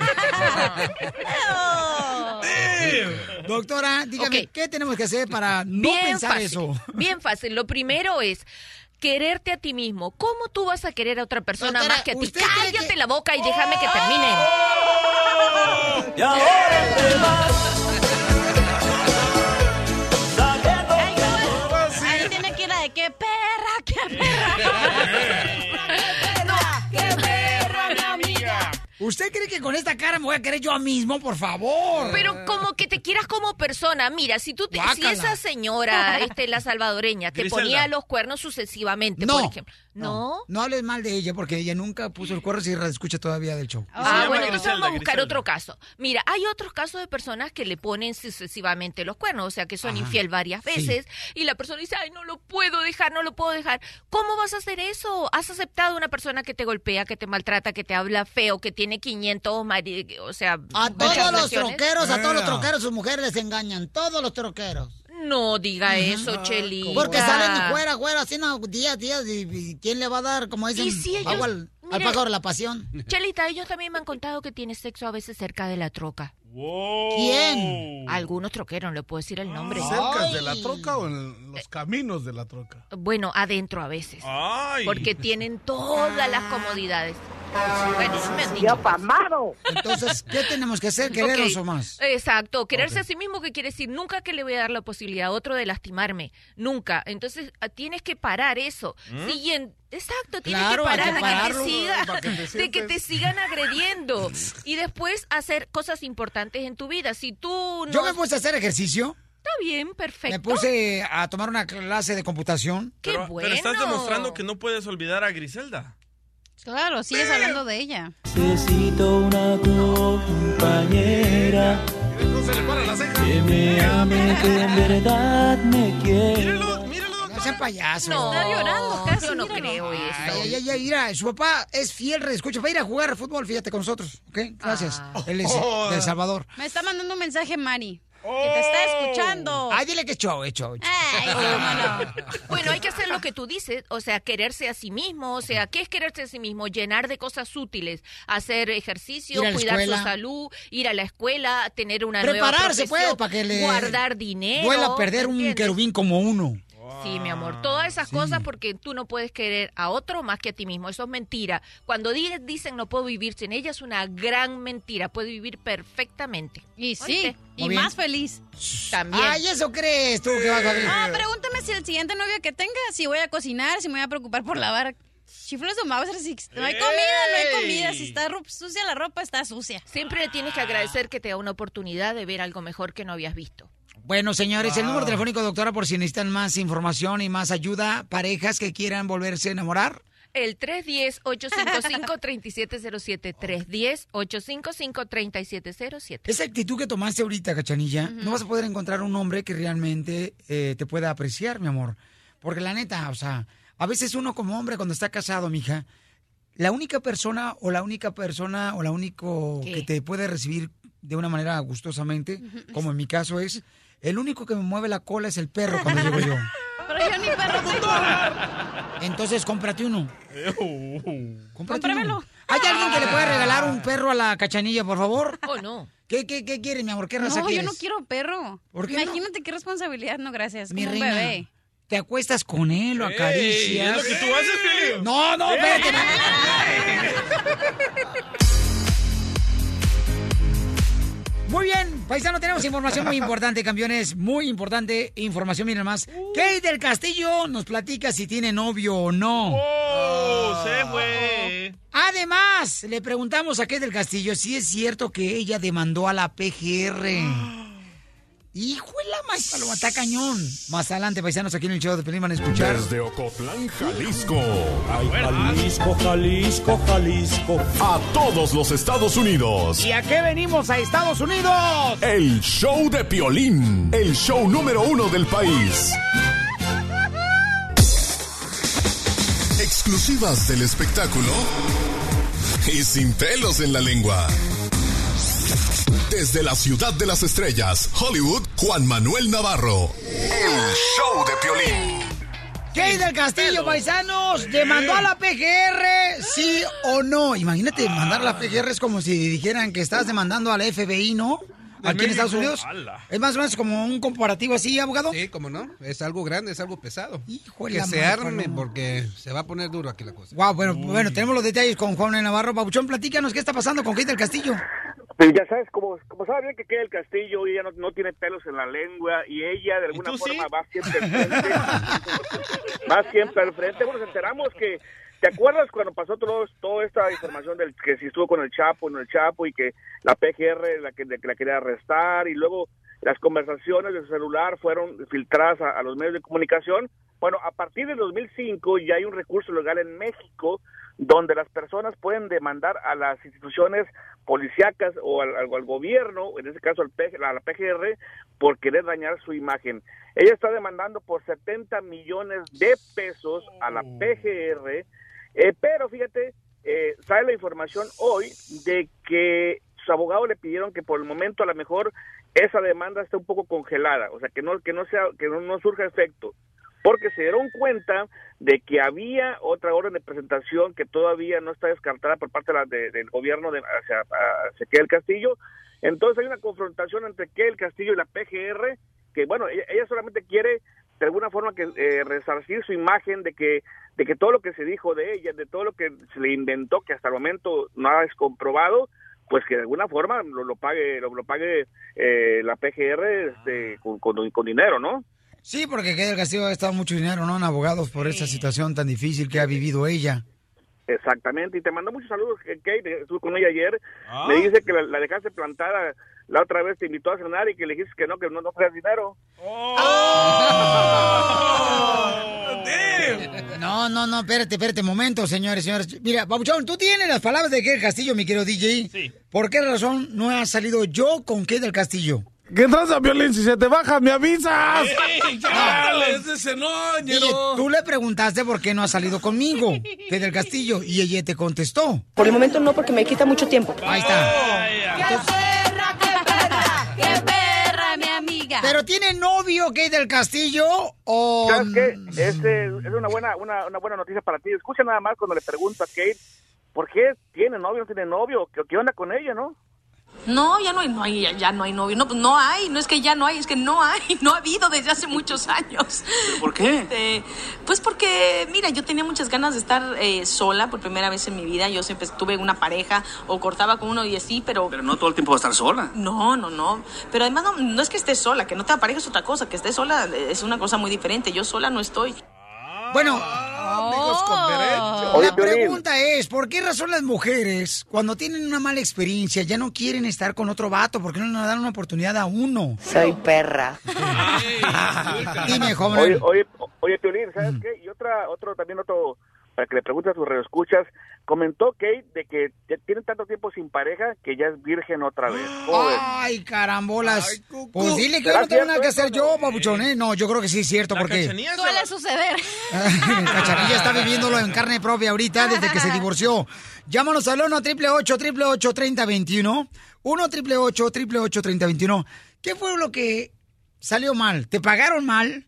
Doctora, dígame. ¿qué tenemos que hacer para no Bien pensar fácil. eso? Bien fácil. Lo primero es quererte a ti mismo. ¿Cómo tú vas a querer a otra persona Doctora, más que a ti? ¿usted cree Cállate que- la boca y déjame que termine. Y ahora te vas. Ahí tiene que ir la de qué perra, qué perra. ¿Usted cree que con esta cara me voy a querer yo mismo, por favor? Pero como que te quieras como persona. Mira, si tú te- si esa señora, este, la salvadoreña, te Griselda. ponía los cuernos sucesivamente, No. por ejemplo. ¿No? No hables mal de ella porque ella nunca puso el cuerno y se escucha todavía del show. Ah, bueno, entonces vamos a buscar otro caso. Mira, hay otros casos de personas que le ponen sucesivamente los cuernos, o sea, que son Ajá. infiel varias Sí. veces, y la persona dice, ay, no lo puedo dejar, no lo puedo dejar. ¿Cómo vas a hacer eso? ¿Has aceptado una persona que te golpea, que te maltrata, que te habla feo, que tiene 500, mari- o sea... A todos los troqueros, a todos los troqueros, sus mujeres les engañan. Todos los troqueros. No diga eso, Chelita. Porque salen fuera, fuera, así no, días, días, y, y ¿quién le va a dar, como dicen, Y si ellos- agua al, al pájaro de la pasión? Chelita, ellos también me han contado que tienes sexo a veces cerca de la troca. ¿Quién? Algunos troqueros, no le puedo decir el nombre. ¿Cerca de la troca o en los caminos de la troca? Bueno, adentro a veces. Ay. Porque tienen todas las comodidades. Bueno. ¡Ya pamado! Entonces, ¿qué tenemos que hacer? ¿Querernos Ok, o más? Exacto, quererse a sí mismo, que quiere decir nunca que le voy a dar la posibilidad a otro de lastimarme, nunca. Entonces ah, tienes que parar eso. ¿Mm? Siguiente, exacto, tienes Claro, que parar que de, que pararlo, te siga- para que te de que te sigan agrediendo y después hacer cosas importantes en tu vida. Si tú no Yo me puse a hacer ejercicio. está bien, perfecto. Me puse a tomar una clase de computación. Qué Pero, pero estás demostrando que no puedes olvidar a Griselda. Claro, sigues hablando de ella. Necesito una compañera que me ame, que en verdad me quiera. No sean payasos. No, Está llorando casi, yo no míralo. creo eso. Ay, ay, ay, ay, mira, su papá es fiel, escucha, va a ir a jugar fútbol, fíjate, con nosotros, ¿ok? Gracias. Ah. Él es Oh. de El Salvador. Me está mandando un mensaje Mari. Que te está escuchando. Ay, dile que show, es show. Ay, no. Bueno, hay que hacer lo que tú dices, o sea, quererse a sí mismo, o sea, ¿qué es quererse a sí mismo? Llenar de cosas útiles, hacer ejercicio, a cuidar escuela. su salud, ir a la escuela, tener una Prepararse, nueva pues, profesión, para que le guardar dinero. Duela perder un querubín como uno. Sí, mi amor, todas esas cosas porque tú no puedes querer a otro más que a ti mismo. Eso es mentira. Cuando di- dicen no puedo vivir sin ella es una gran mentira. Puede vivir perfectamente. Y sí, y bien. más feliz. También. Ay, eso crees tú que vas a ver. Ah, pregúntame si el siguiente novio que tenga, si voy a cocinar, si me voy a preocupar por lavar chifles o Mauser, si no hay comida, no hay comida, si está sucia la ropa, está sucia. Siempre le tienes que agradecer que te da una oportunidad de ver algo mejor que no habías visto. Bueno, señores, el número telefónico, doctora, por si necesitan más información y más ayuda, parejas que quieran volverse a enamorar. El 310-855-3707. 310-855-3707. Esa actitud que tomaste ahorita, Cachanilla, no vas a poder encontrar un hombre que realmente eh, te pueda apreciar, mi amor. Porque la neta, o sea, a veces uno como hombre cuando está casado, mija, la única persona o la única persona o la único ¿Qué? que te puede recibir de una manera gustosamente, como en mi caso es, el único que me mueve la cola es el perro cuando llego yo. Pero yo ni perro tengo. Entonces cómprate uno. Cómprate Cómpramelo. uno. ¿Hay alguien que le pueda regalar un perro a la cachanilla, por favor? ¿O no? ¿Qué, qué, qué quieres, mi amor? ¿Qué raza No, yo quieres? no quiero perro. ¿Por qué no? Imagínate qué responsabilidad, no, gracias. Mi como un reina, bebé. te acuestas con él, lo Ey, acaricias. ¿es lo que tú haces? No, no, Ey. espérate. Muy bien, paisano, tenemos información muy importante, campeones, muy importante información, miren más. Kate del Castillo nos platica si tiene novio o no. ¡Oh! Se fue. Además, le preguntamos a Kate del Castillo si es cierto que ella demandó a la PGR. Hijo de la más paloma, está cañón. Más adelante, paisanos, aquí en el show de Pelín van a escuchar. Desde Ocotlán, Jalisco. Ay, Jalisco, Jalisco, Jalisco. A todos los Estados Unidos. ¿Y a qué venimos a Estados Unidos? El show de Piolín. El show número uno del país. Exclusivas del espectáculo. Y sin pelos en la lengua. Desde la ciudad de las estrellas, Hollywood, Juan Manuel Navarro. El show de Piolín. Kate del Castillo, paisanos, demandó a la PGR, sí o no. Imagínate, mandar a la PGR es como si dijeran que estás demandando a la FBI, ¿no? aquí en Estados Unidos. ¡Hala! Es más o menos como un comparativo así, abogado. Sí, como no. Es algo grande, es algo pesado. de que se madre, arme Paloma. porque se va a poner duro aquí la cosa. Wow, bueno, bueno, tenemos los detalles con Juan de Navarro. Pabuchón, platícanos qué está pasando con Kate del Castillo. Pues ya sabes, como, como sabe bien que queda el castillo, ella no, no tiene pelos en la lengua y ella de alguna forma sí? va siempre al frente. va siempre al frente. Bueno, nos enteramos que, ¿te acuerdas cuando pasó todo, toda esta información del que si estuvo con el Chapo, no el Chapo y que la PGR la que, la quería arrestar y luego las conversaciones de su celular fueron filtradas a, a los medios de comunicación? Bueno, a partir del 2005 ya hay un recurso legal en México donde las personas pueden demandar a las instituciones policíacas o al, al- al gobierno, en este caso al PG a la PGR, por querer dañar su imagen. Ella está demandando por 70 millones de pesos a la PGR, eh, pero fíjate, eh, sale la información hoy de que sus abogados le pidieron que por el momento a lo mejor esa demanda esté un poco congelada, o sea, que no que no sea que no, no surja efecto porque se dieron cuenta de que había otra orden de presentación que todavía no está descartada por parte de la- de- del gobierno de, hacia, hacia Kel Castillo. Entonces hay una confrontación entre Kel Castillo y la PGR, que bueno, ella, ella solamente quiere de alguna forma que eh, resarcir su imagen de que de que todo lo que se dijo de ella, de todo lo que se le inventó, que hasta el momento no es comprobado, pues que de alguna forma lo, lo pague lo, lo pague eh, la PGR este, con, con- con dinero, ¿no? Sí, porque Kate del Castillo ha estado mucho dinero, ¿no? En abogados por esa situación tan difícil que ha vivido ella. Exactamente, y te mandó muchos saludos, que- Kate, estuve con ella ayer, Ah. me dice que la, la dejaste plantada, la otra vez te invitó a cenar y que le dijiste que no, que no, no traes dinero. No, no, no, espérate, espérate, momento, señores, señores. Mira, Pabuchón, tú tienes las palabras de Kate del Castillo, mi querido DJ. Sí. ¿Por qué razón no ha salido yo con Kate del Castillo? ¿Qué tranza, Violín? Si se te baja, me avisas. ¡Ey, ese tú le preguntaste por qué no ha salido conmigo, Kate del Castillo, y ella te contestó. Por el momento no, porque me quita mucho tiempo. Ahí está. ¡Qué perra, qué perra! ¡Qué perra, mi amiga! ¿Pero tiene novio Kate del Castillo o...? ¿Sabes qué? Este, es una buena, una, una buena noticia para ti. Escucha nada más cuando le pregunto a Kate, ¿por qué tiene novio o no tiene novio? ¿Qué, qué onda con ella, no? No, ya no hay, no hay, ya, ya no hay novio. No, pues no hay, no es que ya no hay, es que no hay, no ha habido desde hace muchos años. ¿Por qué? Este, pues porque, mira, yo tenía muchas ganas de estar eh, sola por primera vez en mi vida. Yo siempre tuve una pareja o cortaba con uno y así, pero... Pero no todo el tiempo va a estar sola. No, no, no. Pero además no, no es que estés sola, que no te pareja es otra cosa, que estés sola es una cosa muy diferente. Yo sola no estoy. Bueno, Amigos con la pregunta es, ¿por qué razón las mujeres, cuando tienen una mala experiencia, ya no quieren estar con otro vato? ¿Por qué no nos dan una oportunidad a uno? Soy perra. Dime, joven. Oye, oye, oye, Piolín, ¿sabes qué? Y otra, otro, también otro, para que le pregunte a sus radioescuchas, comentó Kate de que ya tienen tanto tiempo sin pareja que ya es virgen otra vez. ¿Cómo ves? Ay, carambolas. pues dile que yo ¿Será no tengo nada que hacer yo, papuchón, ¿eh? No, yo creo que sí es cierto, La porque Suele suceder. Cachanilla está viviéndolo en carne propia ahorita desde que se divorció. Llámanos al 1 888 888 3021 1 888 888 3021 ¿Qué fue lo que salió mal? ¿Te pagaron mal?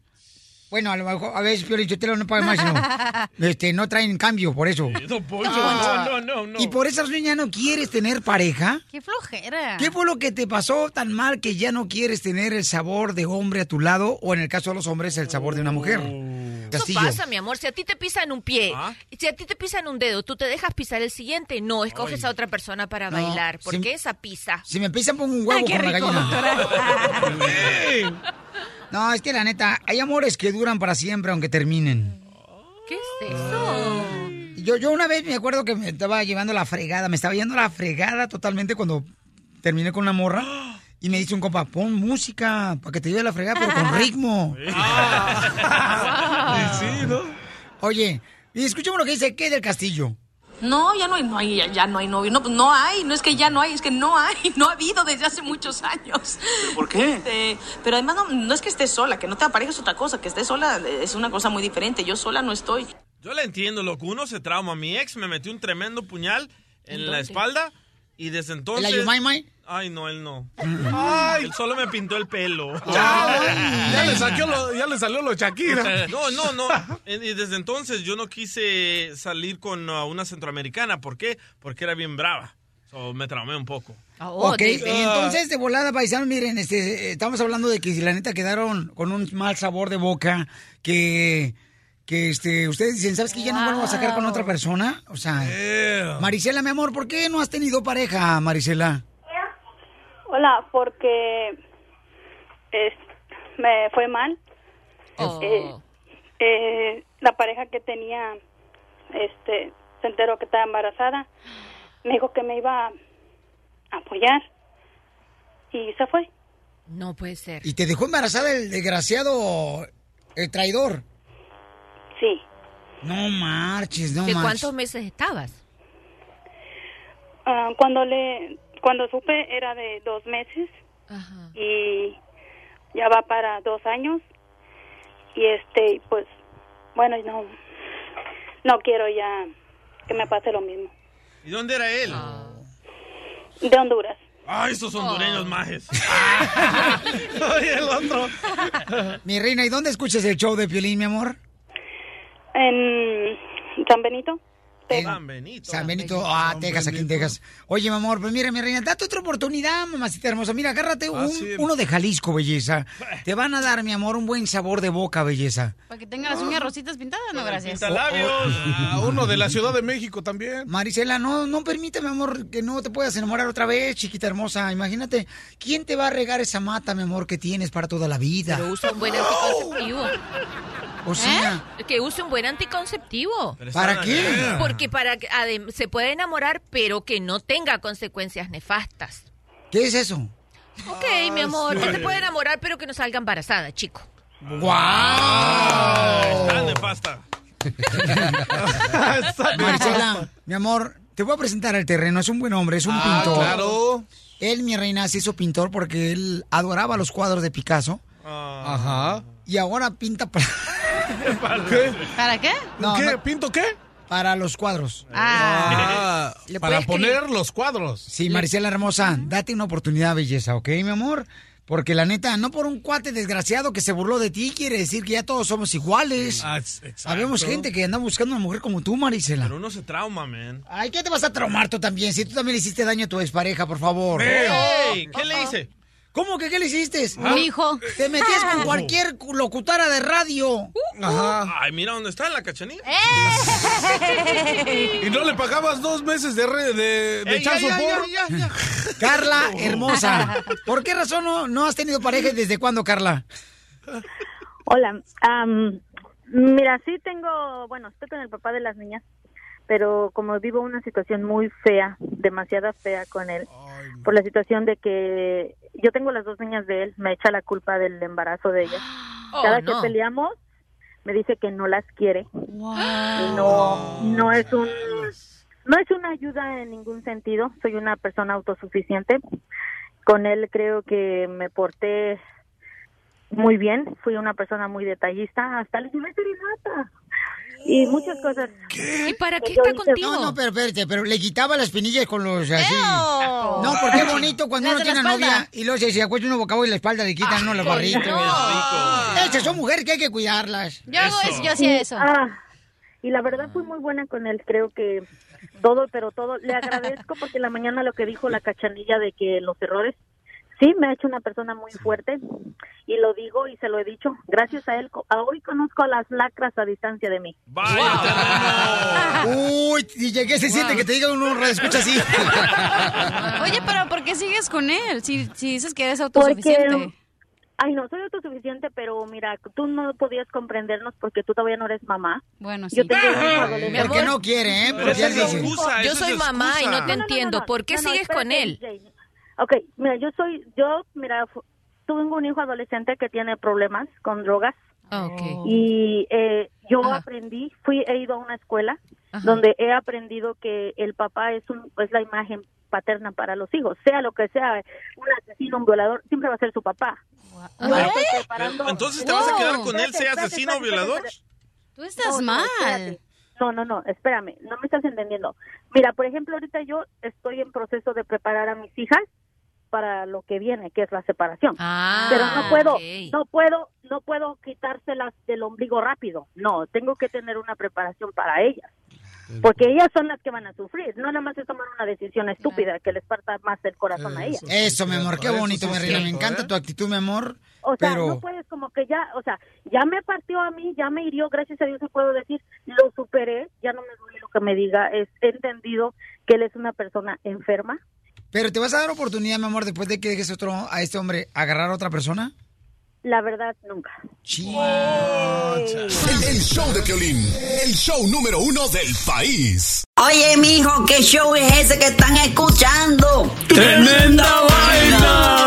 Bueno, a lo mejor, a veces Piolín Sotelo no paga más, sino, este, no traen cambio, por eso. Don Poncho, Ah. no, no, no, no. Y por esa razón ya no quieres tener pareja. ¡Qué flojera! ¿Qué fue lo que te pasó tan mal que ya no quieres tener el sabor de hombre a tu lado o en el caso de los hombres el sabor de una mujer? Eso Castillo. pasa, mi amor. Si a ti te pisan un pie, ¿Ah? si a ti te pisan un dedo, tú te dejas pisar el siguiente. No, escoges a otra persona para No, bailar. si- Porque esa pisa. Si me pisan, pongo un huevo Ay, qué con la rico, gallina. No, es que la neta, hay amores que duran para siempre aunque terminen. ¿Qué es eso? Yo, yo una vez me acuerdo que me estaba llevando la fregada, me estaba yendo la fregada totalmente cuando terminé con una morra. Y me dice un compa, pon música para que te lleve la fregada, pero con ritmo. Sí, ¿no? Oye, y escuchemos lo que dice ¿qué del Castillo? No, ya no hay, no hay, ya, ya no hay novio. No, pues no hay, no es que ya no hay, es que no hay, no ha habido desde hace muchos años. ¿Pero por qué? Este, pero además no, no es que estés sola, que no te pareja es otra cosa, que estés sola es una cosa muy diferente. Yo sola no estoy. Yo le entiendo, loco. Uno se trauma. Mi ex me metió un tremendo puñal en la espalda y desde entonces... ¿El Ayumaymay? Ay, no, él no. Ay. Él solo me pintó el pelo. Ya le, saqueó lo- ya le salió lo Shakira. No, no, no. Y desde entonces yo no quise salir con una centroamericana. ¿Por qué? Porque era bien brava. So, me traumé un poco. ok, entonces de volada, paisanos, miren, este, estamos hablando de que si la neta quedaron con un mal sabor de boca, que, que este, ustedes dicen, ¿sabes que ya no vuelvo a sacar con otra persona? O sea, Marisela, mi amor, ¿por qué no has tenido pareja, Marisela? Hola, porque es- me fue mal. Eh, eh, la pareja que tenía, este, se enteró que estaba embarazada. Me dijo que me iba a apoyar y se fue. No puede ser. Y te dejó embarazada el desgraciado, el traidor. Sí. No marches, no ¿De marches. cuántos meses estabas? Ah, cuando le, cuando supe era de dos meses y ya va para dos años y este, pues, bueno, y no, no quiero ya que me pase lo mismo. ¿Y dónde era él? De Honduras. Ah, estos hondureños majes. Oye, el otro. Mi reina, ¿y dónde escuchas el show de Piolín, mi amor? En San Benito. San Benito. San Benito, ah, Texas, aquí en Texas. Oye, mi amor, pues mira, mi reina, date otra oportunidad, mamacita hermosa. Mira, agárrate un- sí. uno de Jalisco, belleza. Te van a dar, mi amor, un buen sabor de boca, belleza. Para que tenga las uñas rositas pintadas, no, gracias. Ah, uno de la Ciudad de México también. Marisela, no, no permite, mi amor, que no te puedas enamorar otra vez, chiquita hermosa. Imagínate, ¿quién te va a regar esa mata, mi amor, que tienes para toda la vida? Pero usa un buen anticonceptivo. O sea, Que use un buen anticonceptivo. ¿Para qué? Porque para que se puede enamorar, pero que no tenga consecuencias nefastas. ¿qué es eso? Ok, mi amor, que se puede enamorar, pero que no salga embarazada, chico. ¡Guau! Tan de pasta. Marcela, mi amor, te voy a presentar al terreno. Es un buen hombre, es un Ah, pintor. claro. Él, mi reina, se hizo pintor porque él adoraba los cuadros de Picasso. Ajá. Y ahora pinta para... ¿Qué? ¿Para qué? No, ¿Qué? no. ¿Pinto qué? Para los cuadros. Ah, Le para poner los cuadros. Sí, Maricela hermosa, date una oportunidad, belleza, ¿ok, mi amor? Porque la neta, no por un cuate desgraciado que se burló de ti, quiere decir que ya todos somos iguales. Ah. Habemos gente que anda buscando una mujer como tú, Marisela. Pero uno se trauma, man. Ay, ¿qué te vas a traumar tú también? Si tú también le hiciste daño a tu expareja, por favor. Ey, ¿Qué le hice? ¿Cómo que qué le hiciste? Un hijo. Te metías con cualquier locutora de radio. Ay, mira dónde está la cachanilla. ¡Eh! ¿Y no le pagabas dos meses de, re- de, de Ey, ya, child ya, support? ya, ya, ya. Carla, hermosa. ¿Por qué razón no, no has tenido pareja desde cuándo, Carla? Hola, am, mira, sí tengo, bueno, estoy con el papá de las niñas, pero como vivo una situación muy fea, demasiada fea con él, por la situación de que yo tengo las dos niñas de él, me echa la culpa del embarazo de ellas. Oh, Cada no. que peleamos, me dice que no las quiere. No, no es un, no es una ayuda en ningún sentido. Soy una persona autosuficiente. Con él creo que me porté muy bien. Fui una persona muy detallista. Hasta le llevé serenata. Y muchas cosas. ¿Y para qué está contigo? No, no, pero espérate, pero le quitaba las pinillas con los así. ¡Eo! No, porque es bonito cuando uno tiene novia y luego se, se acuesta uno boca abajo y la espalda le quitan uno los barritos. Esas son mujeres que hay que cuidarlas. Yo hago eso, yo hacía eso. Ah, y la verdad fui muy buena con él. Creo que todo, pero todo. Le agradezco porque en la mañana lo que dijo la cachanilla de que los errores. Sí, me ha hecho una persona muy fuerte y lo digo y se lo he dicho. Gracias a él, co- a hoy conozco a las lacras a distancia de mí. Vaya, Uy, y llegué, se siente que te diga uno escucha así. Oye, pero ¿por qué sigues con él? Si, si dices que eres autosuficiente. Porque, ay, no, soy autosuficiente, pero mira, tú no podías comprendernos porque tú todavía no eres mamá. Bueno, sí. Yo tengo un hijo adolescente. Porque no quiere, ¿eh? Porque es excusa, Yo soy mamá y no te entiendo. ¿Por qué No, no, sigues con él? Ok, mira, yo soy, yo, mira, tuve un hijo adolescente que tiene problemas con drogas Ah, ok. y eh, yo Ajá. aprendí, fui, he ido a una escuela Ajá. donde he aprendido que el papá es un, es la imagen paterna para los hijos, sea lo que sea, un asesino, un violador, siempre va a ser su papá. ¿Eh? Entonces te vas a quedar con él, sea asesino o violador. Tú estás no, mal. espérate. No, no, no, espérame, no me estás entendiendo. Mira, por ejemplo, ahorita yo estoy en proceso de preparar a mis hijas para lo que viene, que es la separación. Ah, Pero no puedo, no puedo, no puedo quitárselas del ombligo rápido. No, tengo que tener una preparación para ellas. porque ellas son las que van a sufrir. No nada más es tomar una decisión estúpida que les parta más el corazón a ellas. Eso, mi amor, qué bonito, mi reina. Me encanta tu actitud, mi amor. O sea, pero... no puedes como que ya, o sea, ya me partió a mí, ya me hirió, gracias a Dios se puedo decir, lo superé, ya no me duele lo que me diga, es, he entendido que él es una persona enferma. Pero te vas a dar oportunidad, mi amor, después de que dejes otro, a este hombre agarrar a otra persona. La verdad, nunca. El, el show de Piolín, el show número uno del país. Oye, mijo, ¿qué show es ese que están escuchando? ¡Tremenda vaina!